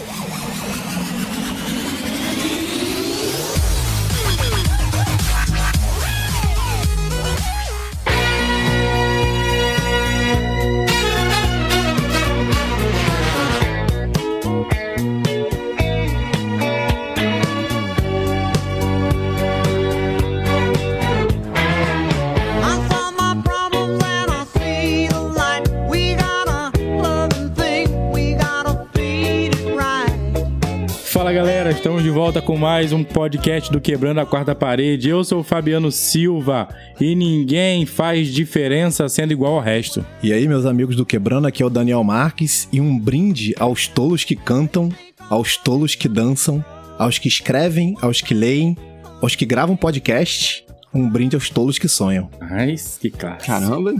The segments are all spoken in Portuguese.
ハハハハ! Volta com mais um podcast do Quebrando a Quarta Parede. Eu sou o Fabiano Silva e ninguém faz diferença sendo igual ao resto. E aí, meus amigos do Quebrando, aqui é o Daniel Marques e um brinde aos tolos que cantam, aos tolos que dançam, aos que escrevem, aos que leem, aos que gravam podcast. Um brinde aos tolos que sonham. Ai, que classe. Caramba,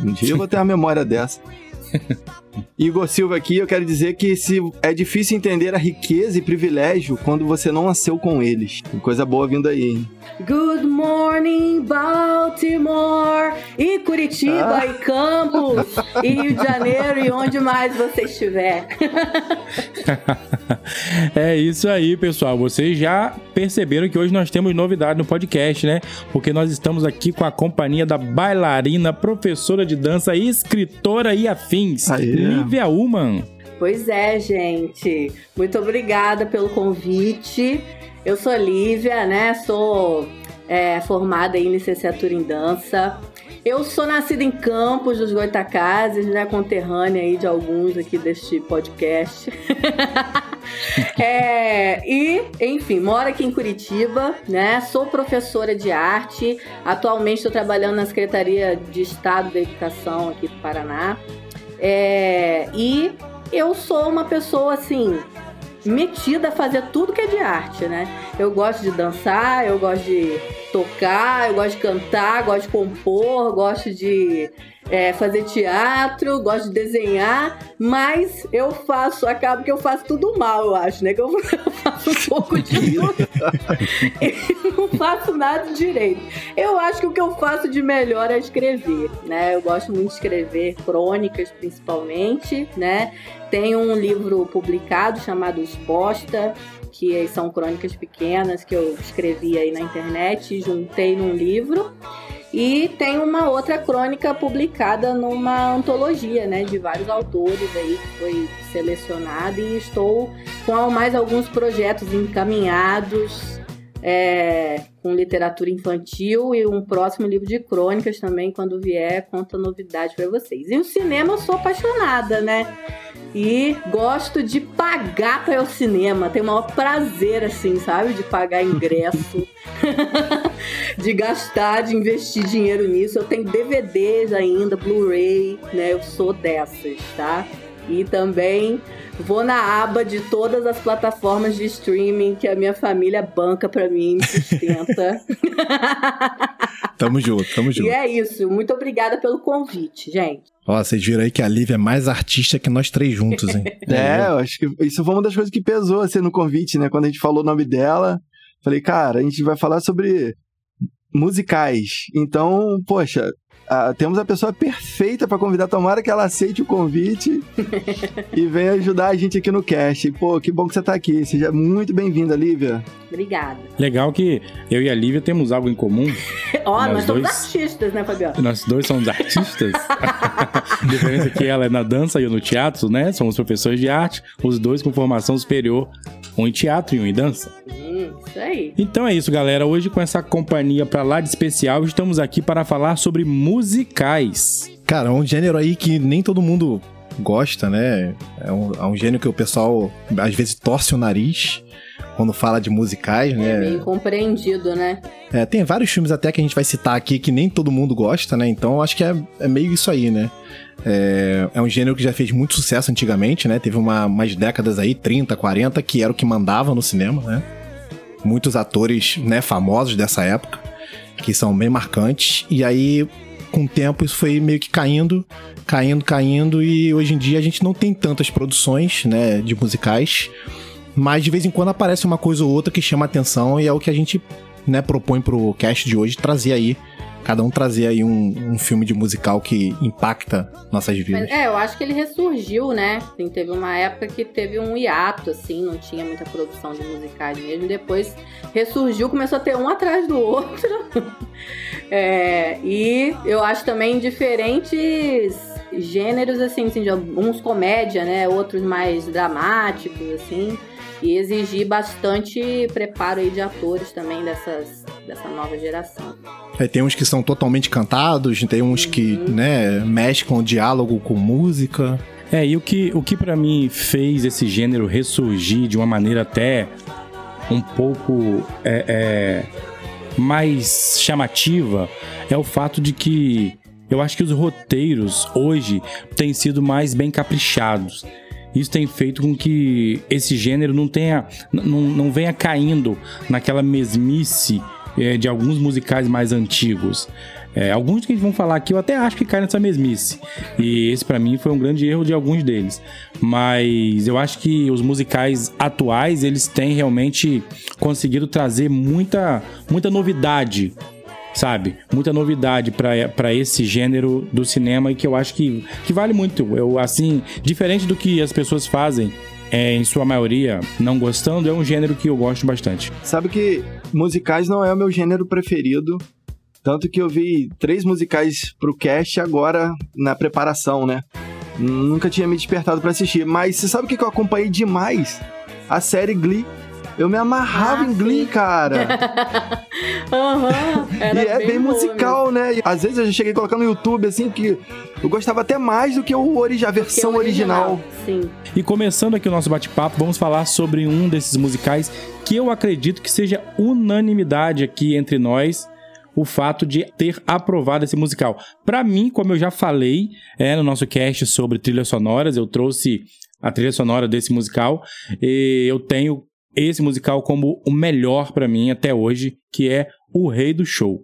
um dia eu vou ter uma memória dessa. Igor Silva aqui, eu quero dizer que se é difícil entender a riqueza e privilégio quando você não nasceu com eles. Tem coisa boa vindo aí, hein? Good morning, Baltimore! E Curitiba, ah. e Campos, e Rio de Janeiro, e onde mais você estiver. é isso aí, pessoal. Vocês já perceberam que hoje nós temos novidade no podcast, né? Porque nós estamos aqui com a companhia da bailarina, professora de dança, escritora e afins, Aê. Lívia Uman. Pois é, gente. Muito obrigada pelo convite. Eu sou Lívia, né? Sou é, formada em licenciatura em dança. Eu sou nascida em Campos dos Goitacazes, né? Conterrânea aí de alguns aqui deste podcast. é, e, enfim, moro aqui em Curitiba, né? Sou professora de arte. Atualmente estou trabalhando na Secretaria de Estado da Educação aqui do Paraná. É, e eu sou uma pessoa assim metida a fazer tudo que é de arte, né? Eu gosto de dançar, eu gosto de tocar, eu gosto de cantar, gosto de compor, gosto de é, fazer teatro, gosto de desenhar, mas eu faço, acabo que eu faço tudo mal, eu acho, né? Que eu faço um pouco de tudo e não faço nada direito. Eu acho que o que eu faço de melhor é escrever, né? Eu gosto muito de escrever crônicas, principalmente, né? Tem um livro publicado chamado Exposta, que são crônicas pequenas que eu escrevi aí na internet e juntei num livro. E tem uma outra crônica publicada numa antologia, né, de vários autores aí que foi selecionada e estou com mais alguns projetos encaminhados é, com literatura infantil e um próximo livro de crônicas também quando vier conta novidade para vocês. E o cinema eu sou apaixonada, né? E gosto de pagar para ir ao cinema. Tenho o maior prazer, assim, sabe? De pagar ingresso, de gastar, de investir dinheiro nisso. Eu tenho DVDs ainda, Blu-ray, né? Eu sou dessas, tá? E também vou na aba de todas as plataformas de streaming que a minha família banca para mim e me sustenta. tamo junto, tamo junto. E é isso. Muito obrigada pelo convite, gente. Ó, vocês viram aí que a Lívia é mais artista que nós três juntos, hein? é, eu acho que isso foi uma das coisas que pesou assim no convite, né? Quando a gente falou o nome dela, falei, cara, a gente vai falar sobre musicais. Então, poxa, ah, temos a pessoa perfeita para convidar. Tomara que ela aceite o convite e venha ajudar a gente aqui no cast. Pô, que bom que você tá aqui. Seja muito bem-vinda, Lívia. Obrigada. Legal que eu e a Lívia temos algo em comum. Ó, oh, nós, nós somos artistas, né, Fabiano? Nós dois somos artistas. a diferença é que ela é na dança e eu no teatro, né? Somos professores de arte, os dois com formação superior, um em teatro e um em dança. Hum, isso aí. Então é isso, galera. Hoje, com essa companhia pra lá de especial, estamos aqui para falar sobre musicais. Cara, é um gênero aí que nem todo mundo gosta, né? É um, é um gênero que o pessoal às vezes torce o nariz quando fala de musicais, né? É meio compreendido, né? É, tem vários filmes até que a gente vai citar aqui que nem todo mundo gosta, né? Então acho que é, é meio isso aí, né? É, é, um gênero que já fez muito sucesso antigamente, né? Teve uma, umas décadas aí, 30, 40, que era o que mandava no cinema, né? Muitos atores, né, famosos dessa época, que são bem marcantes. E aí, com o tempo, isso foi meio que caindo, caindo, caindo. E hoje em dia a gente não tem tantas produções, né, de musicais. Mas de vez em quando aparece uma coisa ou outra que chama atenção e é o que a gente, né, propõe pro cast de hoje trazer aí cada um trazer aí um, um filme de musical que impacta nossas vidas. É, eu acho que ele ressurgiu, né? Assim, teve uma época que teve um hiato, assim, não tinha muita produção de musicais mesmo. Depois ressurgiu, começou a ter um atrás do outro. é, e eu acho também diferentes gêneros, assim, assim, de alguns comédia, né? Outros mais dramáticos, assim. E exigir bastante preparo aí de atores também dessas, dessa nova geração. É, tem uns que são totalmente cantados, tem uns uhum. que, né, mesclam diálogo com música. É, e o que, o que para mim fez esse gênero ressurgir de uma maneira até um pouco é, é, mais chamativa é o fato de que eu acho que os roteiros hoje têm sido mais bem caprichados. Isso tem feito com que esse gênero não tenha, não, não venha caindo naquela mesmice é, de alguns musicais mais antigos. É, alguns que a gente vão falar aqui eu até acho que cai nessa mesmice. E esse para mim foi um grande erro de alguns deles. Mas eu acho que os musicais atuais eles têm realmente conseguido trazer muita, muita novidade sabe? Muita novidade para esse gênero do cinema e que eu acho que, que vale muito. Eu, assim, diferente do que as pessoas fazem, é, em sua maioria, não gostando, é um gênero que eu gosto bastante. Sabe que musicais não é o meu gênero preferido. Tanto que eu vi três musicais pro cast agora na preparação, né? Nunca tinha me despertado para assistir. Mas você sabe o que eu acompanhei demais? A série Glee. Eu me amarrava ah, em Glee, sim. cara. uhum, e é bem, bem musical, né? E às vezes eu já cheguei colocando no YouTube, assim, que eu gostava até mais do que o ori a versão original. original. Sim. E começando aqui o nosso bate-papo, vamos falar sobre um desses musicais que eu acredito que seja unanimidade aqui entre nós o fato de ter aprovado esse musical. Para mim, como eu já falei é, no nosso cast sobre trilhas sonoras, eu trouxe a trilha sonora desse musical. E eu tenho esse musical como o melhor para mim até hoje, que é O Rei do Show.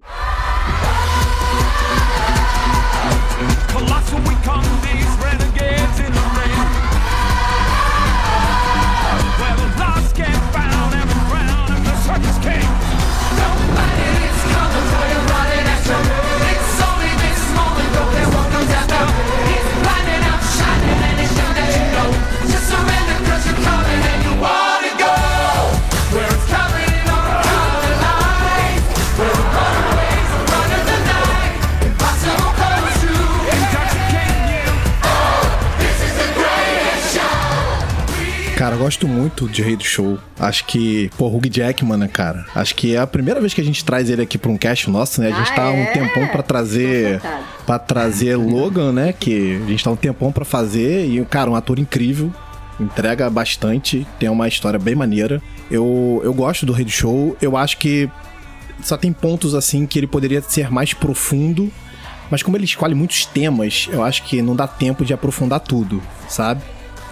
Gosto muito de Rei do Show. Acho que, pô, Hugh Jackman, né, cara? Acho que é a primeira vez que a gente traz ele aqui pra um cast nosso, né? A gente ah, tá é? um tempão pra trazer. para trazer Logan, né? Que a gente tá um tempão pra fazer. E, cara, um ator incrível. Entrega bastante. Tem uma história bem maneira. Eu, eu gosto do Rei do Show. Eu acho que só tem pontos assim que ele poderia ser mais profundo. Mas como ele escolhe muitos temas, eu acho que não dá tempo de aprofundar tudo, sabe?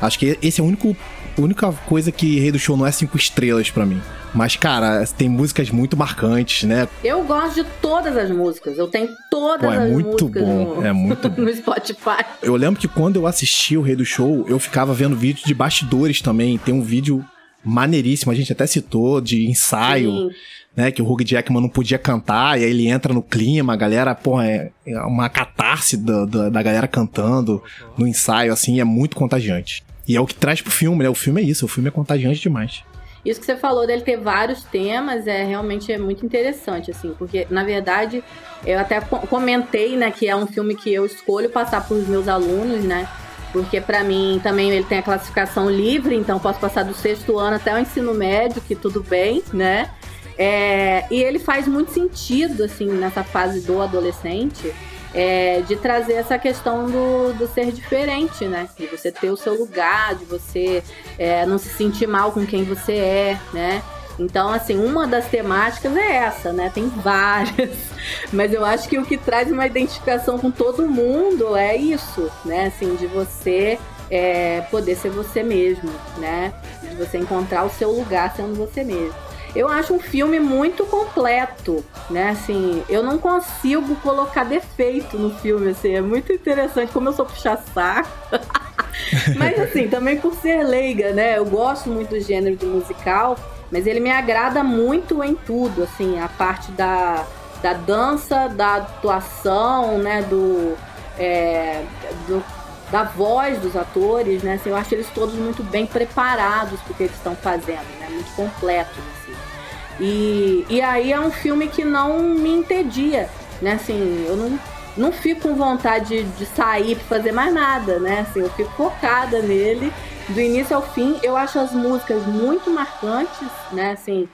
Acho que esse é o único a única coisa que Rei do Show não é cinco estrelas para mim. Mas, cara, tem músicas muito marcantes, né? Eu gosto de todas as músicas. Eu tenho todas Pô, é as muito músicas bom, no, é muito bom. no Spotify. Eu lembro que quando eu assisti o Rei do Show, eu ficava vendo vídeos de bastidores também. Tem um vídeo maneiríssimo, a gente até citou, de ensaio. Sim. Né, que o Hugh Jackman não podia cantar, e aí ele entra no clima, a galera, porra, é, é uma catarse da, da, da galera cantando no ensaio, assim, é muito contagiante. E é o que traz pro filme, né? O filme é isso, o filme é contagiante demais. Isso que você falou dele ter vários temas é realmente é muito interessante, assim, porque na verdade eu até comentei, né, que é um filme que eu escolho passar para os meus alunos, né? Porque para mim também ele tem a classificação livre, então posso passar do sexto ano até o ensino médio, que tudo bem, né? É, e ele faz muito sentido, assim, nessa fase do adolescente é, de trazer essa questão do, do ser diferente, né? De você ter o seu lugar, de você é, não se sentir mal com quem você é, né? Então, assim, uma das temáticas é essa, né? Tem várias, mas eu acho que o que traz uma identificação com todo mundo é isso, né? Assim, de você é, poder ser você mesmo, né? De você encontrar o seu lugar sendo você mesmo. Eu acho um filme muito completo, né? Assim, eu não consigo colocar defeito no filme, assim, é muito interessante como eu sou puxar saco. mas assim, também por ser leiga, né? Eu gosto muito do gênero de musical, mas ele me agrada muito em tudo, assim, a parte da da dança, da atuação, né? Do, é, do, da voz dos atores, né? Assim, eu acho eles todos muito bem preparados porque que eles estão fazendo, né? Muito completos. E, e aí é um filme que não me entedia, né? Assim, eu não, não fico com vontade de, sair para fazer mais nada, né? Assim, eu fico focada nele do início ao fim. Eu acho as músicas muito marcantes, né? Assim,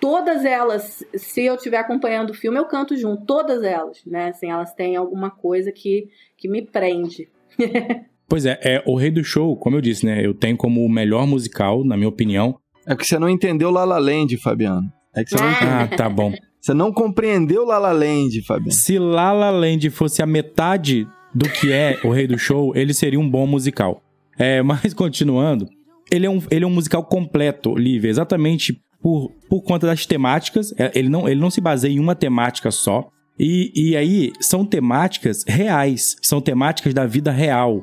todas elas, se eu estiver acompanhando o filme, eu canto junto, todas elas, né? Assim, elas têm alguma coisa que, que me prende. pois é, é, o Rei do Show, como eu disse, né? Eu tenho como o melhor musical, na minha opinião. É que você não entendeu La La Land, Fabiano. É que você não ah. tá bom. Você não compreendeu La La Land, Fabiano. Se La La Land fosse a metade do que é o Rei do Show, ele seria um bom musical. É, mas continuando, ele é um, ele é um musical completo, Lívia, exatamente por, por conta das temáticas. É, ele não, ele não se baseia em uma temática só. E, e aí são temáticas reais, são temáticas da vida real,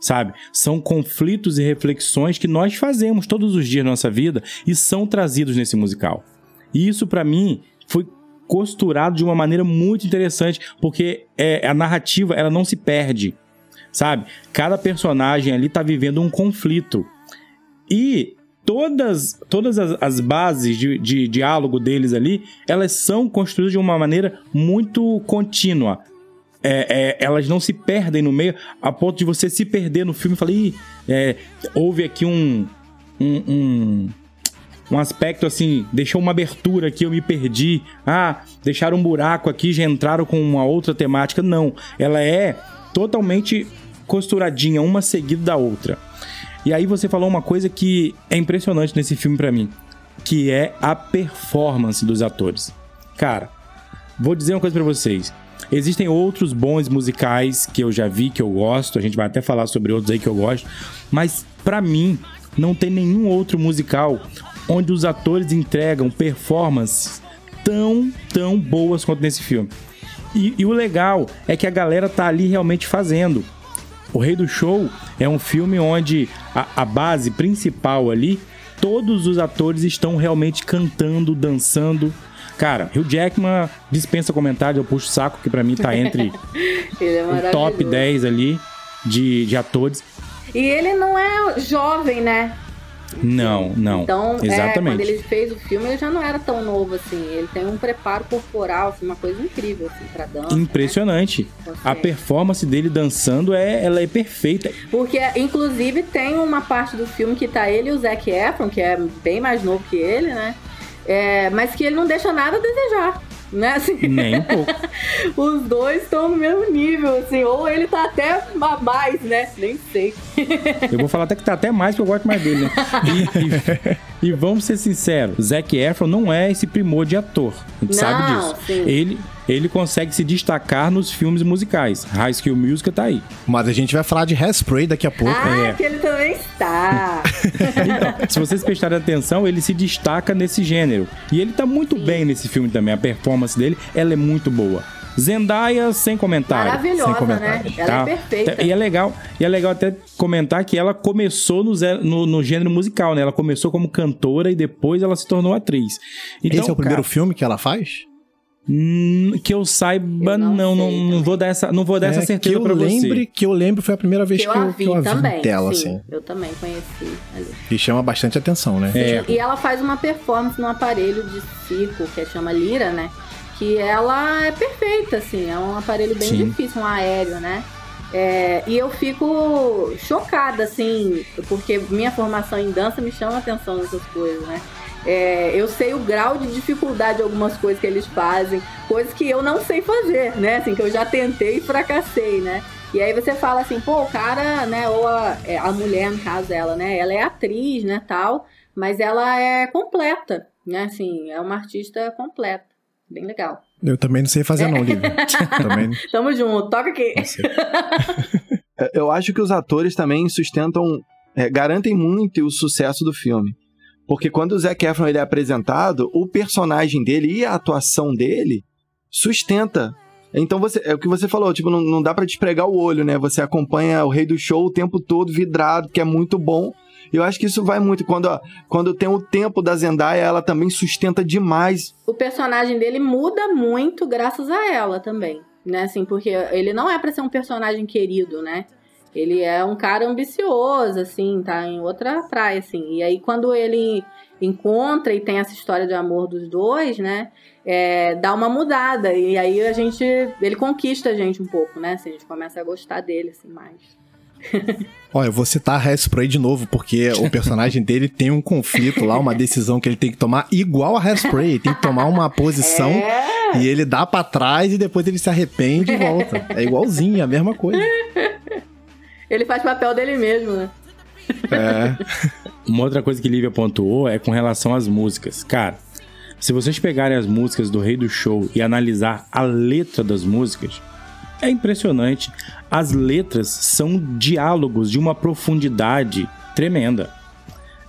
sabe? São conflitos e reflexões que nós fazemos todos os dias na nossa vida e são trazidos nesse musical. E isso para mim foi costurado de uma maneira muito interessante, porque é, a narrativa ela não se perde, sabe? Cada personagem ali tá vivendo um conflito. E todas, todas as, as bases de, de, diálogo deles ali, elas são construídas de uma maneira muito contínua. É, é, elas não se perdem no meio, a ponto de você se perder no filme e falar, Ih, é, houve aqui um, um, um um aspecto assim, deixou uma abertura aqui, eu me perdi. Ah, deixaram um buraco aqui, já entraram com uma outra temática. Não, ela é totalmente costuradinha, uma seguida da outra. E aí você falou uma coisa que é impressionante nesse filme para mim, que é a performance dos atores. Cara, vou dizer uma coisa para vocês. Existem outros bons musicais que eu já vi, que eu gosto, a gente vai até falar sobre outros aí que eu gosto, mas para mim não tem nenhum outro musical onde os atores entregam performances tão, tão boas quanto nesse filme. E, e, o legal é que a galera tá ali realmente fazendo. O Rei do Show é um filme onde a, a base principal ali, todos os atores estão realmente cantando, dançando. Cara, Hugh Jackman dispensa comentário, eu puxo o saco, que para mim tá entre é o top 10 ali de, de atores. E ele não é jovem, né? Não, não. Então, Exatamente. É, quando ele fez o filme, ele já não era tão novo assim. Ele tem um preparo corporal, assim, uma coisa incrível, assim, pra dança. Né? Impressionante. Né? A performance dele dançando é, ela é perfeita. Porque, inclusive, tem uma parte do filme que tá ele e o Zac Efron, que é bem mais novo que ele, né? É, mas que ele não deixa nada a desejar né? Assim, Nem um pouco. os dois estão no mesmo nível, assim, ou ele tá até mais, né? Nem sei. Eu vou falar até que tá até mais, porque eu gosto mais dele, né? E, e, vamos ser sinceros, Zac Efron não é esse primor de ator. A gente não, sabe disso. Sim. Ele, ele consegue se destacar nos filmes musicais. High School Musical tá aí. Mas a gente vai falar de Hairspray daqui a pouco. Ah, é. que ele também está. então, se vocês prestarem atenção, ele se destaca nesse gênero. E ele tá muito Sim. bem nesse filme também. A performance dele, ela é muito boa. Zendaya sem comentário. Maravilhosa, sem né? comentário, né? Ela tá? é perfeita. E é legal, e é legal até comentar que ela começou no, no, no, gênero musical, né? Ela começou como cantora e depois ela se tornou atriz. Então, Esse é o primeiro filme que ela faz? Hum, que eu saiba, eu não, não, não, não, vou dar essa, não vou dar é, essa certeza para você. Lembre, que eu lembro foi a primeira vez que, que eu, eu, vi, que eu a vi também, tela, sim, assim. Eu também conheci ali. E chama bastante atenção, né? É. E ela faz uma performance num aparelho de circo que chama Lira, né? Que ela é perfeita, assim, é um aparelho bem sim. difícil, um aéreo, né? É, e eu fico chocada, assim, porque minha formação em dança me chama atenção nessas coisas, né? É, eu sei o grau de dificuldade de algumas coisas que eles fazem, coisas que eu não sei fazer, né? Assim, que eu já tentei e fracassei, né? E aí você fala assim, pô, o cara, né, ou a, é, a mulher, no caso dela, né, ela é atriz, né, tal, mas ela é completa, né, assim, é uma artista completa. Bem legal. Eu também não sei fazer não, Lívia. também... Tamo junto, toca aqui. eu acho que os atores também sustentam, é, garantem muito o sucesso do filme. Porque quando o Zac Efron ele é apresentado, o personagem dele e a atuação dele sustenta. Então você, é o que você falou, tipo, não, não dá para despregar o olho, né? Você acompanha o Rei do Show o tempo todo vidrado, que é muito bom. Eu acho que isso vai muito. Quando, quando tem o tempo da Zendaya, ela também sustenta demais. O personagem dele muda muito graças a ela também, né? Assim, porque ele não é para ser um personagem querido, né? Ele é um cara ambicioso, assim, tá em outra praia, assim. E aí, quando ele encontra e tem essa história de amor dos dois, né? É, dá uma mudada. E aí a gente. Ele conquista a gente um pouco, né? Assim, a gente começa a gostar dele, assim, mais. Olha, eu vou citar a Hairspray de novo, porque o personagem dele tem um conflito lá, uma decisão que ele tem que tomar igual a Hairspray. Ele tem que tomar uma posição É. e ele dá pra trás e depois ele se arrepende e volta. É igualzinho, a mesma coisa. Ele faz papel dele mesmo, né? É. Uma outra coisa que Lívia pontuou é com relação às músicas. Cara, se vocês pegarem as músicas do Rei do Show e analisar a letra das músicas, é impressionante. As letras são diálogos de uma profundidade tremenda.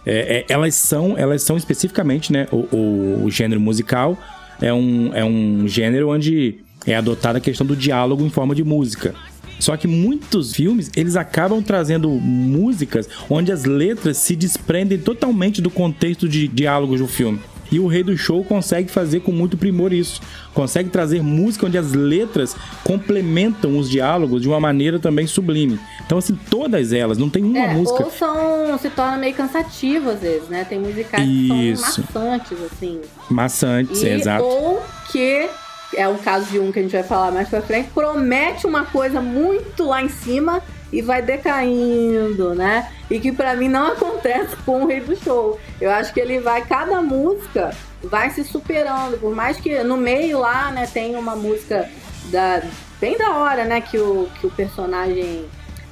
É, é, elas são, elas são especificamente, né? O, o- o gênero musical é um, é um gênero onde é adotada a questão do diálogo em forma de música. Só que muitos filmes, eles acabam trazendo músicas onde as letras se desprendem totalmente do contexto de diálogos do filme. E o Rei do Show consegue fazer com muito primor isso. Consegue trazer música onde as letras complementam os diálogos de uma maneira também sublime. Então, assim, todas elas, não tem uma É, música. ou são. se torna meio cansativo às vezes, né? Tem musicais que Isso. são maçantes, assim. Maçantes, E, exato. Ou que é um caso de um que a gente vai falar mais pra frente, promete uma coisa muito lá em cima e vai decaindo, né? E que pra mim não acontece com o Rei do Show. Eu acho que ele vai, cada música vai se superando, por mais que no meio lá, né, tem uma música da bem da hora, né, que o, que o personagem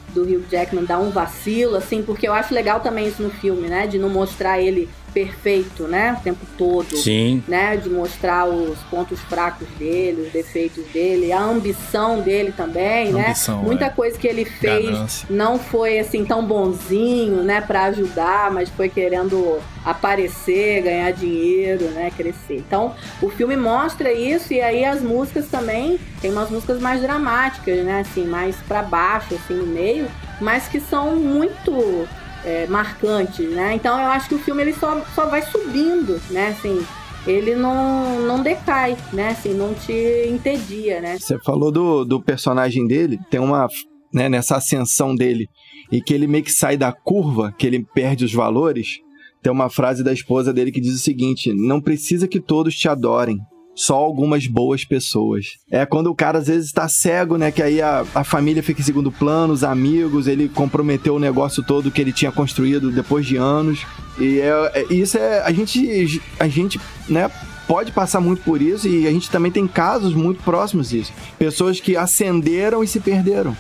do Hugh Jackman dá um vacilo, assim, porque eu acho legal também isso no filme, né, de não mostrar ele perfeito, né, o tempo todo Sim. né, de mostrar os pontos fracos dele, os defeitos dele, a ambição dele também, né? Ambição, Muita é. coisa que ele fez Ganância. não foi assim tão bonzinho, né, para ajudar, mas foi querendo aparecer, ganhar dinheiro, né, crescer. Então, o filme mostra isso e aí as músicas também, tem umas músicas mais dramáticas, né, assim, mais para baixo assim no meio, mas que são muito é, marcantes, né? Então eu acho que o filme ele só, só vai subindo, né? Assim, ele não, não decai, né? Assim, não te entedia, né? Você falou do, do personagem dele, tem uma. Né, nessa ascensão dele, e que ele meio que sai da curva, que ele perde os valores. Tem uma frase da esposa dele que diz o seguinte: Não precisa que todos te adorem. Só algumas boas pessoas. É quando o cara às vezes tá cego, né? Que aí a, a família fica em segundo plano, os amigos, ele comprometeu o negócio todo que ele tinha construído depois de anos. E é, é- isso é. A gente. A gente, né? pode passar muito por isso e a gente também tem casos muito próximos disso. Pessoas que ascenderam e se perderam.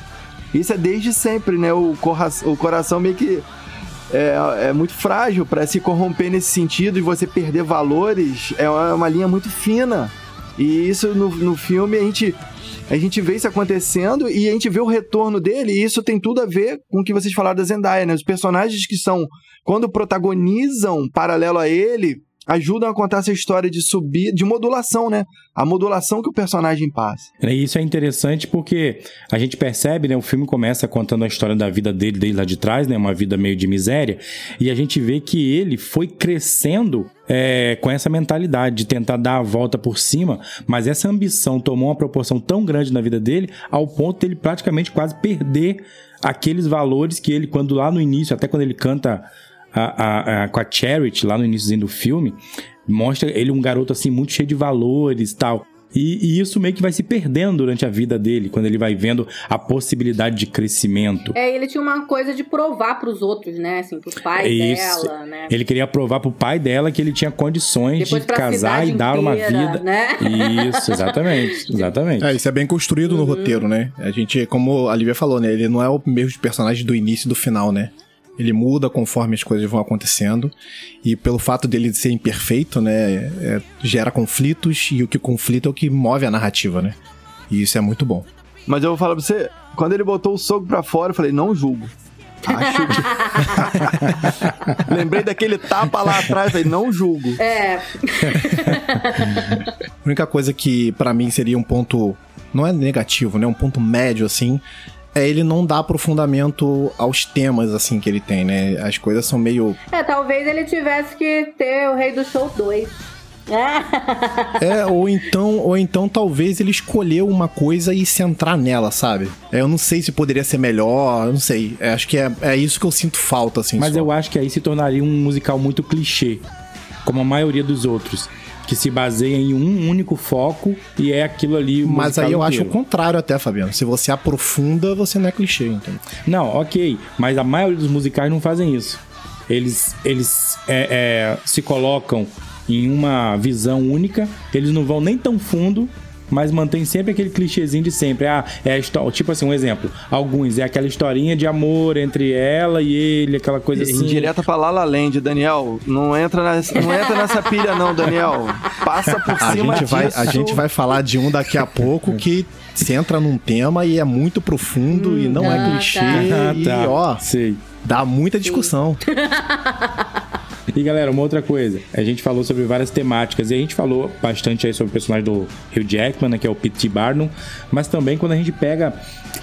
Isso é desde sempre, né? O, corra- o coração meio que é, é muito frágil para se corromper nesse sentido e você perder valores. É uma, uma linha muito fina. E isso no, no filme a gente, a gente vê isso acontecendo e a gente vê o retorno dele. E isso tem tudo a ver com o que vocês falaram da Zendaya, né? Os personagens que são, quando protagonizam paralelo a ele, ajudam a contar essa história de subir, de modulação, né? A modulação que o personagem passa. E isso é interessante porque a gente percebe, né? O filme começa contando a história da vida dele, desde lá de trás, né? Uma vida meio de miséria. E a gente vê que ele foi crescendo é, com essa mentalidade de tentar dar a volta por cima, mas essa ambição tomou uma proporção tão grande na vida dele, ao ponto dele praticamente quase perder aqueles valores que ele, quando lá no início, até quando ele canta a, a- a- com a Charity, lá no início do filme, mostra ele um garoto assim muito cheio de valores e tal. E, e isso meio que vai se perdendo durante a vida dele, quando ele vai vendo a possibilidade de crescimento. É, ele tinha uma coisa de provar pros outros, né? Assim, pro pai Isso. dela, né? Ele queria provar pro pai dela que ele tinha condições Depois de casar e dar uma inteira, vida. né? Isso, exatamente. Exatamente. É, isso é bem construído no roteiro, né? A gente, como a Lívia falou, né? Ele não é o mesmo personagem do início e do final, né? Ele muda conforme as coisas vão acontecendo. E pelo fato dele ser imperfeito, né? é, gera conflitos e o que conflita é o que move a narrativa, né? E isso é muito bom. Mas eu vou falar pra você, quando ele botou o soco pra fora, eu falei, não julgo. Acho que... Lembrei daquele tapa lá atrás, falei, não julgo. É, A única coisa que pra mim seria um ponto, não é negativo, né? Um ponto médio assim, é ele não dá aprofundamento aos temas, assim, que ele tem, né? As coisas são meio. É, talvez ele tivesse que ter o Rei do Show 2. é, ou então, ou então talvez ele escolheu uma coisa e centrar nela, sabe? É, eu não sei se poderia ser melhor, eu não sei. É, acho que é, é isso que eu sinto falta, assim. Mas só. eu acho que aí se tornaria um musical muito clichê, como a maioria dos outros que se baseia em um único foco e é aquilo ali. Mas aí eu inteiro. acho o contrário até, Fabiano. Se você aprofunda, você não é clichê, entendeu? Não, ok. Mas a maioria dos musicais não fazem isso. Eles, eles é, é, se colocam em uma visão única, eles não vão nem tão fundo mas mantém sempre aquele clichêzinho de sempre. Ah, é a história. Tipo assim, um exemplo. Alguns, é aquela historinha de amor entre ela e ele, aquela coisa assim. Indireta pra Lala Land, Daniel. Não entra, nessa, não entra nessa pilha, não, Daniel. Passa por a cima gente vai, A gente vai falar de um daqui a pouco que se entra num tema e é muito profundo hum, e não é ah, é clichê. Tá. E, tá. ó, Sei. dá muita discussão. E galera, uma outra coisa, a gente falou sobre várias temáticas e a gente falou bastante aí sobre o personagem do Hugh Jackman, né, que é o P.T. Barnum, mas também quando a gente pega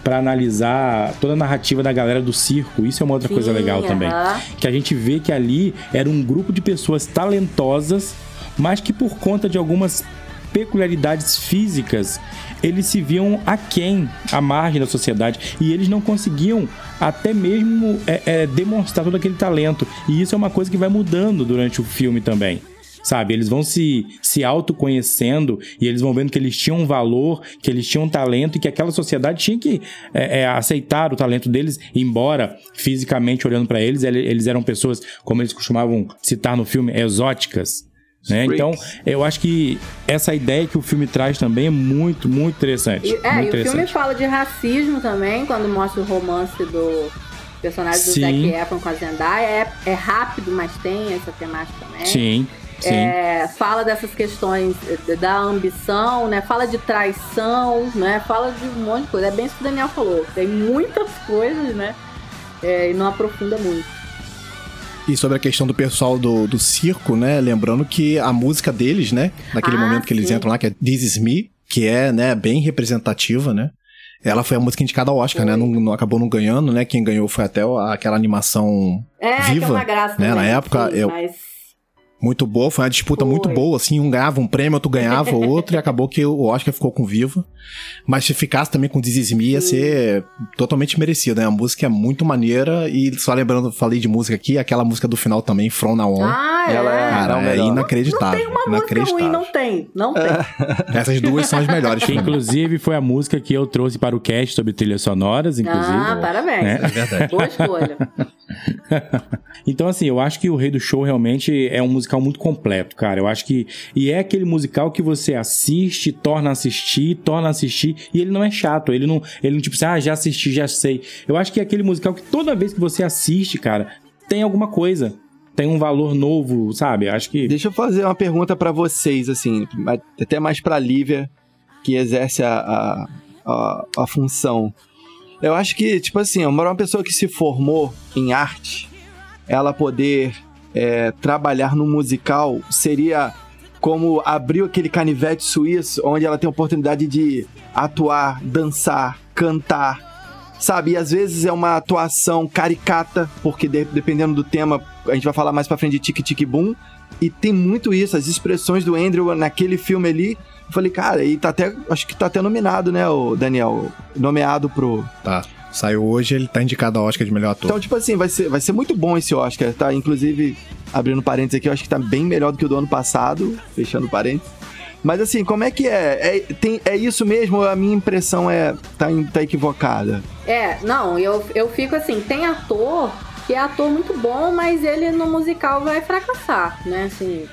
para analisar toda a narrativa da galera do circo, isso é uma outra Sim, coisa legal uh -huh. também, que a gente vê que ali era um grupo de pessoas talentosas, mas que por conta de algumas peculiaridades físicas, eles se viam aquém, à margem da sociedade, e eles não conseguiam até mesmo é, é, demonstrar todo aquele talento. E isso é uma coisa que vai mudando durante o filme também sabe? Eles vão se, se autoconhecendo e eles vão vendo que eles tinham valor, que eles tinham talento e que aquela sociedade tinha que é, é, aceitar o talento deles, embora fisicamente olhando para eles, eles eram pessoas, como eles costumavam citar no filme, exóticas. Né? Então, eu acho que essa ideia que o filme traz também é muito, muito interessante. E, é, muito e interessante. o filme fala de racismo também, quando mostra o romance do personagem do Sim. Zac Efron com a Zendaya. É, é rápido, mas tem essa temática também. Sim. Sim. É, fala dessas questões da ambição, né? Fala de traição, né? Fala de um monte de coisa. É bem isso que o Daniel falou. Tem muitas coisas, né? É, e não aprofunda muito. E sobre a questão do pessoal do, do circo, né? Lembrando que a música deles, né? Naquele ah, momento que eles entram lá, que é This Is Me, que é, né, bem representativa, né? Ela foi a música indicada ao Oscar, né? né? Não, não, acabou não ganhando, né? Quem ganhou foi até aquela animação é, viva, que é uma graça né? Na época, sim, eu, mas muito boa, foi uma disputa foi. muito boa, assim, um ganhava um prêmio, outro ganhava outro, e acabou que o Oscar ficou com Viva. Mas se ficasse também com This ia ser totalmente merecido, né? A música é muito maneira, e só lembrando, falei de música aqui, aquela música do final também, From Now On. Ah, é? Ela é, cara, é inacreditável. Não, tem uma música ruim, não tem, não tem. Essas duas são as melhores. Que, inclusive, foi a música que eu trouxe para o cast sobre trilhas sonoras, inclusive. Ah, parabéns. Né? É verdade. Boa escolha. então, assim, eu acho que o Rei do Show realmente é um musical muito completo, cara. Eu acho que. E é aquele musical que você assiste, torna a assistir, torna a assistir, e ele não é chato. Ele não. Ele não, tipo assim, ah, já assisti, já sei. Eu acho que é aquele musical que toda vez que você assiste, cara, tem alguma coisa tem um valor novo, sabe? Acho que. Deixa eu fazer uma pergunta para vocês, assim, até mais pra Lívia, que exerce a, a, a, a, função. Eu acho que, tipo assim, uma pessoa que se formou em arte, ela poder é, trabalhar no musical seria como abrir aquele canivete suíço, onde ela tem a oportunidade de atuar, dançar, cantar, sabe? E às vezes é uma atuação caricata, porque de, dependendo do tema, a gente vai falar mais pra frente de Tic Tic Boom, e tem muito isso, as expressões do Andrew naquele filme ali. Eu falei, cara, e tá até, acho que tá até nominado, né, o Daniel? Nomeado pro. Tá. Saiu hoje, ele tá indicado ao Oscar de melhor ator. Então, tipo assim, vai ser, vai ser muito bom esse Oscar, tá? Inclusive, abrindo parênteses aqui, eu acho que tá bem melhor do que o do ano passado, fechando parênteses. Mas assim, como é que é? É, tem, é isso mesmo? A minha impressão é tá, tá equivocada? É, não, eu, eu fico assim, tem ator que é ator muito bom, mas ele no musical vai fracassar, né? Assim,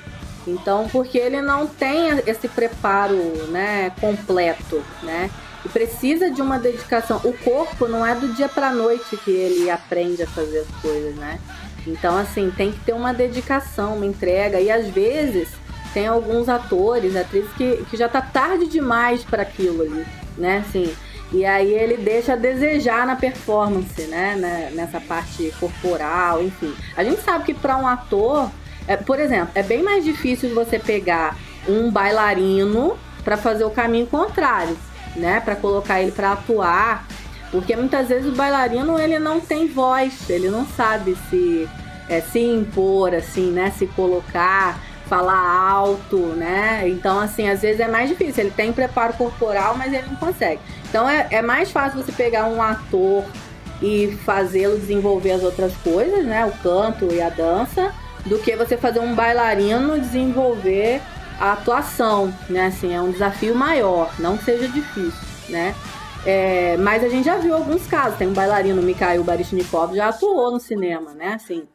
então, porque ele não tem esse preparo, né, completo, né? E precisa de uma dedicação. O corpo não é do dia pra noite que ele aprende a fazer as coisas, né? Então, assim, tem que ter uma dedicação, uma entrega. E às vezes tem alguns atores, atrizes que, que já tá tarde demais para aquilo ali, né? Assim, e aí ele deixa a desejar na performance, né? né? Nessa parte corporal, enfim. A gente sabe que para um ator, é, por exemplo, é bem mais difícil você pegar um bailarino para fazer o caminho contrário, né? Para colocar ele para atuar Porque muitas vezes o bailarino ele não tem voz, ele não sabe se é, se impor, assim, né? Se colocar, falar alto, né? Então, assim, às vezes é mais difícil. Ele tem preparo corporal, mas ele não consegue. Então é, é mais fácil você pegar um ator e fazê-lo desenvolver as outras coisas, né? O canto e a dança, do que você fazer um bailarino desenvolver a atuação, né? Assim, é um desafio maior, não que seja difícil, né? É, mas a gente já viu alguns casos. Tem um bailarino, Mikhail Baryshnikov, já atuou no cinema, né? Assim,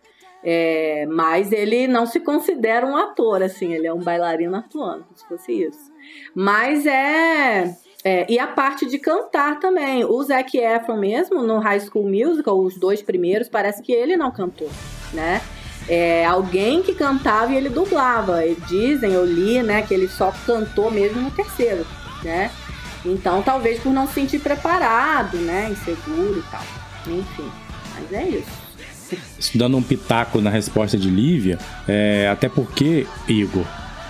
é, mas ele não se considera um ator, assim, ele é um bailarino atuando, se fosse isso. Mas é, é, E a parte de cantar também. O Zac Efron mesmo, no High School Musical, os dois primeiros, parece que ele não cantou, né? É alguém que cantava e ele dublava. Dizem, eu li, né, que ele só cantou mesmo no terceiro, né? Então, talvez por não se sentir preparado, né? Inseguro e tal. Enfim, mas é isso. Dando um pitaco na resposta de Lívia, é, até porque, Igor,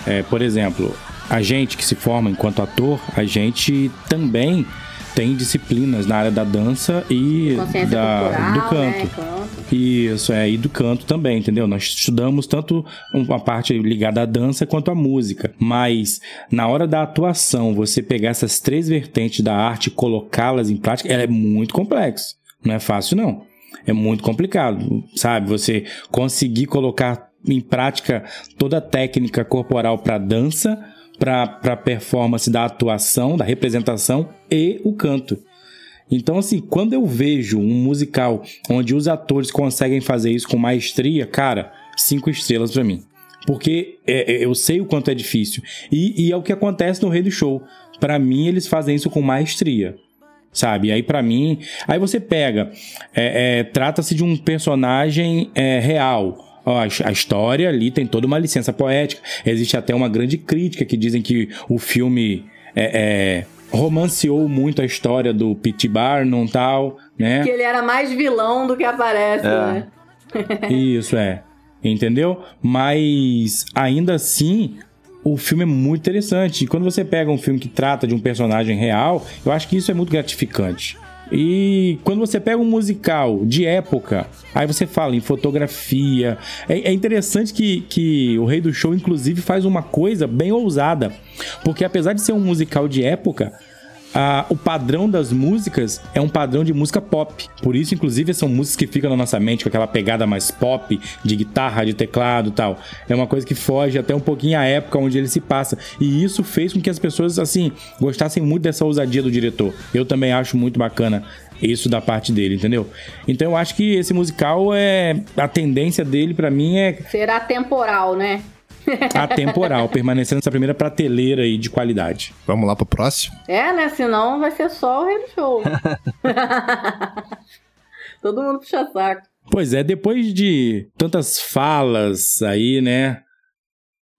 é, por exemplo, a gente que se forma enquanto ator, a gente também tem disciplinas na área da dança e da, cultural, do canto. Né? canto. Isso, é, e do canto também, entendeu? Nós estudamos tanto uma parte ligada à dança quanto à música. Mas na hora da atuação, você pegar essas três vertentes da arte e colocá-las em prática, ela é muito complexo. Não é fácil, não. É muito complicado, sabe? Você conseguir colocar em prática toda a técnica corporal para dança para a performance da atuação, da representação e o canto. Então, assim, quando eu vejo um musical onde os atores conseguem fazer isso com maestria, cara, cinco estrelas para mim. Porque é, é, eu sei o quanto é difícil. E, e, é o que acontece no Rei do Show. Para mim, eles fazem isso com maestria. Sabe? Aí, para mim. Aí você pega. É, é Trata-se de um personagem é, real a história ali tem toda uma licença poética. Existe até uma grande crítica que dizem que o filme é, é romanceou muito a história do P.T. Barnum e tal, né? Que ele era mais vilão do que aparece, é. né? Isso, é. Entendeu? Mas ainda assim, o filme é muito interessante. E quando você pega um filme que trata de um personagem real, eu acho que isso é muito gratificante. E quando você pega um musical de época, aí você fala em fotografia. É, é, interessante que, que o Rei do Show, inclusive, faz uma coisa bem ousada. Porque apesar de ser um musical de época, ah, o padrão das músicas é um padrão de música pop. Por isso, inclusive, são músicas que ficam na nossa mente com aquela pegada mais pop, de guitarra, de teclado tal. É uma coisa que foge até um pouquinho à época onde ele se passa. E isso fez com que as pessoas, assim, gostassem muito dessa ousadia do diretor. Eu também acho muito bacana isso da parte dele, entendeu? Então eu acho que esse musical é. A tendência dele, para mim, é. Será temporal, né? atemporal, permanecendo nessa primeira prateleira aí de qualidade. Vamos lá pro próximo? É, né? Senão vai ser só o rei do show. Todo mundo puxa saco. Pois é, depois de tantas falas aí, né?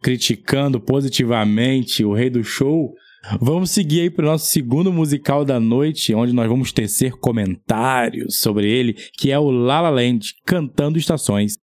Criticando positivamente o rei do show, Vamos seguir aí para o nosso segundo musical da noite, onde nós vamos tecer comentários sobre ele, que é o La La Land, Cantando Estações.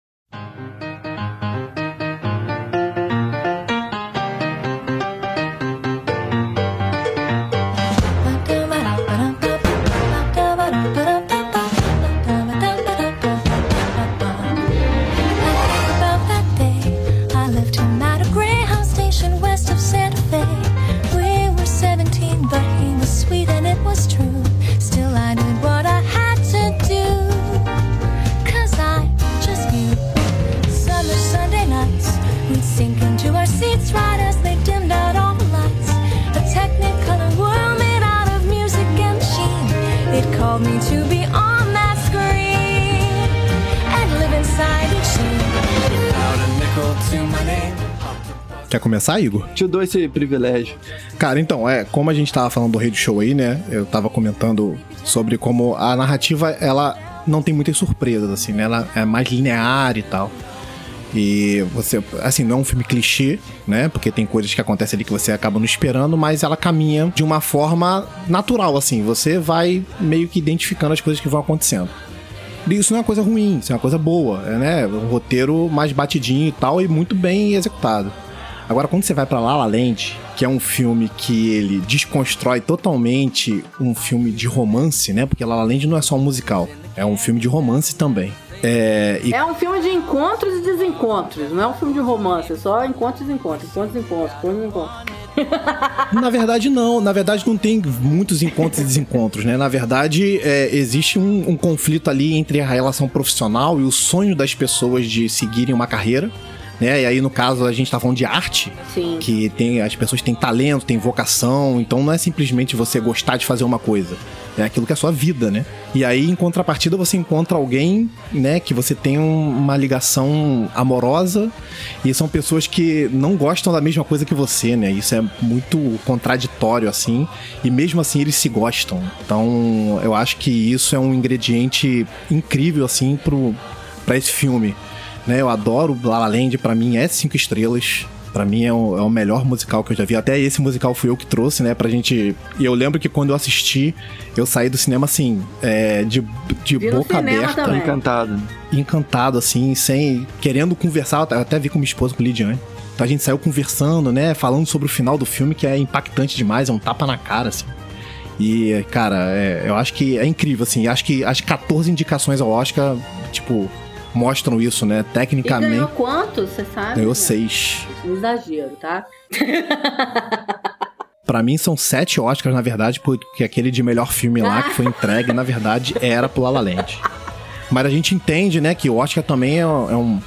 Quer começar, Igor? Te dou esse privilégio. Cara, então, é, como a gente tava falando do Rei do Show aí, né? Eu tava comentando sobre como a narrativa, ela não tem muitas surpresas, assim, né? Ela é mais linear e tal. E você, assim, não é um filme clichê, né? Porque tem coisas que acontecem ali que você acaba não esperando, mas ela caminha de uma forma natural, assim. Você vai meio que identificando as coisas que vão acontecendo. Isso não é uma coisa ruim, isso é uma coisa boa, né? Um roteiro mais batidinho e tal e muito bem executado. Agora, quando você vai pra La La Land, que é um filme que ele desconstrói totalmente um filme de romance, né? Porque La La Land não é só um musical, é um filme de romance também. É, e É um filme de encontros e desencontros, não é um filme de romance, é só encontros e desencontros, encontros e desencontros, encontros e desencontros. Na verdade, não. Na verdade, não tem muitos encontros e desencontros, né? Na verdade, é, existe um, um conflito ali entre a relação profissional e o sonho das pessoas de seguirem uma carreira. Né? E aí, no caso, a gente tá falando de arte, Sim. que tem as pessoas têm talento, têm vocação, então não é simplesmente você gostar de fazer uma coisa, é aquilo que é a sua vida, né? E aí em contrapartida você encontra alguém, né, que você tem um- uma ligação amorosa e são pessoas que não gostam da mesma coisa que você, né? Isso é muito contraditório assim, e mesmo assim eles se gostam. Então, eu acho que isso é um ingrediente incrível assim pro para esse filme né? Eu adoro La La Land, pra mim é cinco estrelas. Pra mim é o, é o melhor musical que eu já vi. Até esse musical fui eu que trouxe, né? Pra gente. E eu lembro que quando eu assisti, eu saí do cinema assim, é, de, de Vi boca aberta, também. Encantado. encantado, assim, sem. querendo conversar. Eu até vi com minha esposa, com o Lidiane. Então a gente saiu conversando, né? Falando sobre o final do filme, que é impactante demais, é um tapa na cara, assim. E, cara, é, eu acho que é incrível, assim. Acho que as 14 indicações ao Oscar, tipo, mostram isso, né? E ganhou Tecnicamente, quanto, você sabe? ganhou seis. Um exagero, tá? Pra mim são sete Oscars, na verdade, porque aquele de melhor filme lá que foi entregue, na verdade, era pro La La Land. Mas a gente entende, né, que o Oscar também é, é um,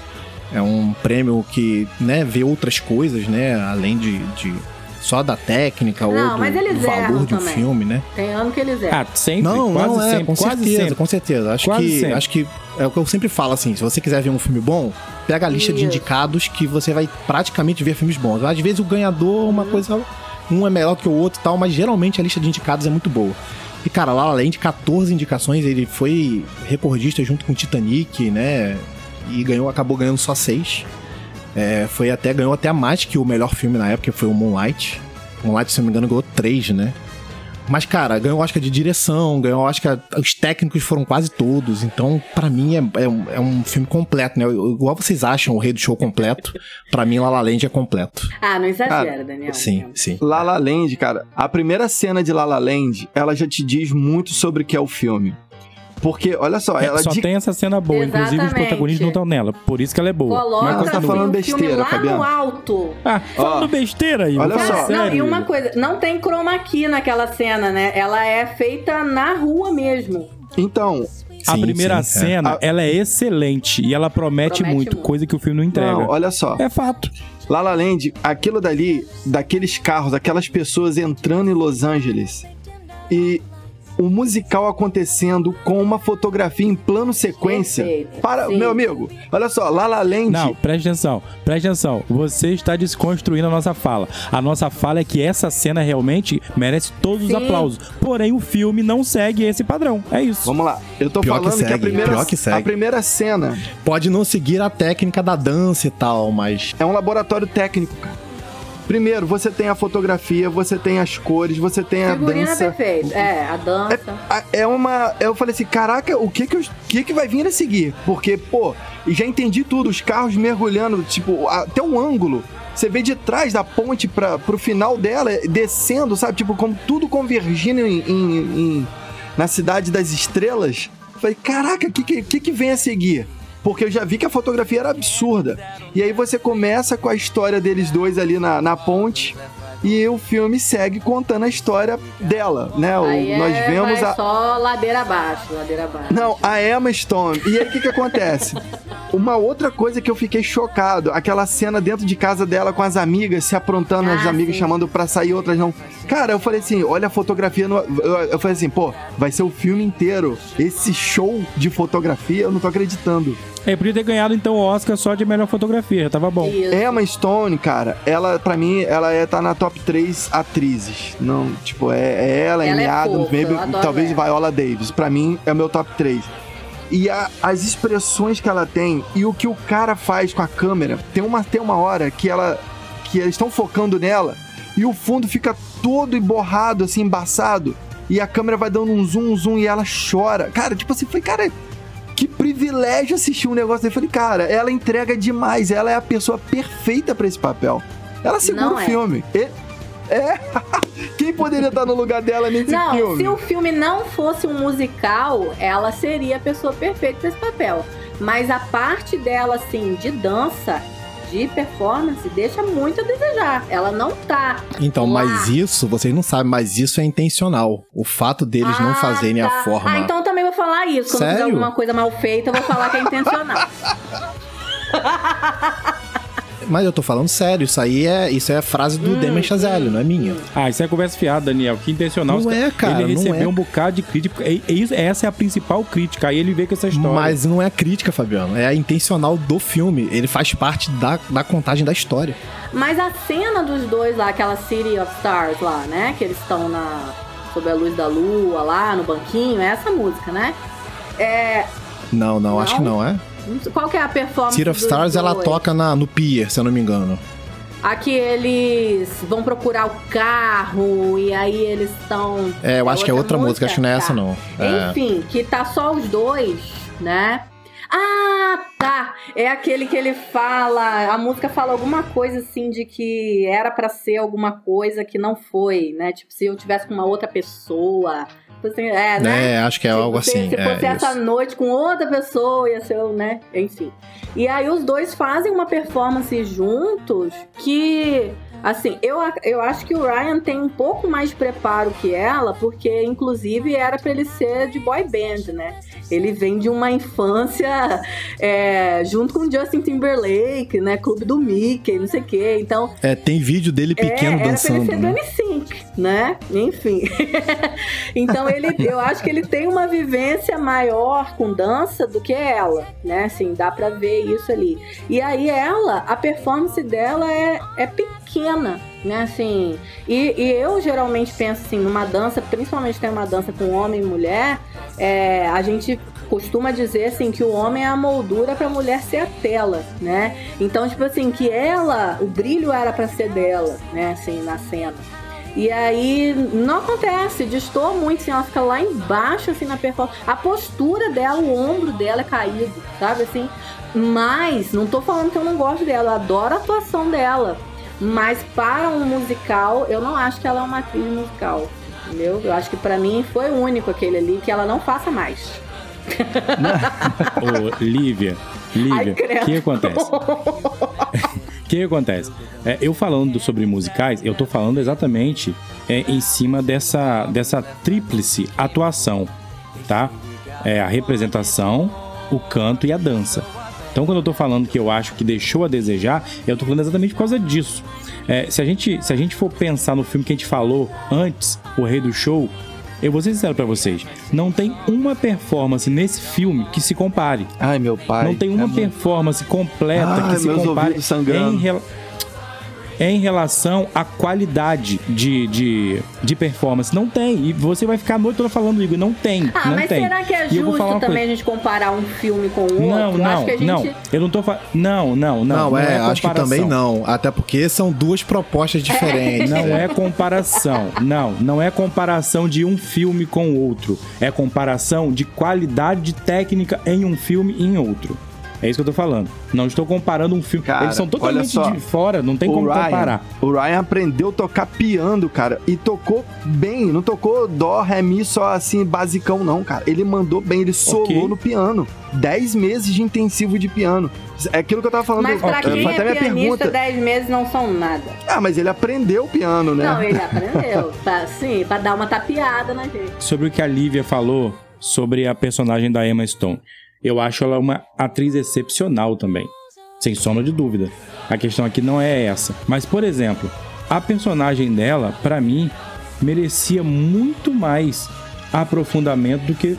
é um prêmio que, né, vê outras coisas, né, além de, de só da técnica ou Não, do, mas eles do valor de um também. filme, né? Tem ano que eles erram. Ah, sempre, Não, quase não, é, sempre, com quase certeza, sempre. com certeza. Acho Quase que, sempre. acho que é o que eu sempre falo assim, se você quiser ver um filme bom, pega a lista de Isso. indicados que você vai praticamente ver filmes bons. Às vezes o ganhador, uma coisa, um é melhor que o outro e tal, mas geralmente a lista de indicados é muito boa. E cara, lá além de 14 indicações, ele foi recordista junto com o Titanic, né? E ganhou, acabou ganhando só seis. É, foi até ganhou até mais que o melhor filme na época, que foi o Moonlight. Moonlight, se não me engano, ganhou três, né? Mas, cara, ganhou Oscar de direção, ganhou Oscar. Os técnicos foram quase todos. Então, pra mim, é, é um, é um filme completo, né? Igual vocês acham o Rei do Show completo, pra mim, La La Land é completo. Ah, não exagera, Cara, Daniel. Sim, sim. La La Land, cara, a primeira cena de La La Land, ela já te diz muito sobre o que é o filme. Porque, olha só, É, ela só de- tem essa cena boa, inclusive os Exatamente. protagonistas não estão nela. Por isso que ela é boa. Coloca Mas você tá continua. falando o filme besteira, lá Fabiano. no alto. Ah, falando Ó, besteira aí. olha só. Não, sério. e uma coisa, não tem chroma key naquela cena, né? Ela é feita na rua mesmo. Então, A Sim, primeira sim, é. cena, A- ela é excelente e ela promete, Promete muito, muito. coisa que o filme não entrega. não, olha só. É fato. La La Land, aquilo dali, daqueles carros, aquelas pessoas entrando em Los Angeles e o musical acontecendo com uma fotografia em plano sequência. Perfeito. Para, Sim. meu amigo, olha só, La La Land. Não, presta atenção, presta atenção. Você está desconstruindo a nossa fala. A nossa fala é que essa cena realmente merece todos os Sim. aplausos. Porém, o filme não segue esse padrão. É isso. Vamos lá. Eu tô Pior que falando que, a segue, primeira pior que segue. a primeira cena Pode não seguir a técnica da dança e tal, mas. é um laboratório técnico, cara. Primeiro, você tem a fotografia, você tem as cores, você tem a Figurina dança. perfeita. É, a dança. A- É uma. Eu falei assim, caraca, o que que, eu- o que que vai vir a seguir? Porque, pô, e já entendi tudo, os carros mergulhando, tipo, até um ângulo. Você vê de trás da ponte pra, pro final dela, descendo, sabe? Tipo, como tudo convergindo em, em- em- na cidade das estrelas. Eu Falei, caraca, o que, que, que que vem a seguir? Porque eu já vi que a fotografia era absurda. E aí você começa com a história deles dois ali na, na ponte. E o filme segue contando a história dela, né? O- Aí nós é, vemos a, só ladeira abaixo, ladeira abaixo. não, a Emma Stone. E aí o que que acontece? Uma outra coisa que eu fiquei chocado, aquela cena dentro de casa dela com as amigas, se aprontando, as Ah, amigas sim. chamando pra sair, outras não. Cara, eu falei assim, olha a fotografia no... eu falei assim, pô, vai ser o filme inteiro. Esse show de fotografia, eu não tô acreditando. É, podia ter ganhado então o Oscar só de melhor fotografia, já tava bom. Isso. Emma Stone, cara, ela, pra mim, ela é, tá na top 3 atrizes. Não, tipo, é, é ela, Ela Amy é Adams, talvez ela. Viola Davis. Pra mim, é o meu top 3. E a- as expressões que ela tem e o que o cara faz com a câmera. Tem uma, tem uma hora que ela. que eles estão focando nela e o fundo fica todo emborrado, assim, embaçado. E a câmera vai dando um zoom, um zoom e ela chora. Cara, tipo assim, foi, cara, privilégio assistir um negócio. Eu falei, cara, ela entrega demais. Ela é a pessoa perfeita pra esse papel. Ela segura Não o é. filme. E- É. Quem poderia estar no lugar dela nesse Não, filme? se o filme não fosse um musical, ela seria a pessoa perfeita pra esse papel. Mas a parte dela, assim, de dança, de performance, deixa muito a desejar. Ela não tá. Então, Lá. mas isso, vocês não sabem, mas isso é intencional. O fato deles não Ah, fazerem tá. a forma. Ah, então vou falar isso. Quando Sério? fizer alguma coisa mal feita, eu vou falar que é intencional. Mas eu tô falando sério, isso aí é, isso é a frase do Hum, Chazelle, não é minha. Ah, isso é conversa fiada, Daniel. Que intencional. Não é, cara, Ele não recebeu é. um bocado de crítica. É- é isso- essa é a principal crítica. Aí ele vê com essa história. Mas não é crítica, Fabiano. É a intencional do filme. Ele faz parte da, da contagem da história. Mas a cena dos dois lá, aquela City of Stars lá, né? Que eles estão na sob a luz da lua lá no banquinho, é essa música, né? É, Não, não, acho que não, é? qual que é a performance City of Stars, ela dois? toca na, no Pier, se eu não me engano. Aqui eles vão procurar o carro e aí eles estão. É, eu acho que é outra música, acho que não é essa, não. É. Enfim, que tá só os dois, né? Ah, tá. É aquele que ele fala. A música fala alguma coisa assim de que era pra ser alguma coisa que não foi, né? Tipo, se eu tivesse com uma outra pessoa. tipo assim, É, né? É, acho que é Tipo, algo se- assim. Se é fosse essa isso. noite com outra pessoa, ia ser, né? Enfim. E aí os dois fazem uma performance juntos que. Assim, eu, eu acho que o Ryan tem um pouco mais de preparo que ela, porque inclusive era pra ele ser de boy band, né? Ele vem de uma infância é, junto com Justin Timberlake, né? Clube do Mickey, não sei o quê. Então, É, tem vídeo dele pequeno é, era dançando, pra ele ser né? do N5, né? Enfim. então ele, eu acho que ele tem uma vivência maior com dança do que ela, né? Assim, dá pra ver isso ali. E aí ela, a performance dela é, é pequena, né? Assim, e, e eu geralmente penso assim, numa dança, principalmente tem uma dança com homem e mulher, é, a gente costuma dizer assim que o homem é a moldura pra mulher ser a tela, né? Então, tipo assim, que ela, o brilho era pra ser dela, né, assim, na cena. E aí não acontece, destoa muito, assim, ela fica lá embaixo, assim, na performance. A postura dela, o ombro dela é caído, sabe assim? Mas, não tô falando que eu não gosto dela, eu adoro a atuação dela. Mas para um musical, eu não acho que ela é uma atriz musical. Entendeu? Eu acho que pra mim foi o único aquele ali que ela não faça mais. Ô, Lívia, Lívia, o que acontece? O que acontece? É, eu falando sobre musicais, eu tô falando exatamente é, em cima dessa, dessa tríplice atuação, tá? É a representação, o canto e a dança. Então, quando eu tô falando que eu acho que deixou a desejar, eu tô falando exatamente por causa disso. É, se, a gente, se a gente for pensar no filme que a gente falou antes, O Rei do Show, eu vou ser sincero pra vocês, não tem uma performance nesse filme que se compare. Ai, meu pai. Não tem uma é muito- performance completa Ai, que se compare em, em relação à qualidade de, de, de performance. Não tem. E você vai ficar a noite toda falando, Igor. Não tem. Ah, não mas tem. será que é eu vou falar justo uma também a gente comparar um filme com o outro? Não, não, acho que a gente... não. Eu não tô falando. Não, não, não. Não, é, acho que também não. Até porque são duas propostas diferentes. Não é comparação. Não, não é comparação de um filme com o outro. É comparação de qualidade de técnica em um filme e em outro. É isso que eu tô falando. Não estou comparando um filme. Cara, Eles são totalmente só. de fora, não tem o como Ryan, comparar. O Ryan aprendeu a tocar piano, cara, e tocou bem. Não tocou dó, ré, mi, só assim, basicão, não, cara. Ele mandou bem, ele solou Ok. no piano. Dez meses de intensivo de piano. É aquilo que eu tava falando. Mas pra quem até é minha pianista, pergunta. 10 meses não são nada. Ah, mas ele aprendeu piano, né? Não, ele aprendeu. pra, sim, pra dar uma tapeada na gente. sobre o que a Lívia falou sobre a personagem da Emma Stone. Eu acho ela uma atriz excepcional também, sem sombra de dúvida. A questão aqui não é essa. Mas, por exemplo, a personagem dela, pra mim, merecia muito mais aprofundamento do que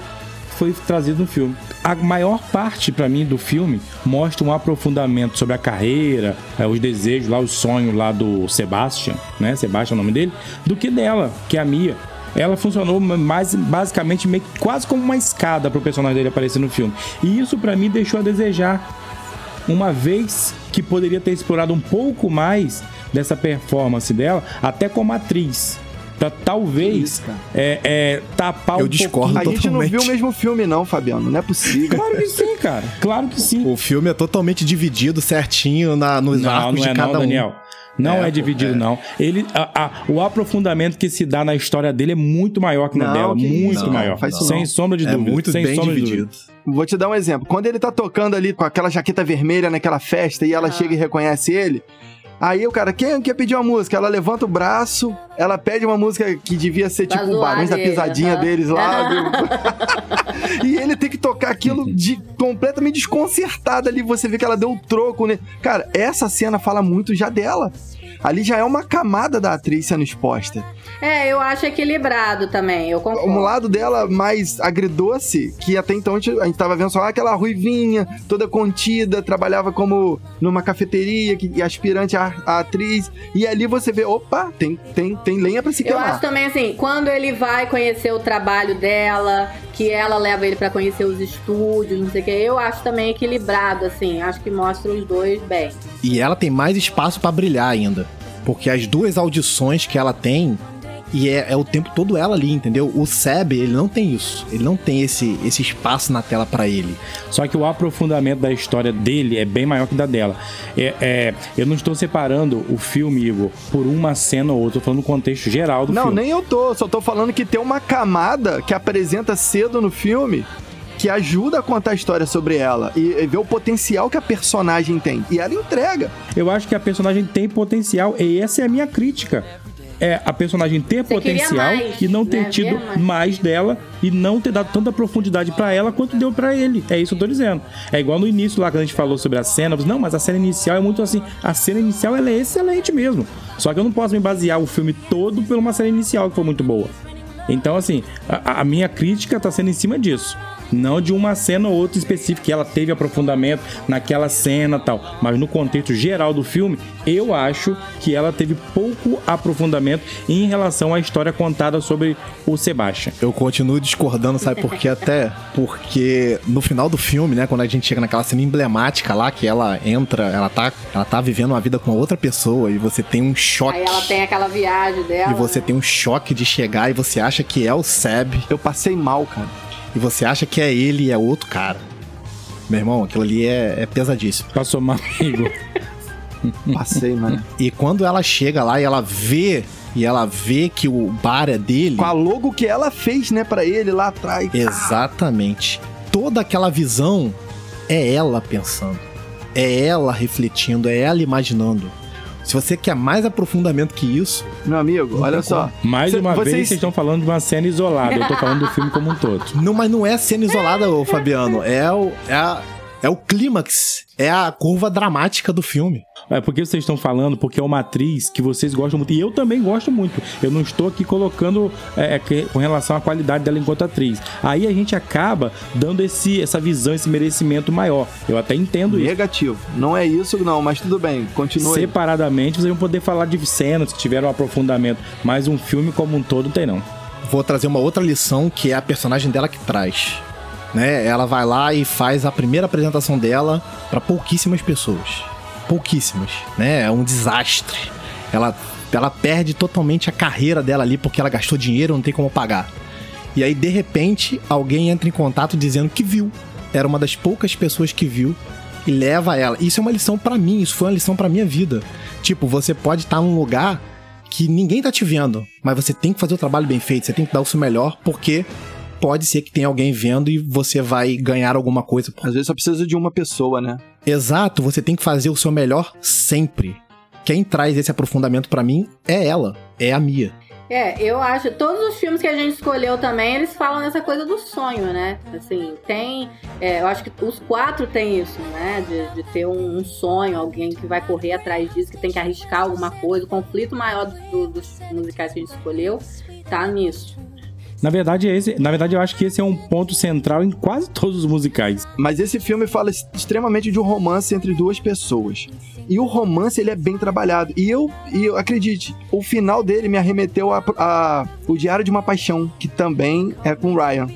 foi trazido no filme. A maior parte, pra mim, do filme mostra um aprofundamento sobre a carreira, eh, os desejos lá, os sonhos lá do Sebastian, né? Sebastian é o nome dele, do que dela, que é a Mia. Ela funcionou mais basicamente meio, quase como uma escada pro personagem dele aparecer no filme. E isso pra mim deixou a desejar uma vez que poderia ter explorado um pouco mais dessa performance dela, até como atriz. Pra talvez é, é, tapar Eu um discordo pouquinho. A gente não totalmente. viu o mesmo filme, não, Fabiano. Não é possível. Claro que sim, cara. Claro que sim. O filme é totalmente dividido certinho na, nos Não, arcos não é de cada não, um. Daniel. Não é, É, pô, dividido, é. não. Ele, a- a- o aprofundamento que se dá na história dele é muito maior que na Não, dela. que Muito isso, maior. não, sem não. sombra de É dúvida. muito sem bem sombra de dividido. dúvida. Vou te dar um exemplo. Quando ele tá tocando ali com aquela jaqueta vermelha naquela festa e ela Ah. chega e reconhece ele, aí o cara, quem quer pedir uma música? Ela levanta o braço, ela pede uma música que devia ser tipo o Barões da Pisadinha deles lá. do- e ele tem que tocar aquilo de completamente desconcertado ali. Você vê que ela deu o troco, né? Cara, essa cena fala muito já dela. Ali já é uma camada da atriz sendo exposta. É, eu acho equilibrado também, eu concordo. Um lado dela mais agridoce, que até então a gente, tava vendo só aquela ruivinha, toda contida, trabalhava como numa cafeteria, que, aspirante a, a atriz. E ali você vê, opa, tem, tem, tem lenha pra se Eu queimar. acho também assim, quando ele vai conhecer o trabalho dela, que ela leva ele pra conhecer os estúdios, não sei o que, eu acho também equilibrado, assim, acho que mostra os dois bem. E ela tem mais espaço pra brilhar ainda. Porque as duas audições que ela tem, e é, é o tempo todo ela ali, entendeu? O Seb, ele não tem isso. Ele não tem esse, esse espaço na tela pra ele. Só que o aprofundamento da história dele é bem maior que da dela. É, é, eu não estou separando o filme, Igor, por uma cena ou outra. Eu tô falando no contexto geral do Não, filme. nem eu tô, só tô falando que tem uma camada que apresenta cedo no filme que ajuda a contar a história sobre ela e, e ver o potencial que a personagem tem. E ela entrega. Eu acho que a personagem tem potencial e essa é a minha crítica. É a personagem ter Você potencial mais, e não ter né? tido mais. mais dela e não ter dado tanta profundidade pra ela quanto deu pra ele. É isso que eu tô dizendo. É igual no início lá que a gente falou sobre a cena. Não, mas a cena inicial é muito assim. A cena inicial ela é excelente mesmo. Só que eu não posso me basear o filme todo por uma cena inicial que foi muito boa. Então, assim, a, a minha crítica tá sendo em cima disso. Não de uma cena ou outra específica que ela teve aprofundamento naquela cena tal. Mas no contexto geral do filme, eu acho que ela teve pouco aprofundamento em relação à história contada sobre o Sebastian. Eu continuo discordando, sabe por quê? Até porque no final do filme, né, quando a gente chega naquela cena emblemática lá, que ela entra, ela tá, ela tá vivendo uma vida com outra pessoa e você tem um choque. Aí ela tem aquela viagem dela. E você né? tem um choque de chegar e você acha que é o Seb Eu passei mal, cara. E você acha que é ele e é outro cara. Meu irmão, aquilo ali é, é pesadíssimo. Passou mal, Igor. Passei, mano. E quando ela chega lá e ela vê, e ela vê que o bar é dele. Com a logo que ela fez, né, pra ele lá atrás. Exatamente. Toda aquela visão é ela pensando. É ela refletindo, é ela imaginando. Se você quer mais aprofundamento que isso, Meu amigo, olha só. Mais Cê- uma vez, vocês- vocês estão falando de uma cena isolada. Eu tô falando do filme como um todo. não, mas não é cena isolada, ô Fabiano. É o, é, a- é o clímax, é a curva dramática do filme. É porque vocês estão falando, porque é uma atriz que vocês gostam muito. E eu também gosto muito. Eu não estou aqui colocando é, é, que- com relação à qualidade dela enquanto atriz. Aí a gente acaba dando esse, essa visão, esse merecimento maior. Eu até entendo isso. Negativo. Não é isso, não, mas tudo bem. Continua aí. Separadamente, vocês vão poder falar de cenas que tiveram um aprofundamento. Mas um filme como um todo tem, não. Vou trazer uma outra lição que é a personagem dela que traz. Né? Ela vai lá e faz a primeira apresentação dela para pouquíssimas pessoas. Pouquíssimas, né? É um desastre. Ela, ela perde totalmente a carreira dela ali porque ela gastou dinheiro, não tem como pagar. E aí, de repente, alguém entra em contato dizendo que viu. Era uma das poucas pessoas que viu e leva ela. Isso é uma lição pra mim, isso foi uma lição pra minha vida. Tipo, você pode estar num lugar que ninguém tá te vendo, mas você tem que fazer o trabalho bem feito, você tem que dar o seu melhor, porque pode ser que tenha alguém vendo e você vai ganhar alguma coisa. Às vezes só precisa de uma pessoa, né? Exato, você tem que fazer o seu melhor sempre. Quem traz esse aprofundamento pra mim é ela, é a Mia. É, eu acho, todos os filmes que a gente escolheu também, eles falam dessa coisa do sonho, né? Assim, tem. é, eu acho que os quatro têm isso, né? De, de ter um, um sonho, alguém que vai correr atrás disso, que tem que arriscar alguma coisa. O conflito maior do- dos musicais que a gente escolheu tá nisso. Na verdade, esse, na verdade, eu acho que esse é um ponto central em quase todos os musicais. Mas esse filme fala extremamente de um romance entre duas pessoas. E o romance, ele é bem trabalhado. E eu, e eu acredite, o final dele me arremeteu a, a O Diário de uma Paixão, que também é com Ryan.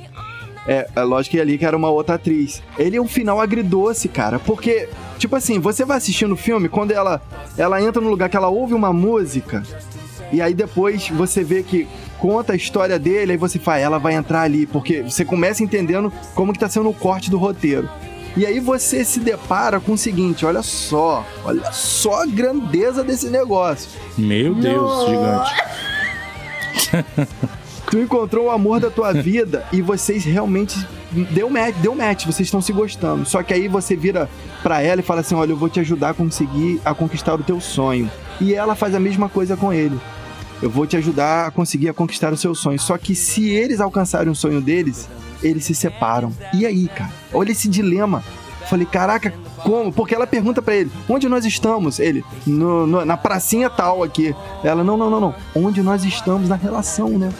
É, é lógico que ali que era uma outra atriz. Ele é um final agridoce, cara, porque, tipo assim, você vai assistindo o filme, quando ela, ela entra no lugar que ela ouve uma música, e aí depois você vê que conta a história dele, aí você fala, ela vai entrar ali, porque você começa entendendo como que tá sendo o corte do roteiro. E aí você se depara com o seguinte: olha só, olha só a grandeza desse negócio. Meu Deus, gigante. Tu encontrou o amor da tua vida e vocês realmente deu match, deu match, vocês estão se gostando. Só que aí você vira pra ela e fala assim: "Olha, eu vou te ajudar a conseguir a conquistar o teu sonho". E ela faz a mesma coisa com ele. Eu vou te ajudar a conseguir a conquistar o seu sonho. Só que se eles alcançarem o sonho deles, eles se separam. E aí, cara? Olha esse dilema. Falei, caraca, como? Porque ela pergunta pra ele, onde nós estamos? Ele, "No- no- na pracinha tal aqui. Ela, não, não, não, não. Onde nós estamos na relação, né?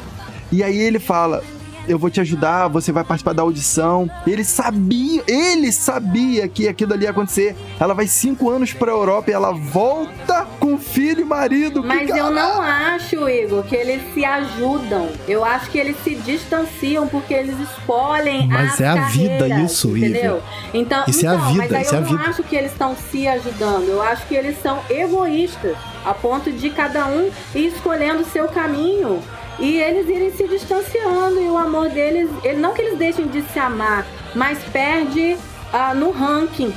E aí ele fala, eu vou te ajudar, você vai participar da audição. Ele sabia, ele sabia que aquilo ali ia acontecer. Ela vai cinco anos pra Europa e ela volta com filho e marido. Mas Que eu não acho, Igor, que eles se ajudam. Eu acho que eles se distanciam porque eles escolhem Mas as é a vida isso, entendeu? Iva. Então, Isso é a então, vida, mas aí isso é eu a não vida. acho que eles estão se ajudando. Eu acho que eles são egoístas, a ponto de cada um ir escolhendo o seu caminho. E eles irem se distanciando e o amor deles, ele, não que eles deixem de se amar, mas perde ah, no ranking,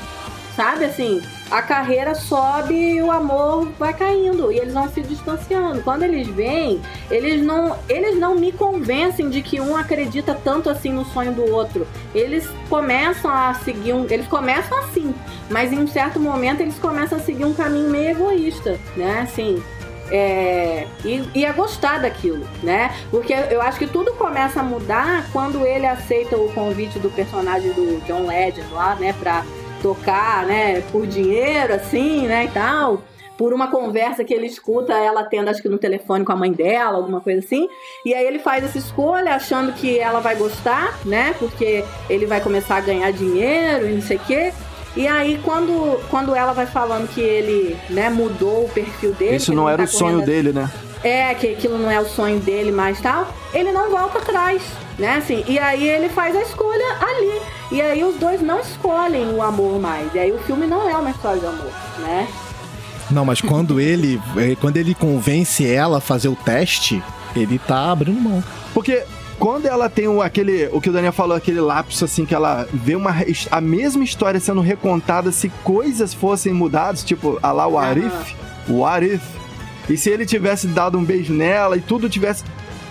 sabe assim? A carreira sobe e o amor vai caindo e eles vão se distanciando. Quando eles vêm, eles não, eles não me convencem de que um acredita tanto assim no sonho do outro. Eles começam a seguir um, eles começam assim, mas em um certo momento eles começam a seguir um caminho meio egoísta, né? Assim, é, e, e a gostar daquilo, né? Porque eu acho que tudo começa a mudar quando ele aceita o convite do personagem do John Legend lá, né? Pra tocar, né? Por dinheiro, assim, né? E tal. Por uma conversa que ele escuta ela tendo, acho que no telefone com a mãe dela, alguma coisa assim. E aí ele faz essa escolha achando que ela vai gostar, né? Porque ele vai começar a ganhar dinheiro e não sei o quê. E aí, quando, quando ela vai falando que ele, né, mudou o perfil dele. Isso não ele era tá o sonho dele, né? é, que aquilo não é o sonho dele mais tal, ele não volta atrás, né? Assim, e aí ele faz a escolha ali. E aí os dois não escolhem o amor mais. E aí o filme não é uma história de amor, né? Não, mas quando ele, eh, quando ele convence ela a fazer o teste, ele tá abrindo mão. Porque quando ela tem o, aquele, o que o Daniel falou, aquele lapso assim, que ela vê uma, a mesma história sendo recontada se coisas fossem mudadas, tipo, a lá o. Arif, o Arif, e se ele tivesse dado um beijo nela e tudo tivesse.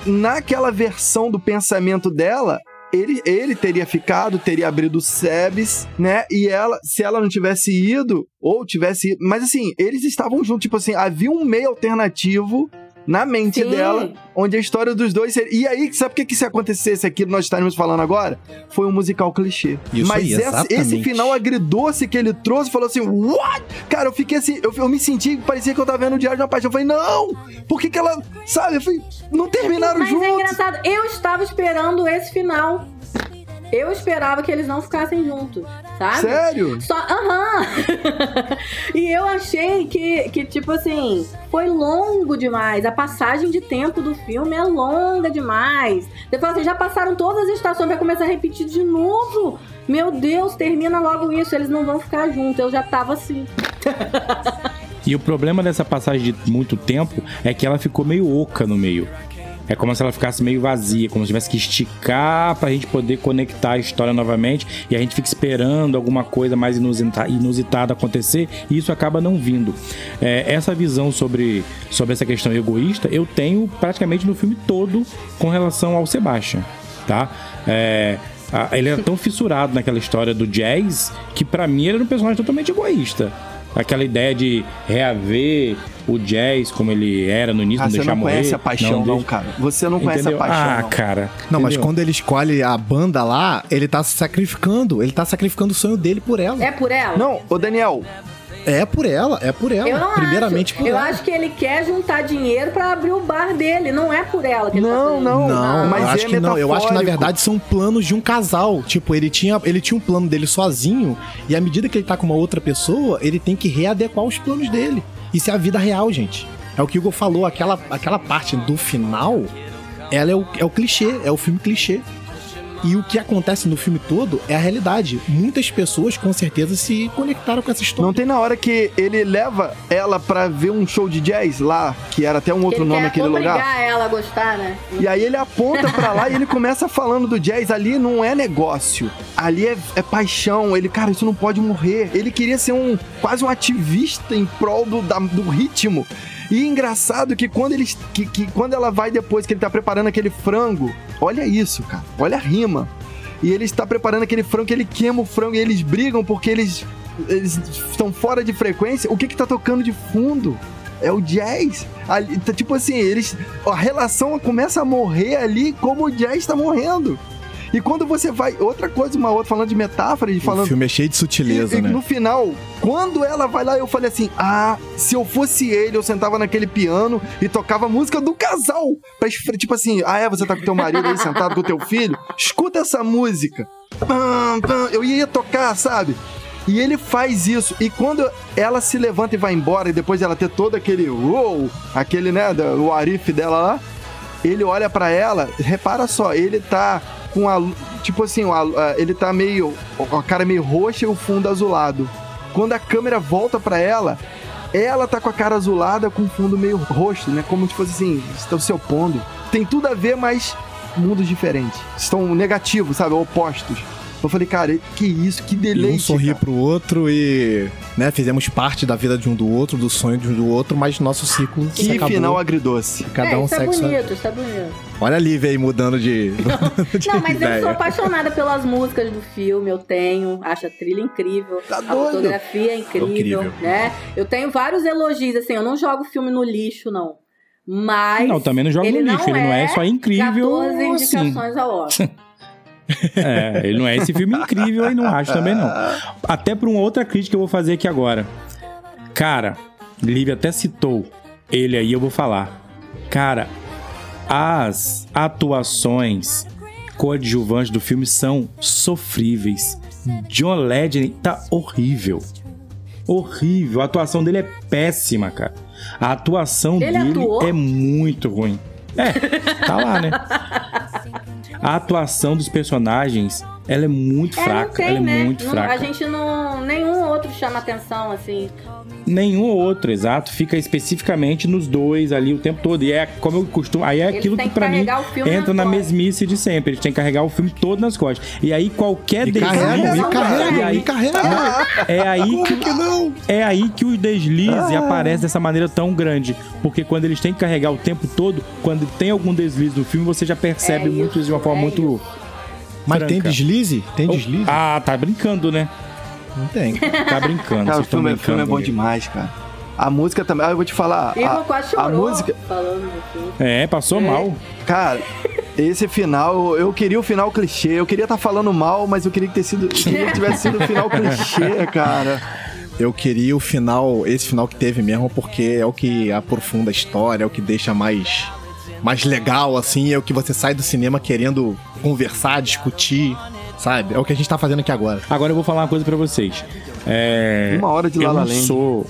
Naquela versão do pensamento dela, ele, ele teria ficado, teria abrido o Sebes, né? E ela, se ela não tivesse ido, ou tivesse ido. Mas assim, eles estavam juntos, tipo assim, havia um meio alternativo na mente Sim. dela, onde a história dos dois seria. E aí, sabe o que, que se acontecesse aquilo que nós estaremos falando agora? Foi um musical clichê. Isso Mas aí, essa- esse final agridoce que ele trouxe, falou assim: What? Cara, eu fiquei assim, eu, eu me senti, parecia que eu tava vendo o Diário de uma Paixão. Eu falei, não! Por que, que ela. Sabe? Eu falei, não terminaram Mas juntos. é engraçado, eu estava esperando esse final. Eu esperava que eles não ficassem juntos, sabe? Sério? Só, aham. e eu achei que, que, tipo assim, foi longo demais. A passagem de tempo do filme é longa demais. Depois assim, já passaram todas as estações, vai começar a repetir de novo. Meu Deus, termina logo isso. Eles não vão ficar juntos. Eu já tava assim. E o problema dessa passagem de muito tempo é que ela ficou meio oca no meio. É como se ela ficasse meio vazia, como se tivesse que esticar pra gente poder conectar a história novamente e a gente fica esperando alguma coisa mais inusita- inusitada acontecer e isso acaba não vindo. É, essa visão sobre, sobre essa questão egoísta eu tenho praticamente no filme todo com relação ao Sebastian, tá? É, ele era tão fissurado naquela história do jazz que pra mim ele era um personagem totalmente egoísta. Aquela ideia de reaver o jazz como ele era no início, Ah, não você deixar não morrer. conhece a paixão, não, deixa- cara. Você não conhece Entendeu? a paixão. Ah, não. cara. Não, mas entendeu? quando ele escolhe a banda lá, ele tá se sacrificando. Ele tá sacrificando o sonho dele por ela. É por ela? Não, ô Daniel, É por ela, é por ela. Eu não Primeiramente acho. por Eu ela. acho que ele quer juntar dinheiro pra abrir o bar dele. Não é por ela que ele tá Não, fazendo não. Não, mas eu acho é que não. Eu acho que na verdade são planos de um casal. Tipo, ele tinha, ele tinha um plano dele sozinho e à medida que ele tá com uma outra pessoa, ele tem que readequar os planos dele. Isso é a vida real, gente. É o que o Hugo falou, aquela, aquela parte do final, ela é o, é o clichê, é o filme clichê. E o que acontece no filme todo é a realidade. Muitas pessoas com certeza se conectaram com essa história. Não tem na hora que ele leva ela pra ver um show de jazz lá, que era até um outro ele nome quer aquele obrigar lugar. ela a gostar, né? E aí ele aponta pra lá e ele começa falando do jazz. Ali não é negócio. Ali é, é paixão. Ele, cara, isso não pode morrer. Ele queria ser um quase um ativista em prol do, da- do ritmo. E engraçado que quando, eles, que, que quando ela vai depois que ele tá preparando aquele frango, olha isso, cara. Olha a rima. E ele está preparando aquele frango, ele queima o frango e eles brigam porque eles, eles estão fora de frequência. O que que tá tocando de fundo? É o jazz. Ali, tá, tipo assim, eles. A relação começa a morrer ali como o jazz tá morrendo. E quando você vai. Outra coisa, uma outra, falando de metáfora, de O falando. filme é cheio de sutileza, E- e né? No final, quando ela vai lá, eu falei assim: Ah, se eu fosse ele, eu sentava naquele piano e tocava a música do casal. Pra tipo assim, ah, é, você tá com teu marido aí sentado com teu filho? Escuta essa música. Eu ia tocar, sabe? E ele faz isso. E quando ela se levanta e vai embora, e depois ela ter todo aquele uou, aquele, né, o arife dela lá, ele olha pra ela, repara só, ele tá com a. Tipo assim, a- a- ele tá meio. a cara meio roxa e o fundo azulado. Quando a câmera volta pra ela, ela tá com a cara azulada com o fundo meio roxo, né? Como se fosse assim, estão se opondo. Tem tudo a ver, mas mundos diferentes. Estão negativos, sabe? Opostos. Eu falei, cara, que isso, que E deleite. um sorrir cara. pro outro e, né, fizemos parte da vida de um do outro, do sonho de um do outro, mas nosso ciclo se Que acabou. final agridoce. Cada é, um isso é segue sua- bonito, isso é bonito. Olha a Lívia aí mudando de, de Não, mas eu ideia. sou apaixonada pelas músicas do filme, eu tenho, acho a trilha incrível, Tá a doido? fotografia é incrível, Incrível. né? Eu tenho vários elogios, assim, eu não jogo filme no lixo, não. Mas. Não, também não joga ele no lixo. não ele não é é só incrível 14 assim. indicações ao Oscar. É, ele não é esse filme incrível e não acho também não. Até por uma outra crítica que eu vou fazer aqui agora. Cara, Lívia até citou ele aí, eu vou falar. Cara, as atuações coadjuvantes do filme são sofríveis. John Legend tá horrível. Horrível. A atuação dele é péssima, cara. A atuação Ele dele atuou? é muito ruim. É, tá lá, né? A atuação dos personagens, ela é muito É, fraca. tem, ela é né? muito Não- fraca. A gente não. Nenhum outro chama atenção, assim. Nenhum outro, exato. Fica especificamente nos dois ali o tempo todo. E é como eu costumo. Aí é Eles aquilo que que pra mim carregar o filme entra na mesmice de sempre. Eles têm que carregar o filme todo nas costas. E aí qualquer E deslize. carrega, e carrega, e aí, e carrega. é aí que, que não? é aí que o deslize Ah. aparece dessa maneira tão grande. Porque quando eles têm que carregar o tempo todo, quando tem algum deslize no filme, você já percebe É muito isso de uma isso, forma é muito. Mas tem Franca. deslize? Tem deslize? Ah, tá brincando, né? Não tem. Tá brincando. Cara, o filme, é- brincando filme é bom demais, cara. A música também. Ah, eu vou te falar. Igor A, quase a chorou música. falando do filme. É, passou É. mal. Cara, esse final, eu queria o final clichê. Eu queria estar falando mal, mas eu queria que, ter sido, queria que tivesse sido o final clichê, cara. Eu queria o final, esse final que teve mesmo, porque é o que aprofunda a história, é o que deixa mais, mais legal, assim, é o que você sai do cinema querendo conversar, discutir, sabe? É o que a gente tá fazendo aqui agora. Agora eu vou falar uma coisa pra vocês. É, Uma hora de eu La La não Land. sou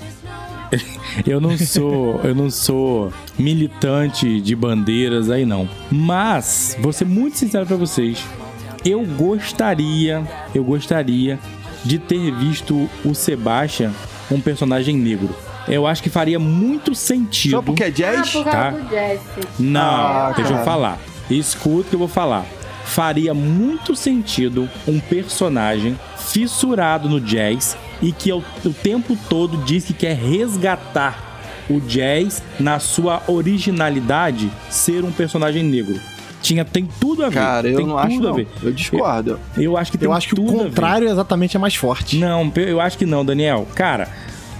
eu não sou eu não sou militante de bandeiras aí não mas vou ser muito sincero pra vocês eu gostaria eu gostaria de ter visto o Sebastian um personagem negro eu acho que faria muito sentido Só porque é Ah, jazz? por causa Tá. do Jesse. não, Ah, deixa eu falar. Escuta o que eu vou falar. Faria muito sentido um personagem fissurado no jazz e que o tempo todo diz que quer resgatar o jazz na sua originalidade ser um personagem negro. Tinha, tem tudo a ver. Cara, eu tem não tudo acho. a Não. ver. Eu discordo. Eu acho que tem Eu acho que o tudo a ver. contrário exatamente é mais forte. Não, eu acho que não, Daniel. Cara,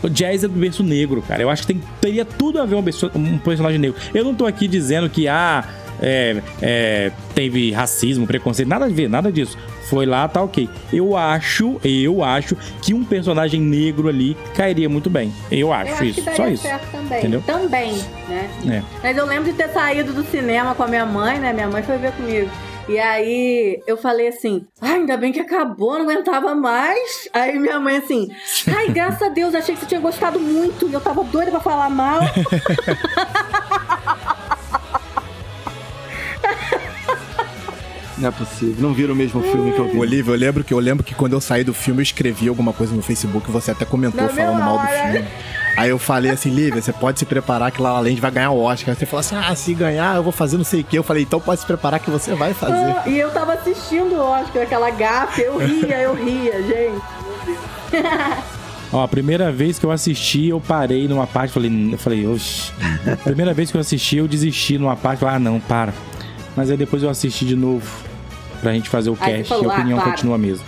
o jazz é do berço negro, cara. Eu acho que tem, teria tudo a ver um, berço- um personagem negro. Eu não tô aqui dizendo que, ah, é, é, teve racismo, preconceito, nada a ver, nada disso. Foi lá, tá ok. Eu acho, eu acho que um personagem negro ali cairia muito bem. Eu Eu acho acho isso, só isso. também. Entendeu? Também, né? É. Mas eu lembro de ter saído do cinema com a minha mãe, né? Minha mãe foi ver comigo. E aí eu falei assim: ai, ainda bem que acabou, não aguentava mais. Aí minha mãe assim: ai, graças a Deus, achei que você tinha gostado muito e eu tava doida pra falar mal. Não é possível. Não viram o mesmo filme que eu vi. Olivia, eu lembro que eu lembro que quando eu saí do filme eu escrevi alguma coisa no Facebook, você até comentou Na falando mal do filme. Aí eu falei assim, Lívia, você pode se preparar que La La Land vai ganhar o Oscar. Você falou assim, ah, se ganhar eu vou fazer não sei o que. Eu falei, então pode se preparar que você vai fazer. Ah, e eu tava assistindo o Oscar, aquela gafe, eu ria, eu ria, gente. Meu Deus. Ó, a primeira vez que eu assisti, eu parei numa parte, falei, eu falei, oxi. primeira vez que eu assisti, eu desisti numa parte, falei, ah, não, para. Mas aí depois eu assisti de novo pra gente fazer o Aí cast falou, e a opinião ah, continua a mesma.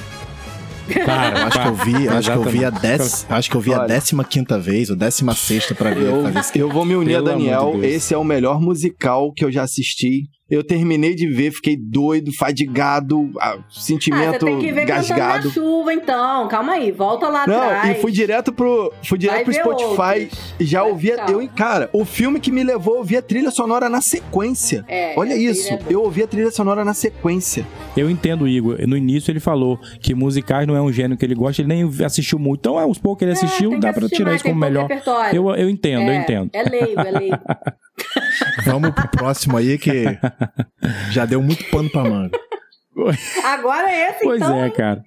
Para, Eu acho que eu vi, eu acho que eu vi a dez, acho que eu vi a décima quinta vez, ou décima sexta pra ver. Eu, fazer esse- eu vou me unir Pelo a Daniel. Esse é o melhor musical que eu já assisti. Eu terminei de ver, fiquei doido, fadigado, ah, Ah, você sentimento tem que ver cantando gasgado. na chuva, então. Calma aí, volta lá Não, atrás. e fui direto pro, fui direto Vai pro Spotify. outros. Já Vai, ouvia. Eu, cara, o filme que me levou a ouvir a trilha sonora na sequência. É, Olha isso, é boa. eu ouvi a trilha sonora na sequência. Eu entendo, Igor. No início ele falou que musicais não é um gênero que ele gosta, ele nem assistiu muito. Então, aos poucos que ele assistiu, que dá pra assistir tirar mais, isso como melhor. Eu, eu entendo, eu É, entendo. É leigo, é leigo. Vamos pro próximo aí que já deu muito pano pra manga. Agora é esse, Pois então. é, cara.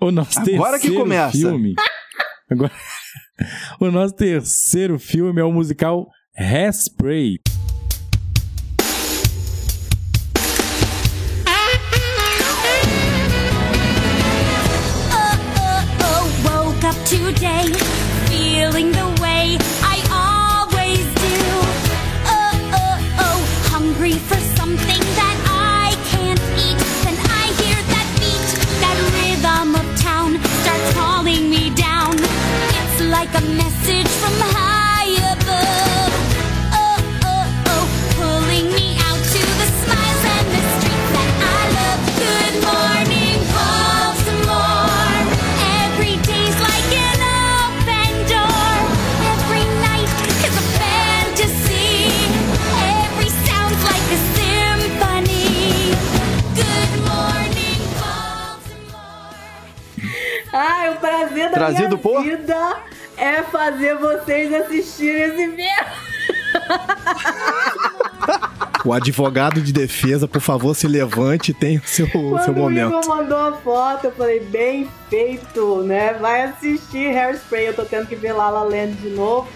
O nosso Agora que terceiro começa. filme. Agora... o nosso terceiro filme é o musical Hairspray. Oh, oh, oh, woke up today feeling the like a message from high above. Oh, oh, oh, pulling me out to the smiles and the streets that I love. Good morning, Baltimore. Every day's like an open door. Every night is a fantasy. Every sound's like a symphony. Good morning, Baltimore. Ai, o prazer da Trazido minha por? vida é fazer vocês assistirem esse filme. O advogado de defesa, por favor, se levante e tenha o seu, o seu Quando o momento. Igor mandou a foto, eu falei, bem feito, né? Vai assistir Hairspray, eu tô tendo que ver La La Land de novo.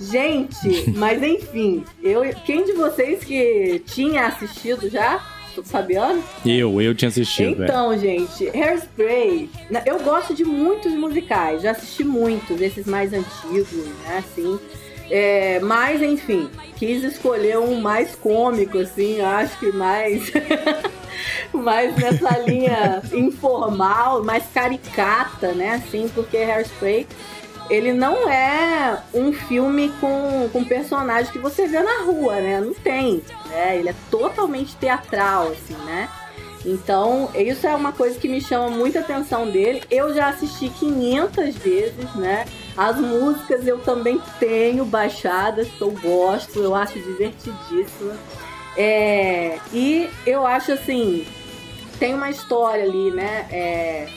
Gente, mas enfim, eu, quem de vocês que tinha assistido já? Fabiano? Eu, eu tinha assistido. é. Então, gente, Hairspray, né, eu gosto de muitos musicais, já assisti muitos, esses mais antigos, né, assim. É, mas, enfim, quis escolher um mais cômico, assim, acho que mais. mais nessa linha informal, mais caricata, né, assim, porque Hairspray. Ele não é um filme com, com personagem que você vê na rua, né? Não tem, né? Ele é totalmente teatral, assim, né? Então, isso é uma coisa que me chama muita atenção dele. Eu já assisti 500 vezes, né? As músicas eu também tenho baixadas, eu gosto, eu acho divertidíssima. É, e eu acho assim, tem uma história ali, né? é,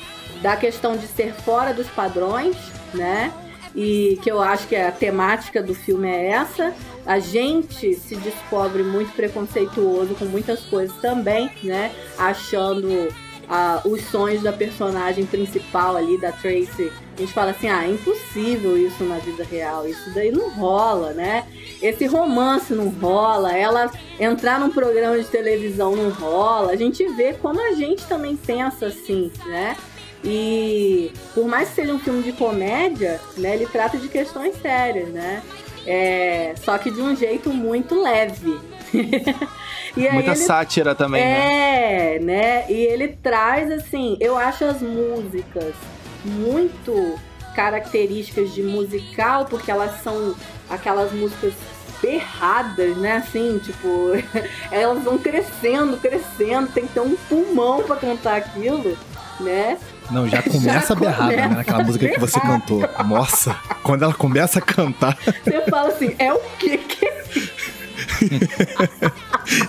da questão de ser fora dos padrões, né? E que eu acho que a temática do filme é essa. A gente se descobre muito preconceituoso com muitas coisas também, né? Achando ah, os sonhos da personagem principal ali, da Tracy. A gente fala assim, ah, é impossível isso na vida real, isso daí não rola, né? Esse romance não rola, ela entrar num programa de televisão não rola. A gente vê como a gente também pensa assim, né? E por mais que seja um filme de comédia, né, ele trata de questões sérias, né? É, só que de um jeito muito leve. e Muita ele sátira também, né? é, né? E ele traz, assim, eu acho as músicas muito características de musical, porque elas são aquelas músicas berradas, né? Assim, tipo, elas vão crescendo, crescendo, tem que ter um pulmão pra cantar aquilo, né? Não, já começa Já berrado, né? começa Naquela música que você cantou. Nossa, quando ela começa a cantar, Você fala assim, é o quê que é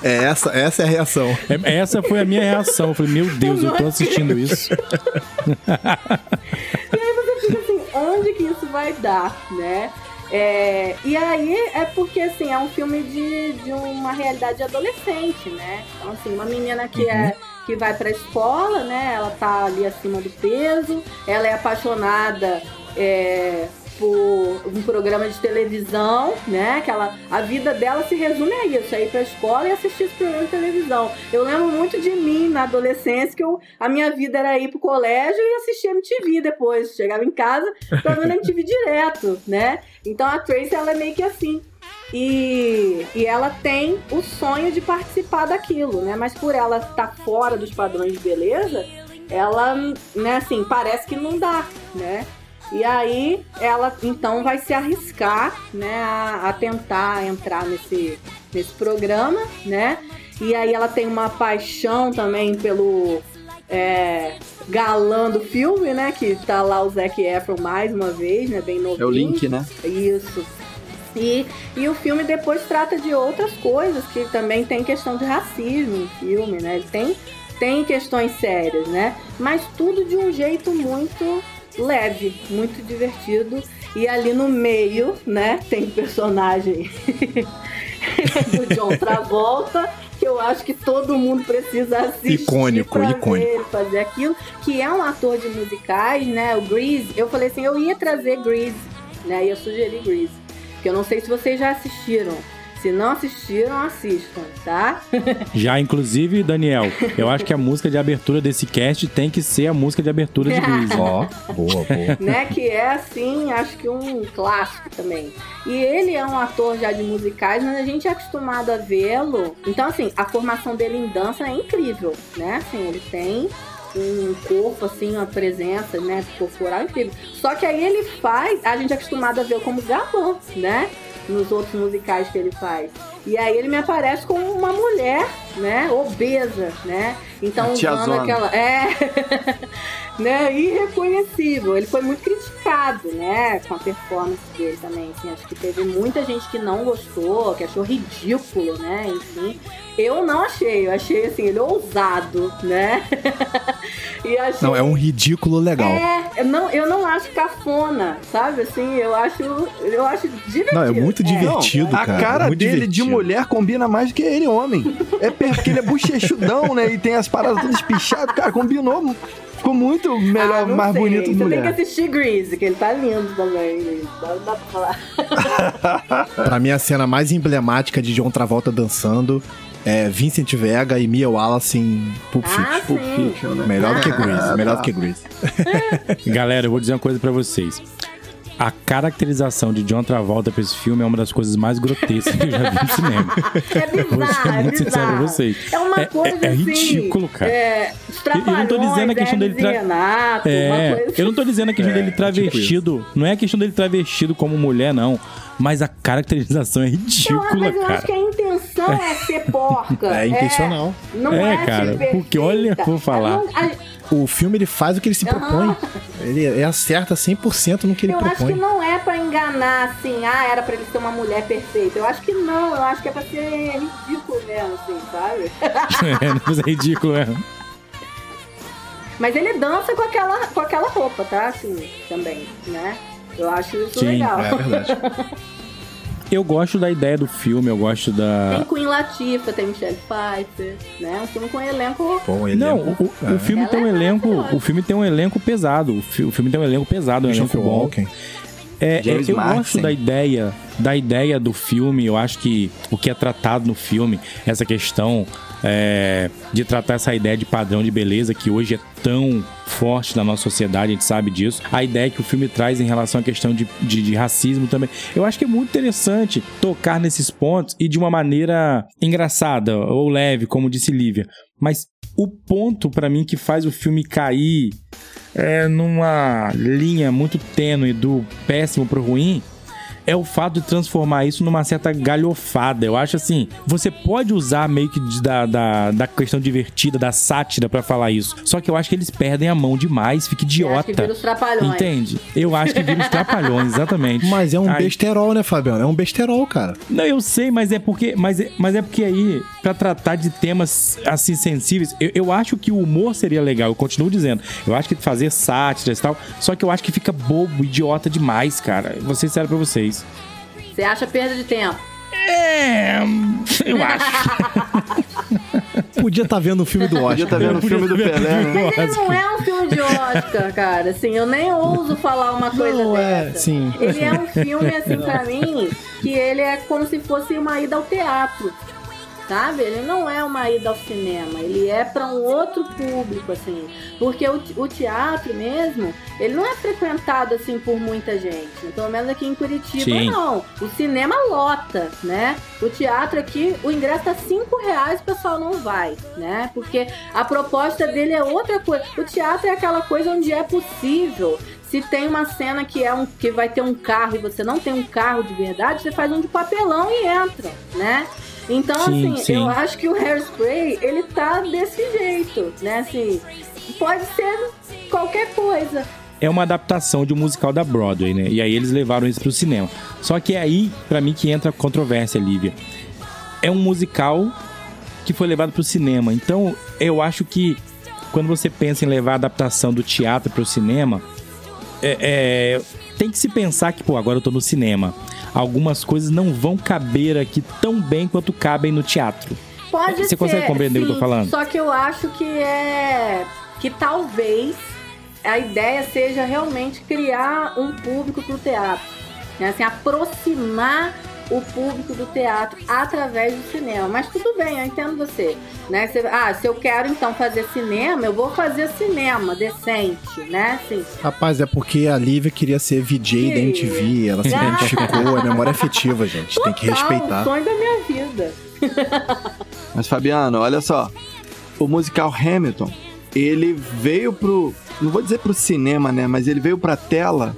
é essa, essa é a reação. É- Essa foi a minha reação. Eu falei, meu Deus, eu tô assistindo isso. E aí você fica assim, onde que isso vai dar, né? É, e aí é porque assim, é um filme de, de uma realidade adolescente, né? Então, assim, uma menina que é que vai pra escola, né? Ela tá ali acima do peso, ela é apaixonada é, por um programa de televisão, né? Que ela, a vida dela se resume a isso, a ir pra escola e assistir esse programa de televisão. Eu lembro muito de mim na adolescência, que eu, a minha vida era ir pro colégio e assistir MTV depois. Chegava em casa, tava vendo MTV direto, né? Então a Tracy, ela é meio que assim. E, e ela tem o sonho de participar daquilo, né? Mas por ela estar fora dos padrões de beleza, ela, né, assim, parece que não dá, né? E aí ela então vai se arriscar, né, a, a tentar entrar nesse, nesse programa, né? E aí ela tem uma paixão também pelo é, galã do filme, né? Que tá lá o Zac Efron mais uma vez, né? Bem novinho. É o Link, né? Isso. E, e o filme depois trata de outras coisas, que também tem questão de racismo no filme, né? Ele tem, tem questões sérias, né? Mas tudo de um jeito muito leve, muito divertido. E ali no meio, né, tem o personagem do John Travolta, que eu acho que todo mundo precisa assistir. Icônico, icônico. ver fazer aquilo, que é um ator de musicais, né? O Grease. Eu falei assim, eu ia trazer Grease, né? Ia sugerir Grease. Que eu não sei se vocês já assistiram. Se não assistiram, assistam, tá? Já, inclusive, Daniel, eu acho que a música de abertura desse cast tem que ser a música de abertura de Grease. Ó, boa, boa. né? Que é assim, acho que um clássico também. E ele é um ator já de musicais, mas a gente é acostumado a vê-lo. Então, assim, a formação dele em dança é incrível, né? Assim, ele tem um corpo, assim, uma presença, né, corporal incrível. Só que aí ele faz, a gente é acostumado a ver como galã, né? Nos outros musicais que ele faz. E aí ele me aparece como uma mulher, né, obesa, né? Então A usando aquela. É. né, irreconhecível. Ele foi muito criticado, né, com a performance dele também. Assim, acho que teve muita gente que não gostou, que achou ridículo, né? Enfim. Eu não achei, eu achei assim, ele ousado, né? e achei... Não, é um ridículo legal. É, eu não, eu não acho cafona, sabe? Assim, eu acho, eu acho divertido. Não, é muito divertido, a cara. cara muito dele de divertido. mulher combina mais do que ele, homem. É per- porque ele é bochechudão, né? E tem as paradas todas pichadas. Cara, combinou. Ficou muito melhor, Ah, mais sei. bonito Você mulher. tem que assistir Grease, que ele tá lindo também. Grease. Não dá pra falar. Pra mim, a cena mais emblemática de John Travolta dançando é Vincent Vega e Mia Wallace em Pulp Ah, Fiction. sim. Fiction, né? Melhor do que Grease, Ah, melhor do que Grease. Galera, eu vou dizer uma coisa pra vocês. A caracterização de John Travolta pra esse filme é uma das coisas mais grotescas que eu já vi no cinema. É Vou bizarro, ser é muito sincero bizarro. pra vocês. É uma É- coisa é- é assim, ridículo, cara. É, os Eu não tô dizendo a questão dele tra-. Renato, uma É, coisa eu não tô dizendo a questão É, dele travestido. não é a questão dele travestido como mulher, não. Mas a caracterização é Eu, ridícula, mas eu acho cara. que a intenção é ser porca. É intencional. não É, é, cara, porque olha, vou falar. Eu, não- a- O filme ele faz o que ele se Aham. propõe. Ele, ele acerta 100% no que ele eu acho propõe. que não é pra enganar, assim, ah, era pra ele ser uma mulher perfeita. Eu acho que não, eu acho que é pra ser ridículo mesmo, assim, sabe? É, mas é ridículo, é. Mas ele dança com aquela, com aquela roupa, tá? Assim, também, né? Eu acho isso Sim, legal. É verdade. Eu gosto da ideia do filme, eu gosto da. Tem Queen Latifah, tem Michelle Pfeiffer, né? Um filme com elenco. Bom, ele Não, é... o, o- o filme Ela tem um é elenco. maravilhosa. O filme tem um elenco pesado. O, fi- o filme tem um elenco pesado, um elenco Christopher bom. Walken. É, é, James eu Marsden. gosto da ideia, da ideia do filme. Eu acho que o que é tratado no filme, essa questão é, de tratar essa ideia de padrão de beleza que hoje é tão forte na nossa sociedade, a gente sabe disso. A ideia que o filme traz em relação à questão de, de, de racismo também. Eu acho que é muito interessante tocar nesses pontos e de uma maneira engraçada ou leve, como disse Lívia. Mas o ponto pra mim que faz o filme cair é numa linha muito tênue do péssimo pro ruim é o fato de transformar isso numa certa galhofada. Eu acho assim, você pode usar meio que da, da, da questão divertida, da sátira pra falar isso. Só que eu acho que eles perdem a mão demais, fica Eu acho que idiota. vira os trapalhões. Entende? Eu acho que vira os trapalhões, exatamente. Mas é um Aí- besterol, né, Fabiano? É um besterol, cara. Não, eu sei, mas é porque, mas é, mas é porque aí, pra tratar de temas assim sensíveis, eu, eu acho que o humor seria legal, eu continuo dizendo. Eu acho que fazer sátiras e tal, só que eu acho que fica bobo, idiota demais, cara. Vou ser sério pra vocês. Você acha perda de tempo? É, eu acho. Podia estar vendo o filme do Podia Oscar. estar vendo o filme do Pelé, né? Mas ele não é um filme de Oscar, cara. Assim, eu nem ouso falar uma coisa Não, é, dessa. sim. Ele é um filme, assim, pra mim, que ele é como se fosse uma ida ao teatro. Sabe? Ele não é uma ida ao cinema, ele é pra um outro público, assim. Porque o, o teatro mesmo, ele não é frequentado, assim, por muita gente. Pelo menos aqui em Curitiba, Sim. não. O cinema lota, né? O teatro aqui, o ingresso tá 5 reais, o pessoal não vai, né? Porque a proposta dele é outra coisa. O teatro é aquela coisa onde é possível. Se tem uma cena que é um que vai ter um carro e você não tem um carro de verdade, você faz um de papelão e entra, né? Então, Sim, assim, sim. eu acho que o Hairspray, ele tá desse jeito, né? Assim, pode ser qualquer coisa. é uma adaptação de um musical da Broadway, né? E aí eles levaram isso pro cinema. Só que é aí, pra mim, que entra a controvérsia, Lívia. É um musical que foi levado pro cinema. Então, eu acho que quando você pensa em levar a adaptação do teatro pro cinema, é- é, tem que se pensar que, pô, agora eu tô no cinema. Algumas coisas não vão caber aqui tão bem quanto cabem no teatro. Pode Você ser. consegue compreender o que eu tô sim. falando? Só que eu acho que é. que talvez a ideia seja realmente criar um público pro teatro. Né? Assim, aproximar o público do teatro através do cinema. Mas tudo bem, eu entendo você. Né? Você- ah, se eu quero então fazer cinema, eu vou fazer cinema decente, né? Assim, Rapaz, é porque a Lívia queria ser VJ da MTV, ela se identificou, é memória afetiva, gente. Tem que total, o respeitar. sonho da minha vida. Mas, Fabiano, olha só. O musical Hamilton, ele veio pro. Não vou dizer pro cinema, né? Mas ele veio pra tela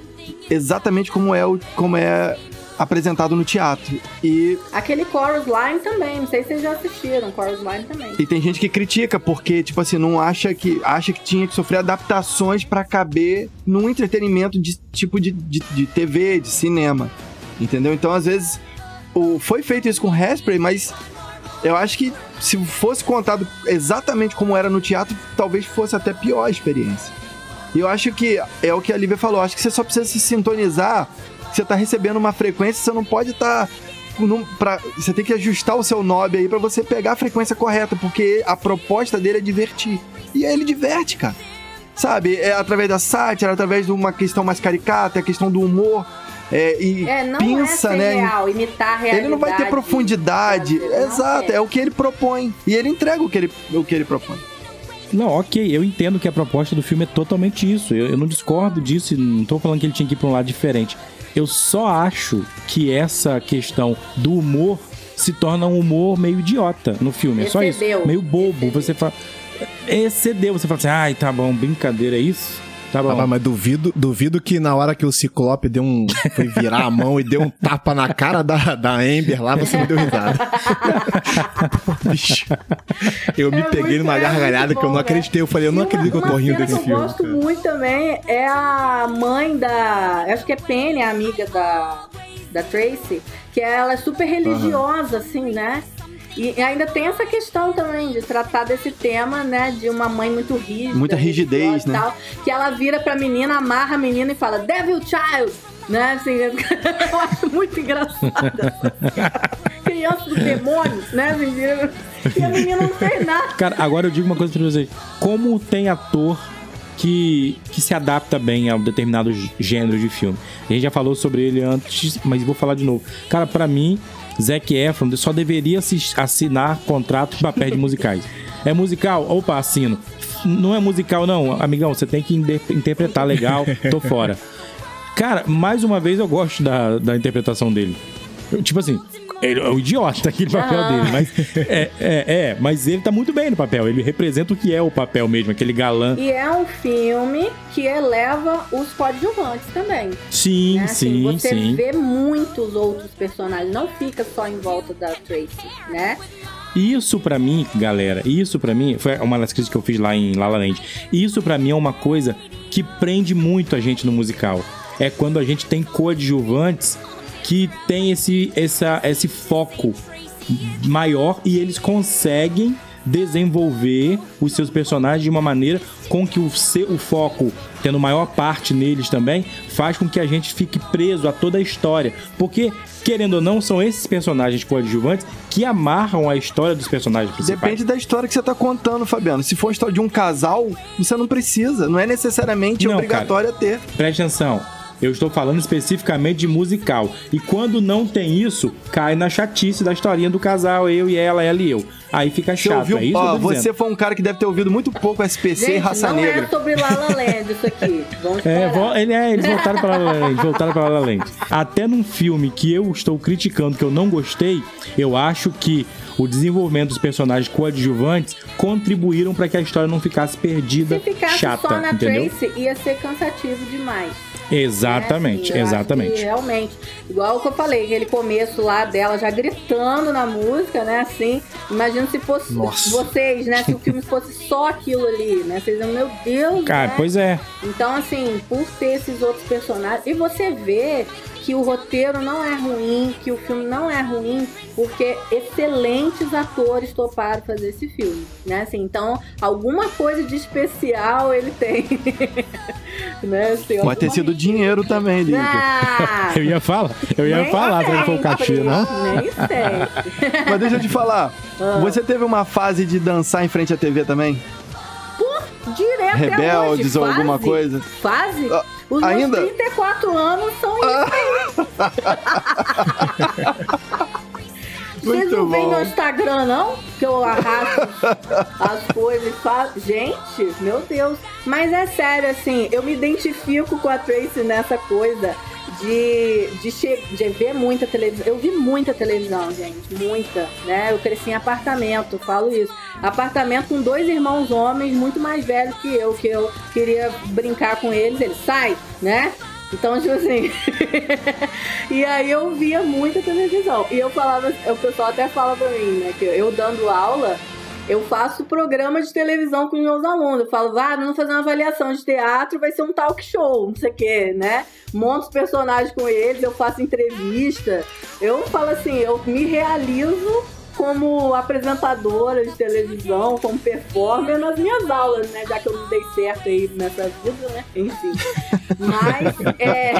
exatamente como é, o, como é apresentado no teatro. E, Aquele Chorus Line também, não sei se vocês já assistiram, Chorus Line também. e tem gente que critica, porque, tipo assim, não acha que. acha que tinha que sofrer adaptações pra caber num entretenimento de tipo de, de, de TV, de cinema. Entendeu? Então, às vezes, o, foi feito isso com Hairspray, mas eu acho que se fosse contado exatamente como era no teatro, talvez fosse até pior a experiência. E eu acho que é o que a Lívia falou, acho que você só precisa se sintonizar, você tá recebendo uma frequência, você não pode estar você tem que ajustar o seu knob aí pra você pegar a frequência correta, porque a proposta dele é divertir. E aí ele diverte, cara. Sabe? É através da sátira, através de uma questão mais caricata, a questão do humor. É, e É, não pinça, é ser né? real, imitar a realidade. Ele não vai ter profundidade. brasileira, não Exato, tem. é o que ele propõe. E ele entrega o que ele, o que ele propõe. Não, ok, eu entendo que a proposta do filme é totalmente isso. Eu, eu não discordo disso, e não tô falando que ele tinha que ir pra um lado diferente. Eu só acho que essa questão do humor se torna um humor meio idiota no filme. É só isso. Meio bobo. Excedeu. Você fala. Excedeu. Você fala assim, ai, tá bom, brincadeira, é isso? Tá bom. Ah, mas duvido, duvido que na hora que o Ciclope deu um. Foi virar a mão e deu um tapa na cara da, da Amber lá, você não deu risada. Bicho. Eu me É peguei muito- numa é gargalhada que eu não né? acreditei. Eu falei, eu não uma- acredito que eu tô rindo desse que filme. eu gosto cara. muito também é a mãe da. Acho que é Penny, a amiga da, da Tracy, que ela é super religiosa, assim, né? E ainda tem essa questão também de tratar desse tema, né? De uma mãe muito rígida. Muita rigidez, né? Tal, que ela vira pra menina, amarra a menina e fala, Devil Child! Né? Assim, eu acho muito engraçada. Criança do demônio, né? Menina? E a menina não fez nada. Cara, agora eu digo uma coisa pra vocês. Como tem ator que, que se adapta bem a um determinado gê- gênero de filme? A gente já falou sobre ele antes, mas vou falar de novo. Cara, pra mim, Zac Efron só deveria assinar contrato de papéis de musicais. É musical? Opa, assino. Não é musical, não. Amigão, você tem que inter- interpretar legal. Tô fora. Cara, mais uma vez eu gosto da, da interpretação dele. Eu, tipo assim, ele é um idiota aquele papel Ah. dele, mas é, é, é, mas ele tá muito bem no papel. Ele representa o que é o papel mesmo, aquele galã. E é um filme que eleva os coadjuvantes também. Sim, né? Assim, sim, você sim. vê muitos outros personagens, não fica só em volta da Tracy, né? Isso pra mim, galera, isso pra mim foi uma das críticas que eu fiz lá em La La Land. Isso pra mim é uma coisa que prende muito a gente no musical. É quando a gente tem coadjuvantes que tem esse, essa, esse foco maior e eles conseguem desenvolver os seus personagens de uma maneira com que o, seu, o foco, tendo maior parte neles também, faz com que a gente fique preso a toda a história. Porque, querendo ou não, são esses personagens coadjuvantes que amarram a história dos personagens principais. Depende da história que você tá contando, Fabiano. Se for a história de um casal, você não precisa. Não é necessariamente Não, obrigatório a ter. Preste atenção. Eu estou falando especificamente de musical. E quando não tem isso, cai na chatice da historinha do casal, eu e ela, ela e eu. Aí fica Você chato, ouviu? é isso que eu Ó, dizendo. você foi um cara que deve ter ouvido muito pouco SPC e Gente, Raça não Negra. é sobre La La Land isso aqui. Vamos É, vo- ele, é, eles voltaram para La La Land, voltaram para La La Land. Até num filme que eu estou criticando, que eu não gostei, eu acho que o desenvolvimento dos personagens coadjuvantes contribuíram para que a história não ficasse perdida, Se ficasse chata, só na entendeu? Tracy, ia ser cansativo demais. Exatamente, né? Assim, exatamente. realmente, igual o que eu falei, aquele começo lá dela já gritando na música, né? Assim, imagina se fosse Nossa. vocês, né? Se o filme fosse só aquilo ali, né? Vocês iam, meu Deus, Cara, né? pois é. Então, assim, por ter esses outros personagens. E você vê que o roteiro não é ruim, que o filme não é ruim, porque excelentes atores toparam fazer esse filme, né? Assim, então, alguma coisa de especial ele tem. né? Assim, Pode ter sido dinheiro também, Lívia. Ah, Eu ia falar, eu ia nem falar se for o cachê, não. Nem sei. Mas deixa eu te falar. Ah. Você teve uma fase de dançar em frente à TV também? Direto Rebeldes ou alguma coisa? Fase? Ah, Os ainda? Ah. meus 34 anos são isso aí. Vocês não veem no Instagram, não? Que eu arrasto as coisas e faço. Gente, meu Deus. Mas é sério, assim, eu me identifico com a Tracy nessa coisa de, de, de ver muita televisão. Eu vi muita televisão, gente. Muita, né? Eu cresci em apartamento, falo isso. Apartamento com dois irmãos homens muito mais velhos que eu, que eu queria brincar com eles. Eles, sai, né? Então, tipo assim. e aí eu via muita televisão. E eu falava, o pessoal até fala pra mim, né? Que eu dando aula, eu faço programa de televisão com os meus alunos. Eu falo, vai, vamos fazer uma avaliação de teatro, vai ser um talk show, não sei o quê, né? Monto os personagens com eles, eu faço entrevista. Eu falo assim, eu me realizo como apresentadora de televisão, como performer nas minhas aulas, né? Já que eu não dei certo aí nessa vida, né? Enfim. Mas, é...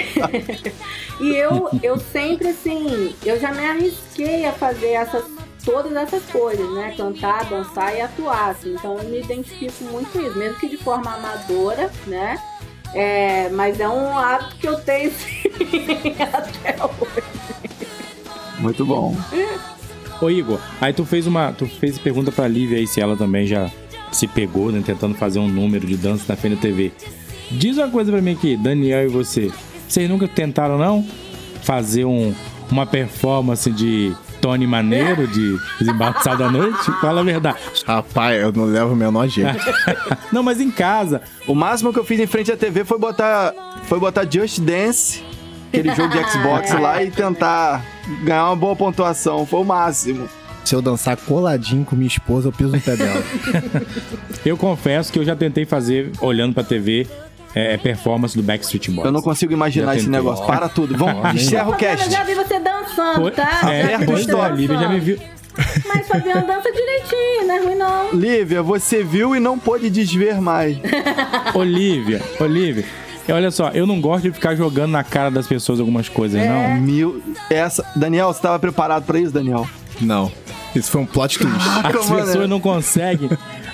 e eu, eu sempre, assim, eu já me arrisquei a fazer essas, todas essas coisas, né? Cantar, dançar e atuar, assim. Então eu me identifico muito com isso, mesmo que de forma amadora, né? É, mas é um hábito que eu tenho sim, até hoje. Muito bom. Ô Igor, aí tu fez uma. Tu fez pergunta pra Lívia aí se ela também já se pegou, né? Tentando fazer um número de dança na frente da TV. Diz uma coisa pra mim aqui, Daniel e você. Vocês nunca tentaram, não? Fazer um, uma performance de Tony Maneiro, de Desembaçado da Noite? Fala a verdade. Rapaz, eu não levo o menor jeito. Não, mas em casa. O máximo que eu fiz em frente à TV foi botar, foi botar Just Dance, aquele jogo de Xbox lá, e tentar ganhar uma boa pontuação. Foi o máximo. Se eu dançar coladinho com minha esposa, eu piso no pé dela. Eu confesso que eu já tentei fazer, olhando pra TV, é, performance do Backstreet Boys. Eu não consigo imaginar esse negócio. Para tudo. Vamos, encerra o cast. já vi você dançando, Foi- tá? É, já vi pois você é, a Lívia já me viu. Mas Fabiana dança direitinho, não é ruim não. Lívia, você viu e não pôde desver mais. Olivia, Olivia. e Olha só, eu não gosto de ficar jogando na cara das pessoas algumas coisas, É. não. Mil... Essa... Daniel, você tava preparado pra isso, Daniel? Não. Isso foi um plot twist. As pessoas não conseguem.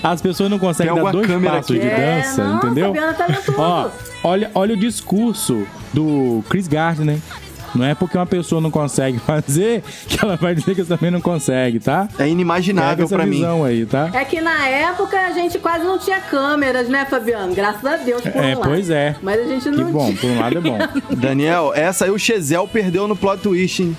As pessoas não conseguem Tem dar dois passos aqui? de É, dança, não, entendeu? Fabiana tá. Ó, olha, olha o discurso do Chris Gardner. Não é porque uma pessoa não consegue fazer que ela vai dizer que você também não consegue, tá? É inimaginável pra mim. visão aí, tá? É que na época a gente quase não tinha câmeras, né, Fabiano? Graças a Deus por É, um pois lado. é. Mas a gente Que não bom, tinha. por um lado é bom. Daniel, essa aí o Chesel perdeu no plot twist, hein?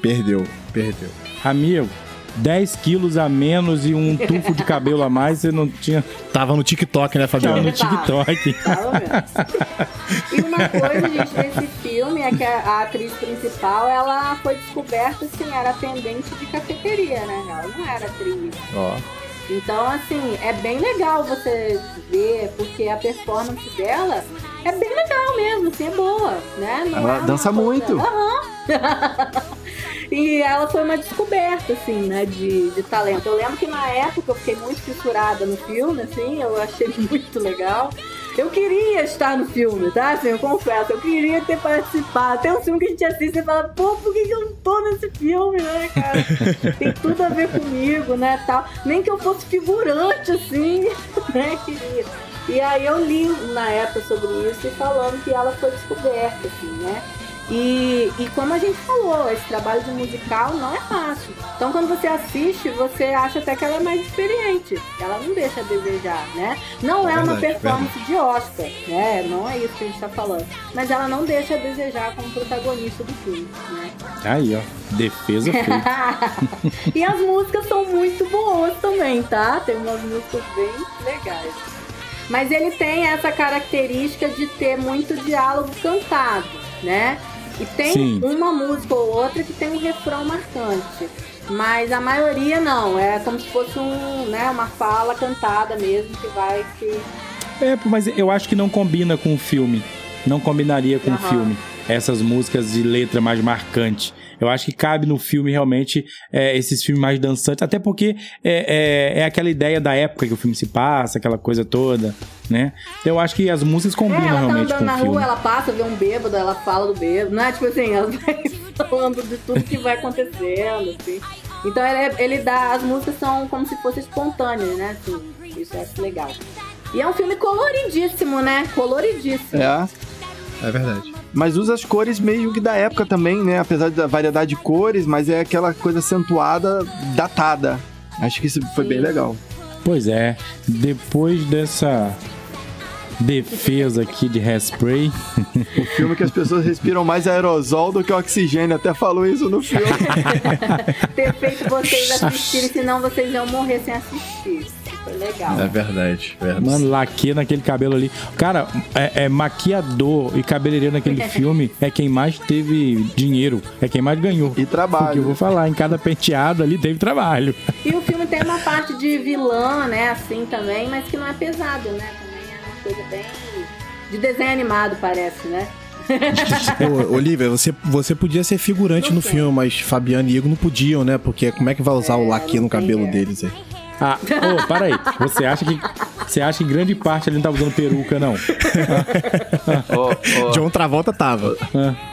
Perdeu, perdeu. Amigo, 10 quilos a menos e um tufo de cabelo a mais, você não tinha. Tava no TikTok, né, Tava no? TikTok. Tava mesmo. E uma coisa, gente, desse filme é que a, a atriz principal, ela foi descoberta, assim, era atendente de cafeteria, né? Ela não era atriz. Ó. Então, assim, é bem legal você ver, porque a performance dela é bem legal mesmo, assim, é boa, né? Não Ela é dança coisa- muito. Aham. E ela foi uma descoberta, assim, né, de, de talento. Eu lembro que na época eu fiquei muito fissurada no filme, assim, eu achei muito legal. Eu queria estar no filme, tá? Assim, eu confesso, eu queria ter participado. Tem um filme que a gente assiste e fala, pô, por que que eu não tô nesse filme, né, cara? Tem tudo a ver comigo, né, tal. Nem que eu fosse figurante, assim, né, queria. E aí eu li na época sobre isso e falando que ela foi descoberta, assim, né? E, e como a gente falou, esse trabalho de musical não é fácil. Então quando você assiste, você acha até que ela é mais experiente. Ela não deixa a desejar, né? Não é, uma Verdade, performance de Oscar, né? Não é isso que a gente tá falando. Mas ela não deixa a desejar como protagonista do filme, né? Aí, ó. Defesa feita. e as músicas são muito boas também, tá? Tem umas músicas bem legais. Mas ele tem essa característica de ter muito diálogo cantado, né? E tem Sim. uma música ou outra que tem um refrão marcante. Mas a maioria não, é como se fosse um, né, uma fala cantada mesmo que vai se. É, mas eu acho que não combina com o filme. Não combinaria com o Aham. filme. Essas músicas de letra mais marcante. Eu acho que cabe no filme realmente é, esses filmes mais dançantes. Até porque é, é, é aquela ideia da época que o filme se passa, aquela coisa toda, né? Então eu acho que as músicas É, combinam ela tá realmente andando com na o filme. rua, ela passa, vê um bêbado, ela fala do bêbado, né? Tipo assim, ela vai falando de tudo que vai acontecendo, assim. Então ele, ele dá. As músicas são como se fossem espontâneas, né? Assim, isso acho legal. E é um filme coloridíssimo, né? Coloridíssimo. É. É verdade. Mas usa as cores meio que da época também, né? Apesar da variedade de cores, mas é aquela coisa acentuada, datada. Acho que isso foi bem legal. Pois é, depois dessa defesa aqui de hairspray, O filme que as pessoas respiram mais aerosol do que oxigênio. Até falou isso no filme. Ter feito vocês assistirem, senão vocês iam morrer sem assistir. Foi legal. É verdade. verdade. mano, laque naquele cabelo ali. Cara, é, é maquiador e cabeleireiro naquele filme é quem mais teve dinheiro, é quem mais ganhou. E Porque eu trabalho. vou falar, em cada penteado ali teve trabalho. E o filme tem uma parte de vilã, né, assim também, mas que não é pesado, né? Também é uma coisa bem. de desenho animado, parece, né? Ô, Olivia, você, você podia ser figurante Não no sei. filme, mas Fabiano e Igor não podiam, né? Porque como é que vai usar o É, laque não no cabelo é. deles aí? Ah, ô, para aí. Você acha que você acha que grande parte ele não tá usando peruca não? Ô, ô, John Travolta tava.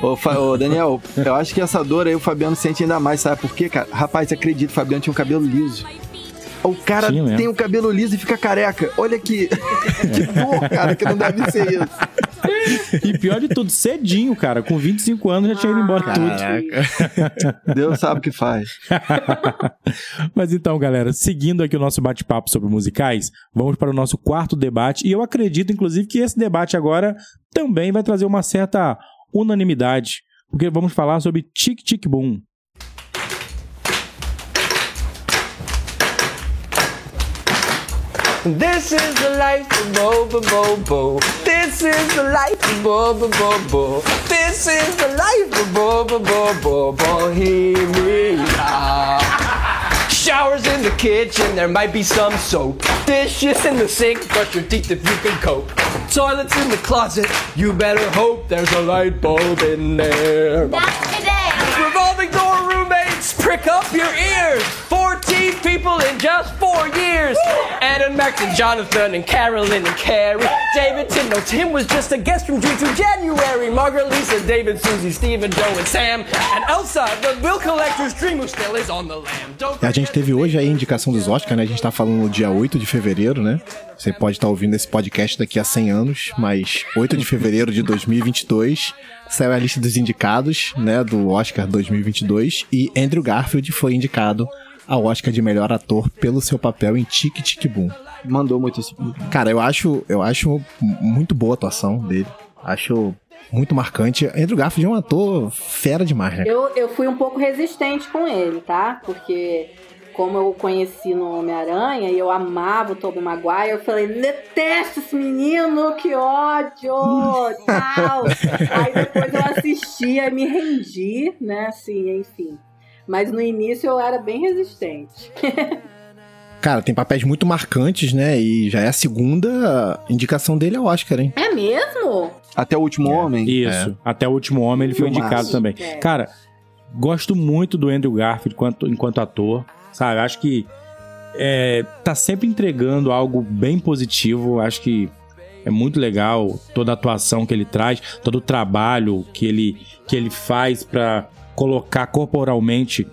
ô, ô, Daniel, eu acho que essa dor aí o Fabiano sente ainda mais, sabe por quê, cara? Rapaz, acredito, o Fabiano tinha um cabelo liso. O cara mesmo. tem o cabelo liso e fica careca. Olha que, que dor, cara, que não deve ser isso. E pior de tudo, cedinho, cara, com 25 anos já tinha ido embora tudo. Caraca. Deus sabe o que faz. Mas então, galera, seguindo aqui o nosso bate-papo sobre musicais, vamos para o nosso quarto debate. E eu acredito, inclusive, que esse debate agora também vai trazer uma certa unanimidade, porque vamos falar sobre Tic Tic Boom. This is the life of Bo Bo Bo Bo. This is the life of Bo Bo Bo Bo. This is the life of Bo Bo Bo Bo Bohemia. Showers in the kitchen, there might be some soap. Dishes in the sink, brush your teeth if you can cope. Toilets in the closet, you better hope there's a light bulb in there. That's today. Revolving door roommates, prick up your ears. 14 people in just four years. And Max and Jonathan and Carolyn and Carrie. David Tim, no, Tim was just a guest from June to January. Margaret, Lisa, David, Susie, Stephen, Joe, and Sam. And Elsa, the bill collector's dream who still is on the lam. A gente teve hoje a indicação dos Oscars, né? A gente tá falando no dia 8 de fevereiro, né? Você pode estar ouvindo esse podcast daqui a 100 anos, mas 8 de fevereiro de 2022 saiu a lista dos indicados, né? Do Oscar 2022 e Andrew Garfield foi indicado ao Oscar de melhor ator pelo seu papel em Tic Tic Boom. Mandou muito isso. Cara, eu acho, eu acho muito boa a atuação dele. Acho muito marcante. Andrew Garfield é um ator fera demais, né? Eu, eu fui um pouco resistente com ele, tá? Porque como eu o conheci no Homem-Aranha e eu amava o Tobey Maguire, eu falei, detesto esse menino, que ódio, tal. Aí depois eu assisti e me rendi, né, assim, enfim. Mas no início eu era bem resistente. Cara, tem papéis muito marcantes, né? E já é a segunda indicação dele ao Oscar, hein? É mesmo? Até o último homem. Isso. Até o último homem ele foi Filmaço. indicado também. É. Cara, gosto muito do Andrew Garfield enquanto, enquanto ator, sabe? Acho que é, tá sempre entregando algo bem positivo. Acho que é muito legal toda a atuação que ele traz, todo o trabalho que ele, que ele faz para colocar corporalmente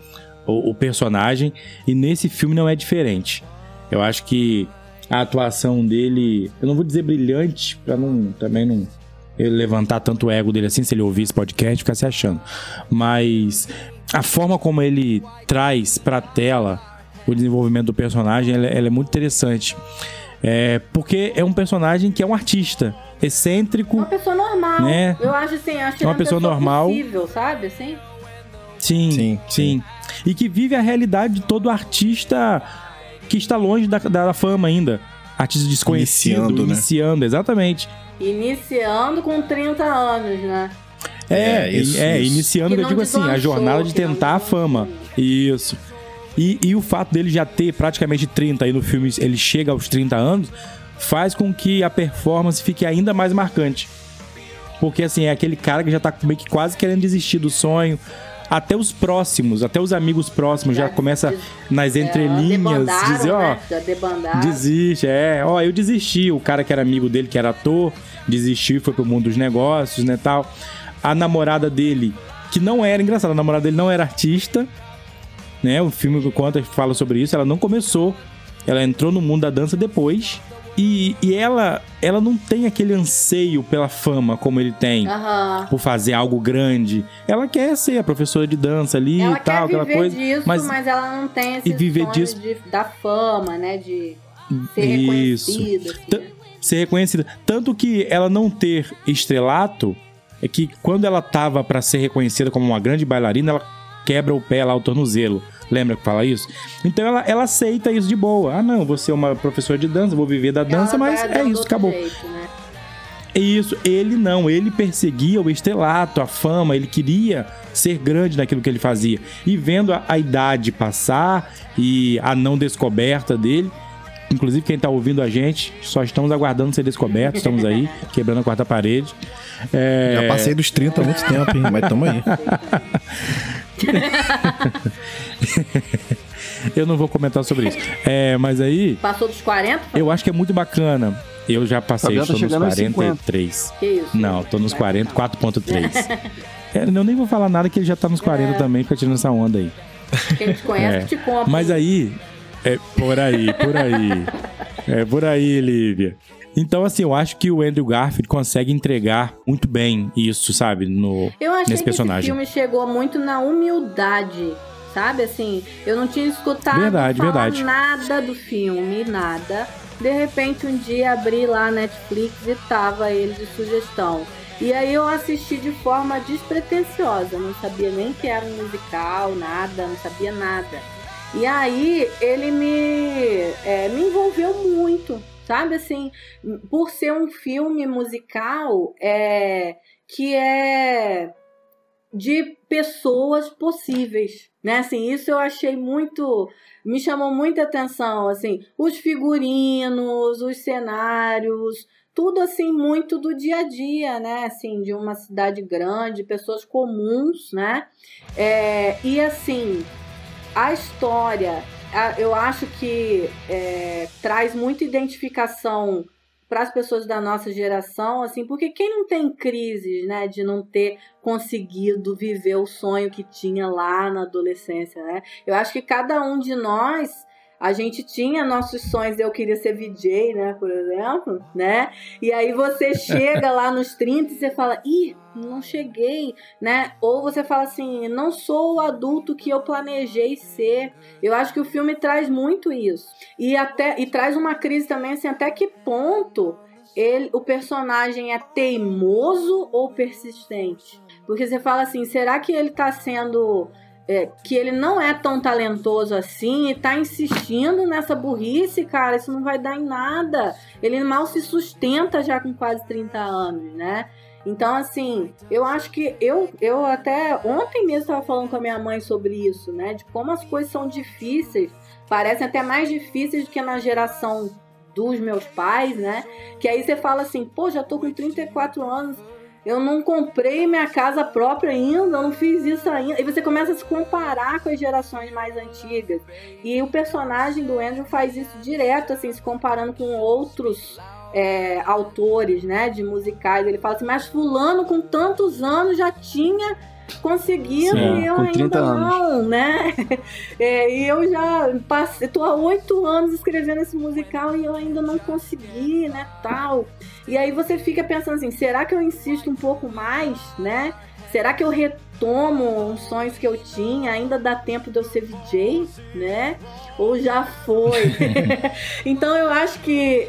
o, o personagem. E nesse filme não é diferente. Eu acho que a atuação dele, eu não vou dizer brilhante, pra não também não levantar tanto o ego dele assim, se ele ouvir esse podcast, ficar se achando. Mas a forma como ele traz pra tela o desenvolvimento do personagem, ela, ela é muito interessante. É, porque é um personagem que é um artista, excêntrico. Uma pessoa normal. Né? Eu acho assim, acho que Uma ele é pessoa normal. possível, sabe? Assim? Sim, Sim, sim, E que vive a realidade de todo artista que está longe da, da fama ainda. Artista desconhecido, Iniciando, né? iniciando, exatamente. Iniciando com 30 anos, né? É, É, isso, é isso. iniciando, Que eu digo assim, a jornada de tentar a fama. Isso. E, e o fato dele já ter praticamente 30 aí no filme, ele chega aos 30 anos, faz com que a performance fique ainda mais marcante. Porque assim, é aquele cara que já tá meio que quase querendo desistir do sonho. Até os próximos, até os amigos próximos já, Já começa des- nas É, entrelinhas debandaram, dizer, ó, né? Já debandaram. Desiste, é. Ó, eu desisti. O cara que era amigo dele, que era ator, desistiu e foi pro mundo dos negócios, né, tal. A namorada dele, que não era, engraçado, a namorada dele não era artista, né? O filme que conta fala sobre isso. Ela não começou. Ela entrou no mundo da dança depois. E, e ela, ela não tem aquele anseio pela fama como ele tem. Aham. Por fazer algo grande. Ela quer ser a professora de dança ali Ela e tal, aquela coisa. disso, mas mas... ela não tem esse e viver disso- de- da fama, né? De ser Isso. reconhecida. assim, né? ser reconhecida. Tanto que ela não ter estrelato é que quando ela tava pra ser reconhecida como uma grande bailarina, ela quebra o pé lá, o tornozelo. Lembra que fala isso? Então ela, ela aceita isso de boa. Ah, não, você é uma professora de dança, vou viver da dança, Ela mas é isso, acabou. jeito, né? Isso, ele não, ele perseguia o estrelato, a fama, ele queria ser grande naquilo que ele fazia. E vendo a, a idade passar e a não descoberta dele, inclusive quem tá ouvindo a gente, só estamos aguardando ser descoberto, estamos aí, quebrando a quarta parede. É, Já passei dos 30 há muito tempo, hein? Mas tamo aí. Eu não vou comentar sobre isso. É, mas aí, Passou dos 40? eu acho que é muito bacana. Eu já passei, Fabiano tá estou nos chegando aos 43. Que isso? Não, tô nos Vai 40, falar. 4.3. É, eu nem vou falar nada que ele já tá nos 40 também, fica tirando essa onda aí. Quem te conhece É. te compra. Mas aí, é por aí, por aí. É por aí, Lívia. Então, assim, eu acho que o Andrew Garfield consegue entregar muito bem isso, sabe? No, Eu achei nesse que personagem. esse filme chegou muito na humildade, sabe? Assim, eu não tinha escutado Verdade, verdade. nada do filme, nada. De repente, um dia abri lá a Netflix e tava ele de sugestão. E aí eu assisti de forma despretensiosa, não sabia nem que era um musical, nada, não sabia nada. E aí ele me, é, me envolveu muito, sabe? Assim, por ser um filme musical, é, que é de pessoas possíveis, né? Assim, isso eu achei muito, me chamou muita atenção, assim, os figurinos, os cenários, tudo assim muito do dia a dia, né? Assim, de uma cidade grande, pessoas comuns, né? É, e assim, a história, eu acho que é, traz muita identificação para as pessoas da nossa geração, assim, porque quem não tem crises, né, de não ter conseguido viver o sonho que tinha lá na adolescência, né? Eu acho que cada um de nós, a gente tinha nossos sonhos, eu queria ser VJ, né, por exemplo, né? E aí você chega lá nos 30 e você fala, ih, não cheguei, né? Ou você fala assim, não sou o adulto que eu planejei ser. Eu acho que o filme traz muito isso. E até e traz uma crise também assim, até que ponto ele, o personagem é teimoso ou persistente? Porque você fala assim, será que ele tá sendo é, que ele não é tão talentoso assim e tá insistindo nessa burrice, cara, isso não vai dar em nada. Ele mal se sustenta já com quase 30 anos, né? Então, assim, eu acho que eu, eu até ontem mesmo estava falando com a minha mãe sobre isso, né? De como as coisas são difíceis, parecem até mais difíceis do que na geração dos meus pais, né? Que aí você fala assim, pô, já tô com 34 anos, Eu não comprei minha casa própria ainda, eu não fiz isso ainda. E você começa a se comparar com as gerações mais antigas. E o personagem do Andrew faz isso direto, assim, se comparando com outros é, autores, né, de musicais. Ele fala assim, mas fulano com tantos anos já tinha conseguido Sim, e eu ainda 30 não, né? É, e eu já passei, tô há oito anos escrevendo esse musical e eu ainda não consegui, né, tal. E aí você fica pensando assim, será que eu insisto um pouco mais, né? Será que eu retomo uns sonhos que eu tinha? Ainda dá tempo de eu ser VJ, né? Ou já foi? então eu acho que,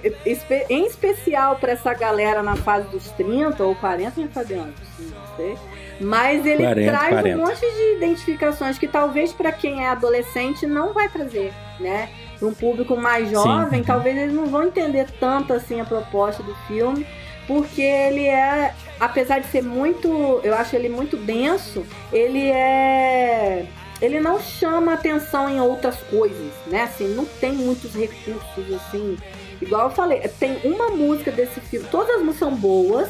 em especial para essa galera na fase dos 30 ou 40, né, Fabiano? Não sei. Mas ele 40, traz 40. um monte de identificações que talvez para quem é adolescente não vai trazer, né? Para um público mais jovem, Sim. talvez eles não vão entender tanto assim a proposta do filme, porque ele é, apesar de ser muito, eu acho ele muito denso, ele é ele não chama atenção em outras coisas, né? Assim, não tem muitos recursos assim. Igual eu falei, tem uma música desse filme, todas as músicas são boas,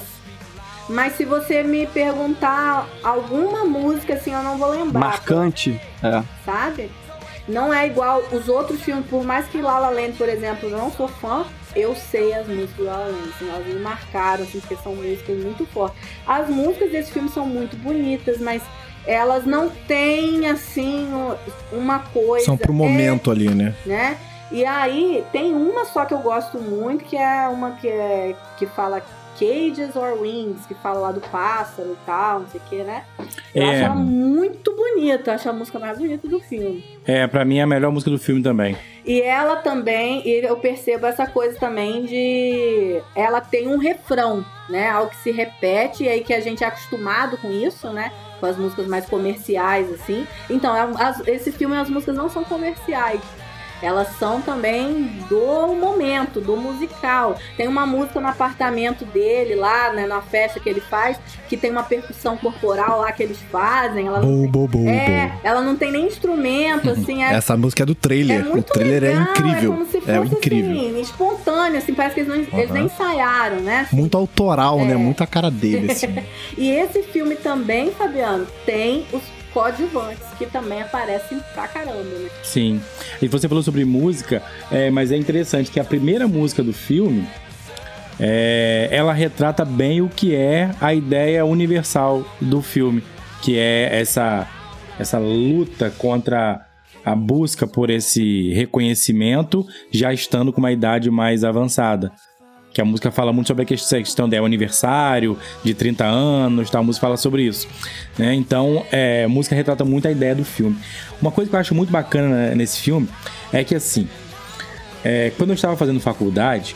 mas se você me perguntar alguma música assim, eu não vou lembrar Marcante. É. sabe? Não é igual os outros filmes, por mais que La La Land, por exemplo, eu não sou fã, eu sei as músicas do La La Land, assim, elas me marcaram, assim, porque são músicas muito fortes. As músicas desse filme são muito bonitas, mas elas não têm, assim, uma coisa... São pro momento ali, né? É, né? E aí, tem uma só que eu gosto muito, que é uma que, é, que fala Cages or Wings, que fala lá do pássaro e tal, não sei o que, né? Eu É. acho ela muito bonita, acho a música mais bonita do filme. É, pra mim é a melhor música do filme também. E ela também, e eu percebo essa coisa também de. Ela tem um refrão, né? Algo que se repete, e aí que a gente é acostumado com isso, né? Com as músicas mais comerciais, assim. Então, é- as- esse filme, as músicas não são comerciais. Elas são também do momento, do musical. Tem uma música no apartamento dele lá, né, na festa que ele faz, que tem uma percussão corporal lá que eles fazem. Ela não Bo, bo, bo, é, ela não tem nem instrumento, assim, é Essa música é do trailer. é o trailer legal, é incrível. É como se fosse É incrível. assim, espontâneo, assim, parece que eles, não, eles Aham. nem ensaiaram, né? Muito autoral, É. né? Muito a cara dele, assim. E esse filme também, Fabiano, tem os coadjuvantes, que também aparecem pra caramba, né? Sim. E você falou sobre música, é, mas é interessante que a primeira música do filme, é, ela retrata bem o que é a ideia universal do filme, que é essa, essa luta contra a busca por esse reconhecimento, já estando com uma idade mais avançada. Que a música fala muito sobre a questão do aniversário, de 30 anos, tal, a música fala sobre isso. né? Então, é, a música retrata muito a ideia do filme. Uma coisa que eu acho muito bacana nesse filme é que, assim, é, quando eu estava fazendo faculdade,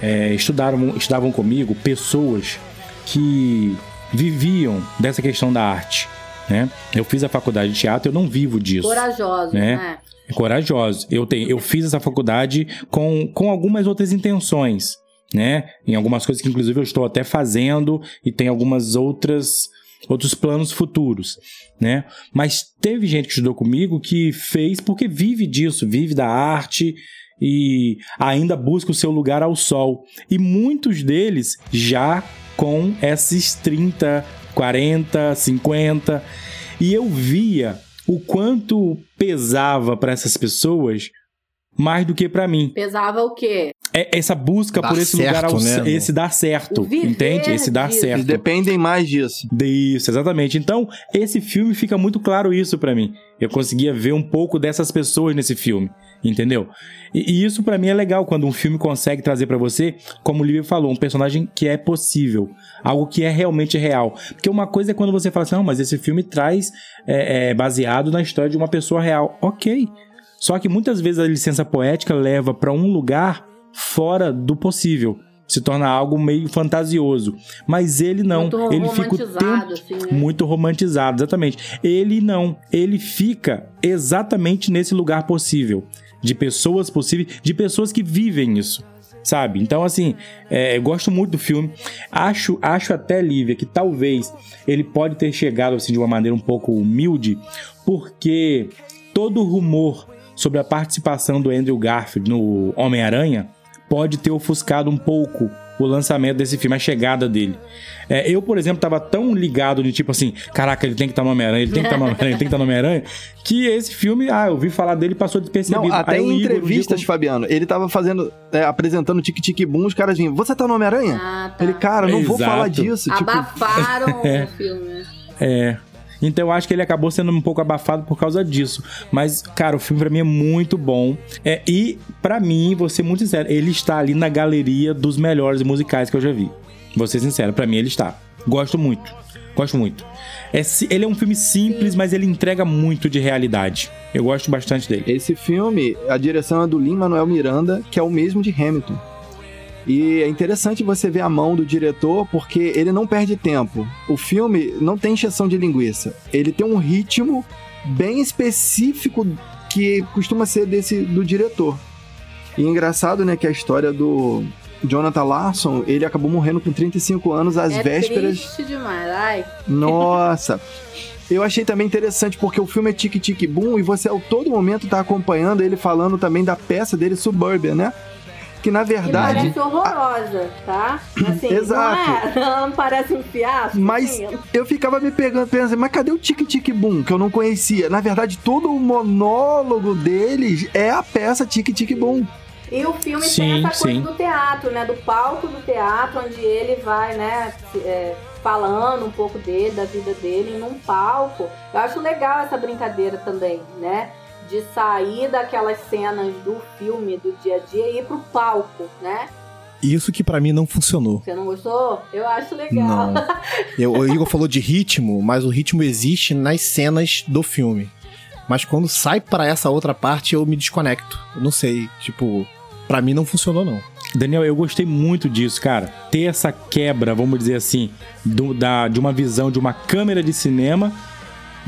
é, estudaram, estudavam comigo pessoas que viviam dessa questão da arte. Né? Eu fiz a faculdade de teatro, eu não vivo disso Corajosos, Né? né? corajosos. Eu, tenho, eu fiz essa faculdade com, com algumas outras intenções, né? Em algumas coisas que, inclusive, eu estou até fazendo e tem algumas outras outros planos futuros, né? Mas teve gente que estudou comigo que fez porque vive disso, vive da arte e ainda busca o seu lugar ao sol. E muitos deles já com esses 30, 40, 50. E eu via o quanto pesava para essas pessoas mais do que para mim. Pesava o quê? É essa busca Dar por esse lugar ao certo, né? esse dar certo, entende? Esse dar disso. Eles certo. dependem mais disso. Isso, exatamente. Então, esse filme fica muito claro isso pra mim. Eu conseguia ver um pouco dessas pessoas nesse filme, entendeu? E, e isso pra mim é legal quando um filme consegue trazer pra você, como o Lívia falou, um personagem que é possível, algo que é realmente real. Porque uma coisa é quando você fala assim, não, mas esse filme traz é, é, baseado na história de uma pessoa real. Ok. Só que muitas vezes a licença poética leva pra um lugar fora do possível. Se torna algo meio fantasioso. Mas ele não. Muito ele fica o romantizado, tempo assim, né? muito romantizado, exatamente. Ele não, ele fica exatamente nesse lugar possível, de pessoas possíveis, de pessoas que vivem isso, sabe? Então, assim, é, eu gosto muito do filme. Acho, acho até, Lívia, que talvez ele pode ter chegado assim de uma maneira um pouco humilde, porque todo o rumor sobre a participação do Andrew Garfield no Homem-Aranha pode ter ofuscado um pouco o lançamento desse filme, a chegada dele. É, eu, por exemplo, tava tão ligado de tipo assim, caraca, ele tem que estar no Homem-Aranha, ele tem que estar no Homem-Aranha, ele tem que estar no Homem-Aranha, que esse filme, ah, eu ouvi falar dele e passou despercebido. Não, até Aí o em Igor, um entrevistas, Fabiano, ele tava fazendo, é, apresentando o Tic Tic Boom, os caras vinham, você tá no Homem-Aranha? Ah, tá. Ele, cara, não vou Exato. falar disso. Tipo, Abafaram É. o filme. né? É. Então eu acho que ele acabou sendo um pouco abafado por causa disso. Mas, cara, o filme pra mim é muito bom. É, e, pra mim, vou ser muito sincero, ele está ali na galeria dos melhores musicais que eu já vi. Vou ser sincero, pra mim ele está. Gosto muito. Gosto muito. É, ele é um filme simples, mas ele entrega muito de realidade. Eu gosto bastante dele. Esse filme, a direção é do Lin-Manuel Miranda, que é o mesmo de Hamilton. E é interessante você ver a mão do diretor, porque ele não perde tempo. O filme não tem encheção de linguiça. Ele tem um ritmo bem específico que costuma ser desse do diretor. E é engraçado, né, que a história do Jonathan Larson, ele acabou morrendo com 35 anos às é vésperas triste demais. Ai, nossa. Eu achei também interessante porque o filme é Tic Tic Boom e você a todo momento tá acompanhando ele falando também da peça dele Suburbia, né? Que na que verdade. parece horrorosa, tá? Assim, Exato. Não, é, não parece um fiasco. Mas assim, eu ficava me pegando, pensando, mas cadê o Tic Tic Boom? Que eu não conhecia. Na verdade, todo o monólogo deles é a peça Tic Tic Boom. E o filme Sim, tem essa coisa sim. do teatro, né? Do palco do teatro, onde ele vai, né, é, falando um pouco dele, da vida dele, num palco. Eu acho legal essa brincadeira também, né? De sair daquelas cenas do filme, do dia a dia, e ir pro palco, né? Isso que pra mim não funcionou. Você não gostou? Eu acho legal. Não. Eu, o Igor falou de ritmo, mas o ritmo existe nas cenas do filme. Mas quando sai pra essa outra parte, eu me desconecto. Eu não sei, tipo, pra mim não funcionou não. Daniel, eu gostei muito disso, cara. Ter essa quebra, vamos dizer assim, do- da, de uma visão de uma câmera de cinema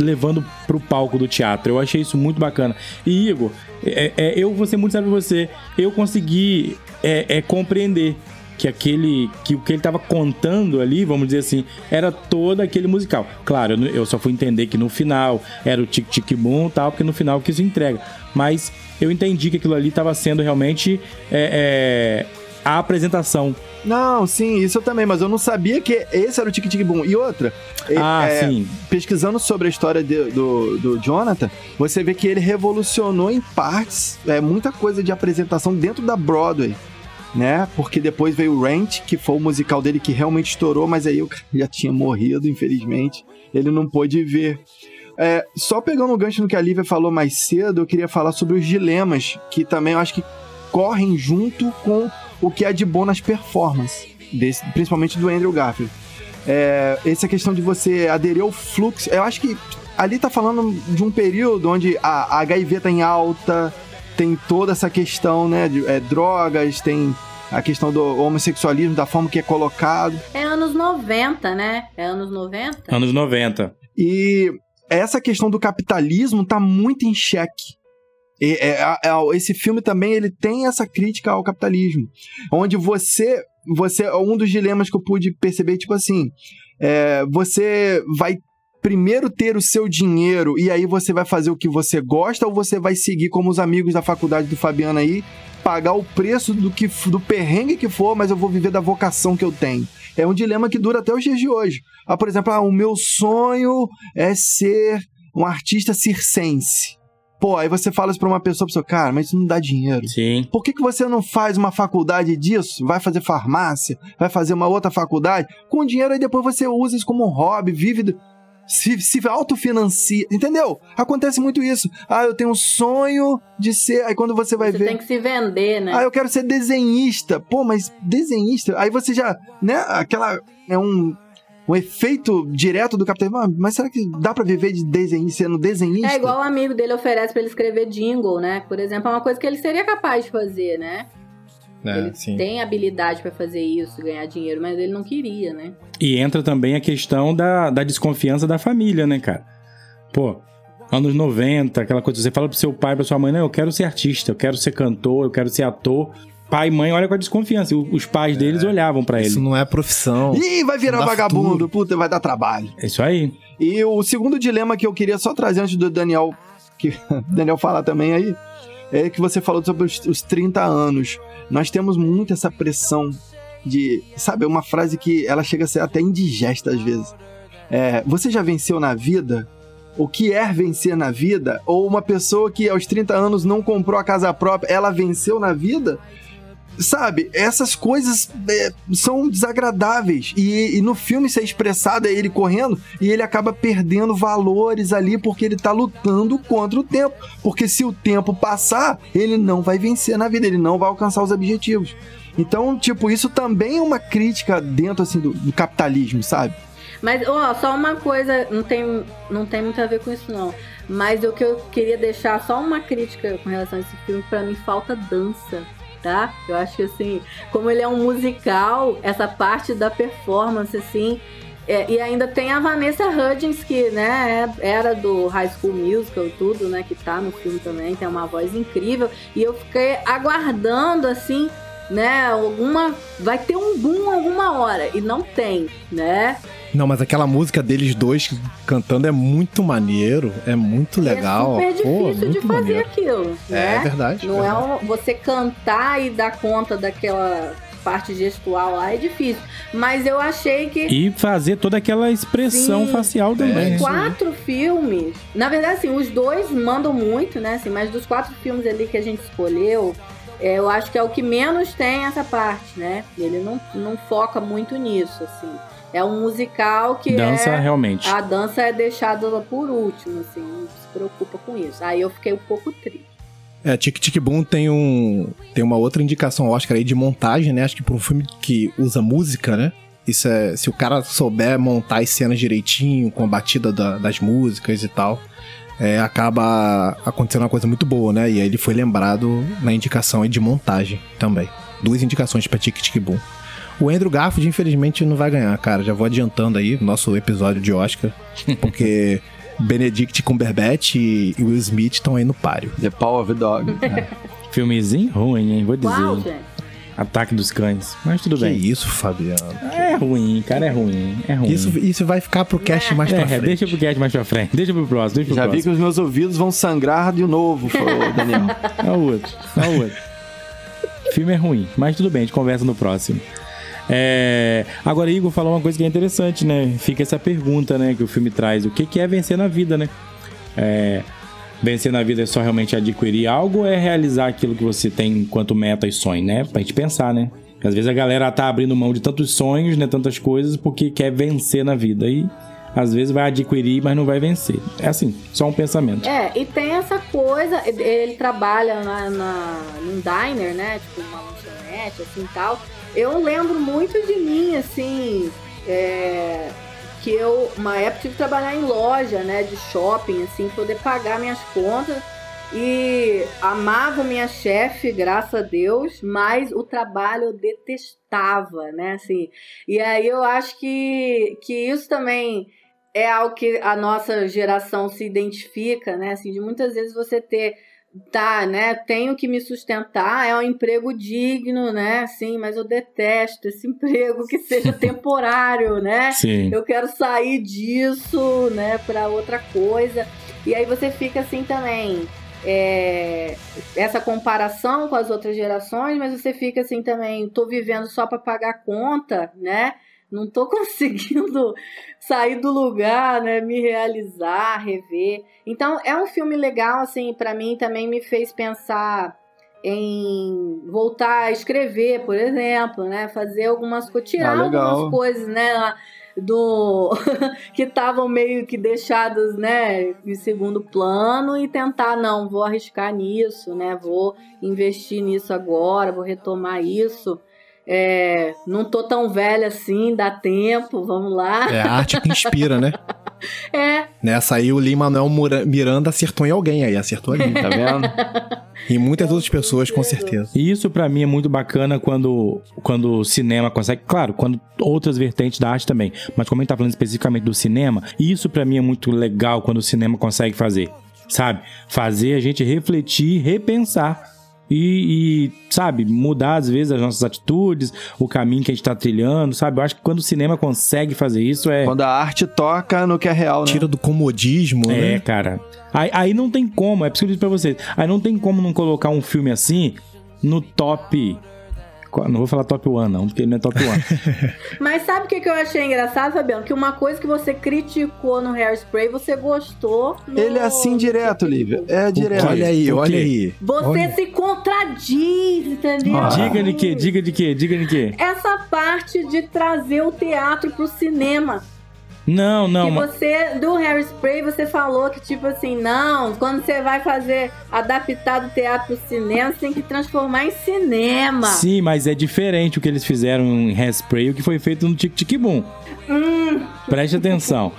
levando pro palco do teatro. Eu achei isso muito bacana. E, Igor, é- é, eu vou ser muito sério com você. Eu consegui é, é, compreender que aquele que o que ele tava contando ali, vamos dizer assim, era todo aquele musical. Claro, eu, eu só fui entender que no final era o tic tic boom tal, porque no final que isso entrega. Mas eu entendi que aquilo ali tava sendo realmente é, é, a apresentação. Não, sim, isso eu também, mas eu não sabia que esse era o Tic Tic Boom. E outra, Ah, é, sim. pesquisando sobre a história de- do, do Jonathan, você vê que ele revolucionou em partes é, muita coisa de apresentação dentro da Broadway. Né? Porque depois veio o Rent, que foi o musical dele que realmente estourou, mas aí o cara já tinha morrido, infelizmente. Ele não pôde ver. É, só pegando o gancho no que a Lívia falou mais cedo, eu queria falar sobre os dilemas, que também eu acho que correm junto com o que é de bom nas performances, desse- principalmente do Andrew Garfield. É, essa questão de você aderir ao fluxo, eu acho que ali tá falando de um período onde a, a HIV tá em alta, tem toda essa questão, né, de é, drogas, tem a questão do homossexualismo, da forma que é colocado. É anos 90, né? É anos 90? Anos 90. E essa questão do capitalismo tá muito em xeque. E, é, é, é, esse filme também ele tem essa crítica ao capitalismo, onde você, você um dos dilemas que eu pude perceber tipo assim, é, você vai primeiro ter o seu dinheiro e aí você vai fazer o que você gosta ou você vai seguir como os amigos da faculdade do Fabiano aí pagar o preço do que do perrengue que for, mas eu vou viver da vocação que eu tenho. É um dilema que dura até os dias de hoje. Ah, por exemplo, ah, o meu sonho é ser um artista circense. Pô, aí você fala isso pra uma pessoa, pessoa, cara, mas isso não dá dinheiro. Sim. Por que, que você não faz uma faculdade disso? Vai fazer farmácia? Vai fazer uma outra faculdade? Com dinheiro aí depois você usa isso como um hobby, vive... do- Se, se autofinancia, entendeu? Acontece muito isso. Ah, eu tenho um sonho de ser... Aí quando você vai Você ver... tem que se vender, né? Ah, eu quero ser desenhista. Pô, mas desenhista? Aí você já, né? Aquela é um um efeito direto do capitalismo. Ah, mas será que dá pra viver de desenhista sendo desenhista? É igual o amigo dele oferece pra ele escrever jingle, né? Por exemplo, é uma coisa que ele seria capaz de fazer, né? ele tem habilidade pra fazer isso, ganhar dinheiro, mas ele não queria, né? E entra também a questão da, da desconfiança da família, né, cara? Pô, anos 90, aquela coisa, você fala pro seu pai, pra sua mãe, não, eu quero ser artista, eu quero ser cantor, eu quero ser ator. Pai e mãe olha com a desconfiança. Os pais deles olhavam pra ele. Isso não é profissão. Ih, vai virar vagabundo. futuro. Puta, vai dar trabalho. É isso aí. E o segundo dilema que eu queria só trazer antes do Daniel, que Daniel falar também aí, é que você falou sobre os, os 30 anos. Nós temos muito essa pressão de. Sabe, uma frase que ela chega a ser até indigesta às vezes. É, você já venceu na vida? O que é vencer na vida? Ou uma pessoa que aos 30 anos não comprou a casa própria, ela venceu na vida? Sabe, essas coisas é, são desagradáveis. E, e no filme isso é expressado, é ele correndo, e ele acaba perdendo valores ali porque ele tá lutando contra o tempo. Porque se o tempo passar, ele não vai vencer na vida, ele não vai alcançar os objetivos. Então, tipo, isso também é uma crítica dentro assim do, do capitalismo, sabe? Mas, ó, só uma coisa, não tem, não tem muito a ver com isso, não. Mas o que eu queria deixar, só uma crítica com relação a esse filme, pra mim falta dança, tá? Eu acho que, assim, como ele é um musical, essa parte da performance, assim... é, e ainda tem a Vanessa Hudgens, que, né, é- era do High School Musical e tudo, né, que tá no filme também, tem uma voz incrível. E eu fiquei aguardando, assim, né, alguma... Vai ter um boom alguma hora, e não tem, né? Não, mas aquela música deles dois cantando é muito maneiro, é muito legal. E é super Pô, difícil de muito fazer maneiro. aquilo, né? É verdade. Não verdade. é um- você cantar e dar conta daquela parte gestual lá é difícil. Mas eu achei que E fazer toda aquela expressão Sim. facial também. os quatro filmes, na verdade, assim, os dois mandam muito, né? Assim, mas dos quatro filmes ali que a gente escolheu, é, eu acho que é o que menos tem essa parte, né? Ele não, não foca muito nisso, assim. É um musical que Dança é realmente. a dança é deixada por último, assim, não se preocupa com isso. Aí eu fiquei um pouco triste. É, Tic Tic Boom tem um tem uma outra indicação Oscar aí de montagem, né? Acho que para um filme que usa música, né? Isso é, se o cara souber montar as cenas direitinho, com a batida da- das músicas e tal, é, acaba acontecendo uma coisa muito boa, né? E aí ele foi lembrado na indicação aí de montagem também. Duas indicações pra Tic Tic Boom. O Andrew Garfield, infelizmente, não vai ganhar, cara. Já vou adiantando aí o nosso episódio de Oscar, porque Benedict Cumberbatch e Will Smith estão aí no páreo. The Power of the Dog. Filmezinho ruim, hein? Vou dizer. Gente? Ataque dos Cães. Mas tudo Que bem. isso, Fabiano. É ruim, cara, é ruim. É ruim. Isso, isso vai ficar pro cast mais pra é, frente. deixa pro cast mais pra frente. Deixa pro próximo, deixa pro Já vi próximo. que os meus ouvidos vão sangrar de novo, Daniel. É o outro, é o outro. Filme é ruim, mas tudo bem, a gente conversa no próximo. É, Agora, Igor falou uma coisa que é interessante, né? Fica essa pergunta, né, que o filme traz. O que é vencer na vida, né? É, Vencer na vida é só realmente adquirir algo ou é realizar aquilo que você tem enquanto meta e sonho, né? Pra gente pensar, né? Às vezes a galera tá abrindo mão de tantos sonhos, né? Tantas coisas, porque quer vencer na vida. E às vezes vai adquirir, mas não vai vencer. É assim, só um pensamento. É, e tem essa coisa, ele trabalha na, na, num diner, né? Tipo, uma lanchonete, assim tal. Eu lembro muito de mim, assim, é, que eu, uma época, tive que trabalhar em loja, né? De shopping, assim, poder pagar minhas contas. E amava minha chefe, graças a Deus, mas o trabalho eu detestava, né? Assim, e aí eu acho que, que isso também é algo que a nossa geração se identifica, né? Assim, de muitas vezes você ter tá, né? Tenho que me sustentar, é um emprego digno, né? Assim, mas eu detesto esse emprego que seja temporário, né? Sim. Eu quero sair disso, né, para outra coisa. E aí você fica assim também. é, essa comparação com as outras gerações, mas você fica assim também, tô vivendo só para pagar conta, né? Não tô conseguindo sair do lugar, né? Me realizar, rever. Então é um filme legal, assim, para mim também me fez pensar em voltar a escrever, por exemplo, né? Fazer algumas coisas, tirar Ah, algumas coisas, né? Do que estavam meio que deixadas, né, em segundo plano e tentar não, vou arriscar nisso, né? Vou investir nisso agora, vou retomar isso. É, não tô tão velha assim, dá tempo, vamos lá. É a arte que inspira, né? É, Nessa aí o Lin-Manuel Mura- Miranda acertou em alguém aí, acertou ali. Tá vendo? E muitas outras pessoas, com certeza. E isso pra mim é muito bacana quando, quando o cinema consegue, claro, quando outras vertentes da arte também, mas como a gente tá falando especificamente do cinema, isso pra mim é muito legal quando o cinema consegue fazer, sabe? Fazer a gente refletir, repensar e, e, sabe, mudar às vezes as nossas atitudes, o caminho que a gente tá trilhando, sabe? Eu acho que quando o cinema consegue fazer isso é Quando a arte toca no que é real, né? Tira do comodismo, é, né? cara. Aí, aí não tem como, é preciso dizer pra vocês. Aí não tem como não colocar um filme assim no top Não vou falar top 1, não, porque ele não é top 1. Mas sabe o que, que eu achei engraçado, Fabiano? Que uma coisa que você criticou no Hairspray, você gostou no... Ele é assim direto, Lívia. É direto. Olha aí, olha aí. Você Olha. se contradiz, entendeu? Ah. diga de quê? Diga de quê? Diga de quê? Essa parte de trazer o teatro pro cinema. Não, não, que você, do Hairspray, você falou que, tipo assim, não, quando você vai fazer, adaptar do teatro pro cinema, você tem que transformar em cinema. Sim, mas é diferente o que eles fizeram em Hairspray e o que foi feito no Tic Tic Boom. Hum, Preste atenção.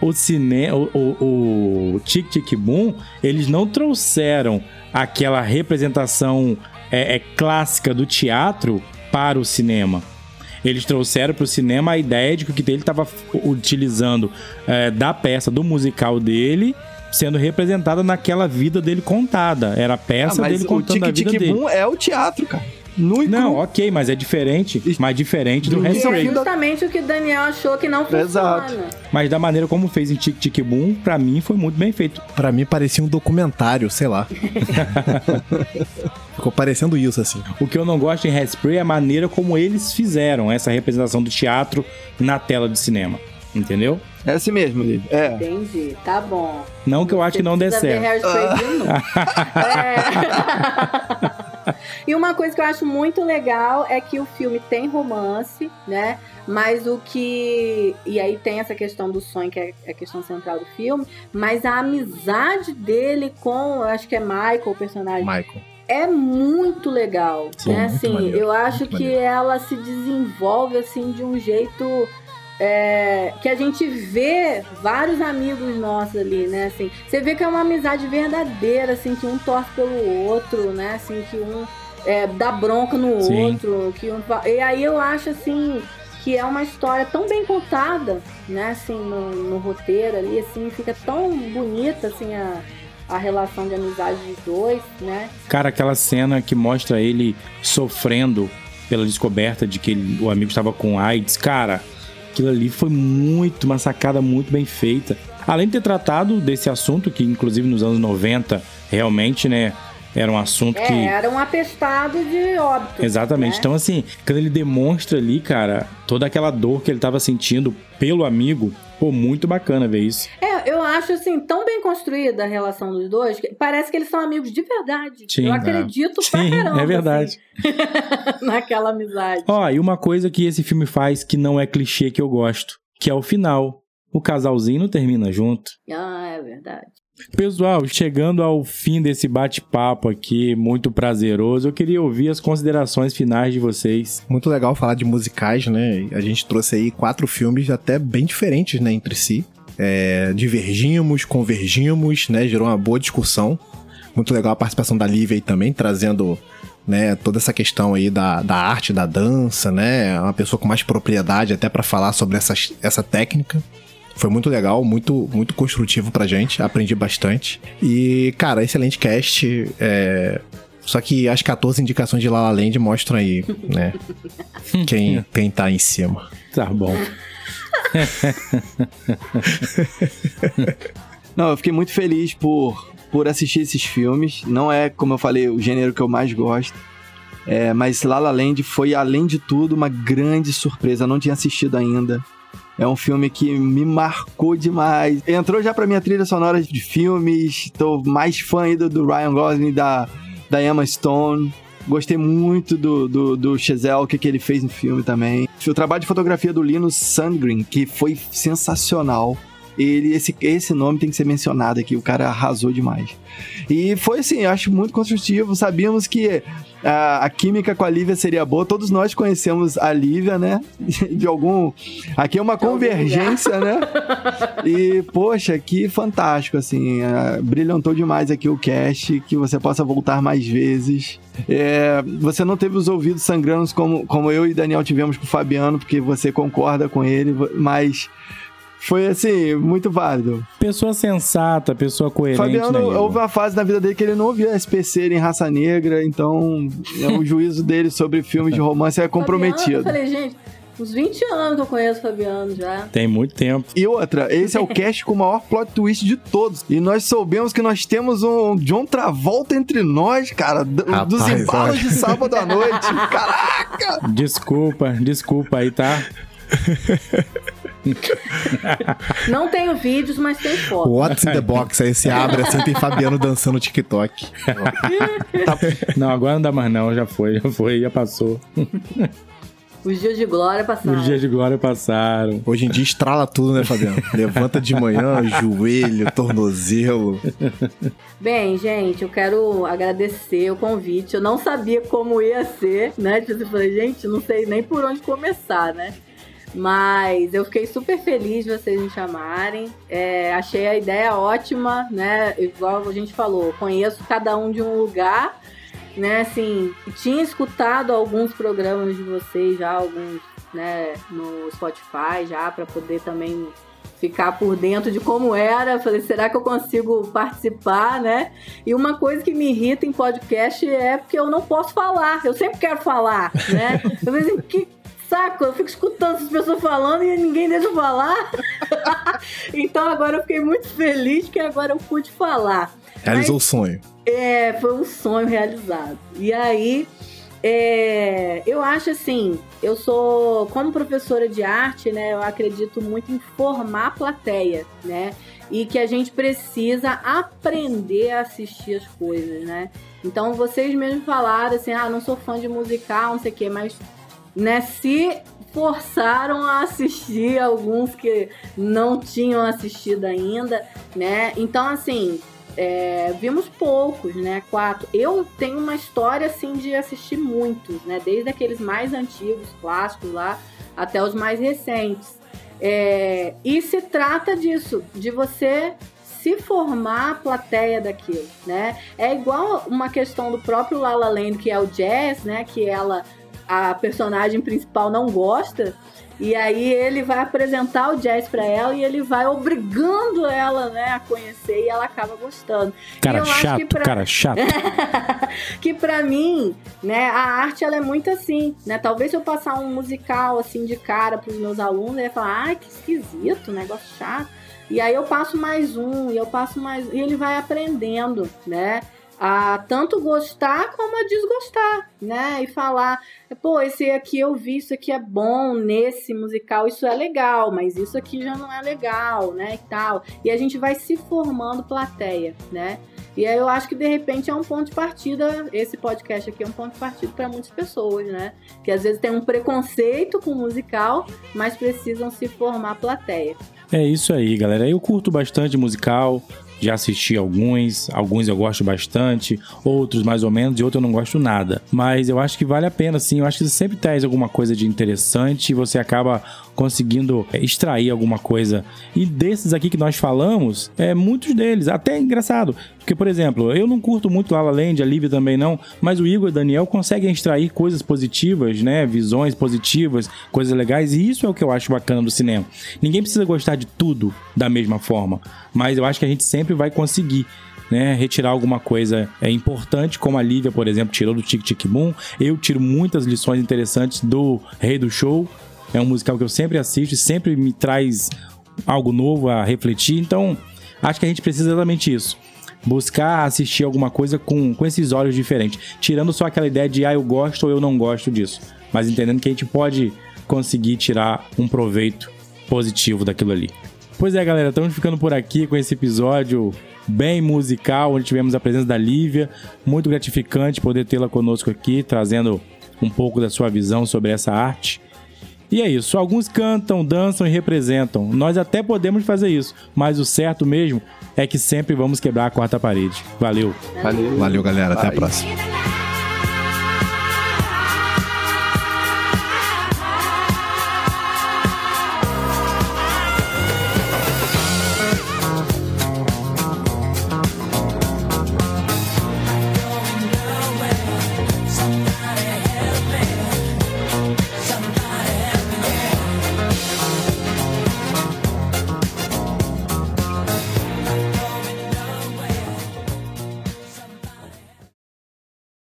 O cinema, o, o, o Tic Tic Boom, eles não trouxeram aquela representação é, é, clássica do teatro para o cinema. Eles trouxeram para o cinema a ideia de que o que ele estava utilizando é, da peça, do musical dele, sendo representada naquela vida dele contada. Era a Ah, peça mas dele contando a Tic vida Tic dele. Boom é o teatro, cara. Nu e Não, cru. ok, mas é diferente. Mais diferente do que é justamente o que o Daniel achou que não funciona. Exato. Mas da maneira como fez em Tic Tic Boom, pra mim foi muito bem feito. Pra mim parecia um documentário, sei lá. Ficou parecendo isso, assim. O que eu não gosto em Hairspray é a maneira como eles fizeram essa representação do teatro na tela de cinema. Entendeu? É assim mesmo, Lívia. É. Entendi, tá bom. Não que eu acho que não dê Precisa ver certo. Hairspray de novo. É. e uma coisa que eu acho muito legal é que o filme tem romance, né? Mas o que. E aí tem essa questão do sonho, que é a questão central do filme. Mas a amizade dele com, eu acho que é Michael, o personagem, Michael. é muito legal, Sim, né? muito Assim, maneiro, eu acho que maneiro. ela se desenvolve assim de um jeito é, que a gente vê vários amigos nossos ali, né? Assim, você vê que é uma amizade verdadeira, assim, que um torce pelo outro, né? Assim, que um é, dá bronca no Sim. outro, que um e aí eu acho assim que é uma história tão bem contada, né? Assim, no, no roteiro ali, assim, fica tão bonita assim a a relação de amizade dos dois, né? Cara, aquela cena que mostra ele sofrendo pela descoberta de que ele- o amigo estava com AIDS, cara, aquilo ali foi muito, uma sacada muito bem feita. Além de ter tratado desse assunto, que inclusive nos anos 90, realmente, né, era um assunto É, que. era um atestado de óbito. Exatamente. né? Então, assim, quando ele demonstra ali, cara, toda aquela dor que ele tava sentindo pelo amigo, pô, muito bacana ver isso. É, eu acho assim, tão bem construída a relação dos dois, que parece que eles são amigos de verdade. Sim, eu é. acredito pra Sim, caramba. é verdade. assim, naquela amizade. Ó, e uma coisa que esse filme faz que não é clichê que eu gosto, que é o final. O casalzinho não termina junto. Ah, é verdade. Pessoal, chegando ao fim desse bate-papo aqui, muito prazeroso, eu queria ouvir as considerações finais de vocês. Muito legal falar de musicais, né? A gente trouxe aí quatro filmes até bem diferentes, né, entre si. É, divergimos, convergimos, né? Gerou uma boa discussão. Muito legal a participação da Lívia aí também, trazendo né, toda essa questão aí da, da arte, da dança, né? Uma pessoa com mais propriedade até pra falar sobre essa, essa técnica. Foi muito legal, muito, muito construtivo pra gente, aprendi bastante. E, cara, excelente cast. é, Só que as 14 indicações de La La Land mostram aí, né? quem, quem tá em cima. Tá bom. Não, eu fiquei muito feliz por, por assistir esses filmes. Não é, como eu falei, o gênero que eu mais gosto. É, mas La La Land foi, além de tudo, uma grande surpresa. Eu não tinha assistido ainda. É um filme que me marcou demais. Entrou já pra minha trilha sonora de filmes. Tô mais fã ainda do Ryan Gosling e da, da Emma Stone. Gostei muito do, do, do Chazelle, que, que ele fez no filme também. O trabalho de fotografia do Linus Sandgren, que foi sensacional. Ele, esse, esse nome tem que ser mencionado aqui, o cara arrasou demais. E foi assim, acho muito construtivo. Sabíamos que a, a química com a Lívia seria boa. Todos nós conhecemos a Lívia, né? De algum. Aqui é uma convergência, né? E, poxa, que fantástico, assim. brilhantou demais aqui o cast. Que você possa voltar mais vezes. É, você não teve os ouvidos sangrando como, como eu e Daniel tivemos com o Fabiano, porque você concorda com ele, mas. Foi assim, muito válido. Pessoa sensata, pessoa coerente, Fabiano, né, houve uma fase na vida dele que ele não ouvia SPC em raça negra, então é, o juízo dele sobre filmes de romance é Fabiano, Eu comprometido. falei, gente, uns 20 anos que eu conheço o Fabiano já. Tem muito tempo. E outra, esse é o cast com o maior plot twist de todos. E nós soubemos que nós temos um John Travolta entre nós, cara, Rapaz, dos embalos de sábado à noite. Caraca! Desculpa, desculpa aí, tá? Não tenho vídeos, mas tem foto. What's in the box? Aí você abre assim, tem Fabiano dançando no TikTok. Não, agora não dá mais não, já foi, já foi, já passou. Os dias de glória passaram. Os dias de glória passaram. Hoje em dia estrala tudo, né, Fabiano? Levanta de manhã, joelho, tornozelo. Bem, gente, eu quero agradecer o convite. Eu não sabia como ia ser, né? Tipo, eu falei, gente, não sei nem por onde começar, né? Mas eu fiquei super feliz de vocês me chamarem. É, achei a ideia ótima, né? Igual a gente falou, conheço cada um de um lugar, né? Assim, tinha escutado alguns programas de vocês já, alguns, né, no Spotify já, para poder também ficar por dentro de como era. Falei, será que eu consigo participar, né? E uma coisa que me irrita em podcast é porque eu não posso falar. Eu sempre quero falar, né? Eu falei assim, que saco, eu fico escutando essas pessoas falando e ninguém deixa eu falar. então agora eu fiquei muito feliz que agora eu pude falar. Realizou o sonho. É, foi um sonho realizado. E aí, é, eu acho assim, eu sou, como professora de arte, né, eu acredito muito em formar a plateia, né? E que a gente precisa aprender a assistir as coisas, né? Então vocês mesmos falaram assim, ah, não sou fã de musical, não sei o quê, mas né, se forçaram a assistir alguns que não tinham assistido ainda, né? Então, assim, é, vimos poucos, né? Quatro. Eu tenho uma história assim de assistir muitos, né? Desde aqueles mais antigos, clássicos lá, até os mais recentes. É, e se trata disso, de você se formar a plateia daquilo, né? É igual uma questão do próprio La La Land, que é o jazz, né? Que ela, a personagem principal não gosta, e aí ele vai apresentar o jazz pra ela e ele vai obrigando ela, né, a conhecer e ela acaba gostando. E Cara eu acho que chato, pra- cara chato. que pra mim, né, a arte ela é muito assim, né? Talvez se eu passar um musical assim de cara pros meus alunos, ele falar: "Ai, que esquisito, negócio chato". E aí eu passo mais um, e eu passo mais, e ele vai aprendendo, né? A tanto gostar como a desgostar, né? E falar, pô, esse aqui eu vi, isso aqui é bom nesse musical, isso é legal, mas isso aqui já não é legal, né? E tal. E a gente vai se formando plateia, né? E aí eu acho que de repente é um ponto de partida, esse podcast aqui é um ponto de partida para muitas pessoas, né? Que às vezes tem um preconceito com o musical, mas precisam se formar plateia. É isso aí, galera. Eu curto bastante musical. Já assisti alguns, alguns eu gosto bastante, outros mais ou menos, e outros eu não gosto nada. Mas eu acho que vale a pena, sim. Eu acho que sempre traz alguma coisa de interessante e você acaba conseguindo é, extrair alguma coisa. E desses aqui que nós falamos, é muitos deles, até é engraçado. Porque, por exemplo, eu não curto muito La La Land, a Lívia também não, mas o Igor e o Daniel conseguem extrair coisas positivas, né? Visões positivas, coisas legais, e isso é o que eu acho bacana do cinema. Ninguém precisa gostar de tudo da mesma forma, mas eu acho que a gente sempre vai conseguir. Né, retirar alguma coisa é importante, como a Lívia, por exemplo, tirou do Tic Tic Boom. Eu tiro muitas lições interessantes do Rei do Show. É um musical que eu sempre assisto e sempre me traz algo novo a refletir. Então, acho que a gente precisa exatamente isso. Buscar assistir alguma coisa com, com esses olhos diferentes. Tirando só aquela ideia de, ah, eu gosto ou eu não gosto disso. Mas entendendo que a gente pode conseguir tirar um proveito positivo daquilo ali. Pois é, galera, estamos ficando por aqui com esse episódio bem musical, onde tivemos a presença da Lívia. Muito gratificante poder tê-la conosco aqui, trazendo um pouco da sua visão sobre essa arte. E é isso. Alguns cantam, dançam e representam. Nós até podemos fazer isso, mas o certo mesmo é que sempre vamos quebrar a quarta parede. Valeu! Valeu. Valeu, galera. Até a Vai. próxima.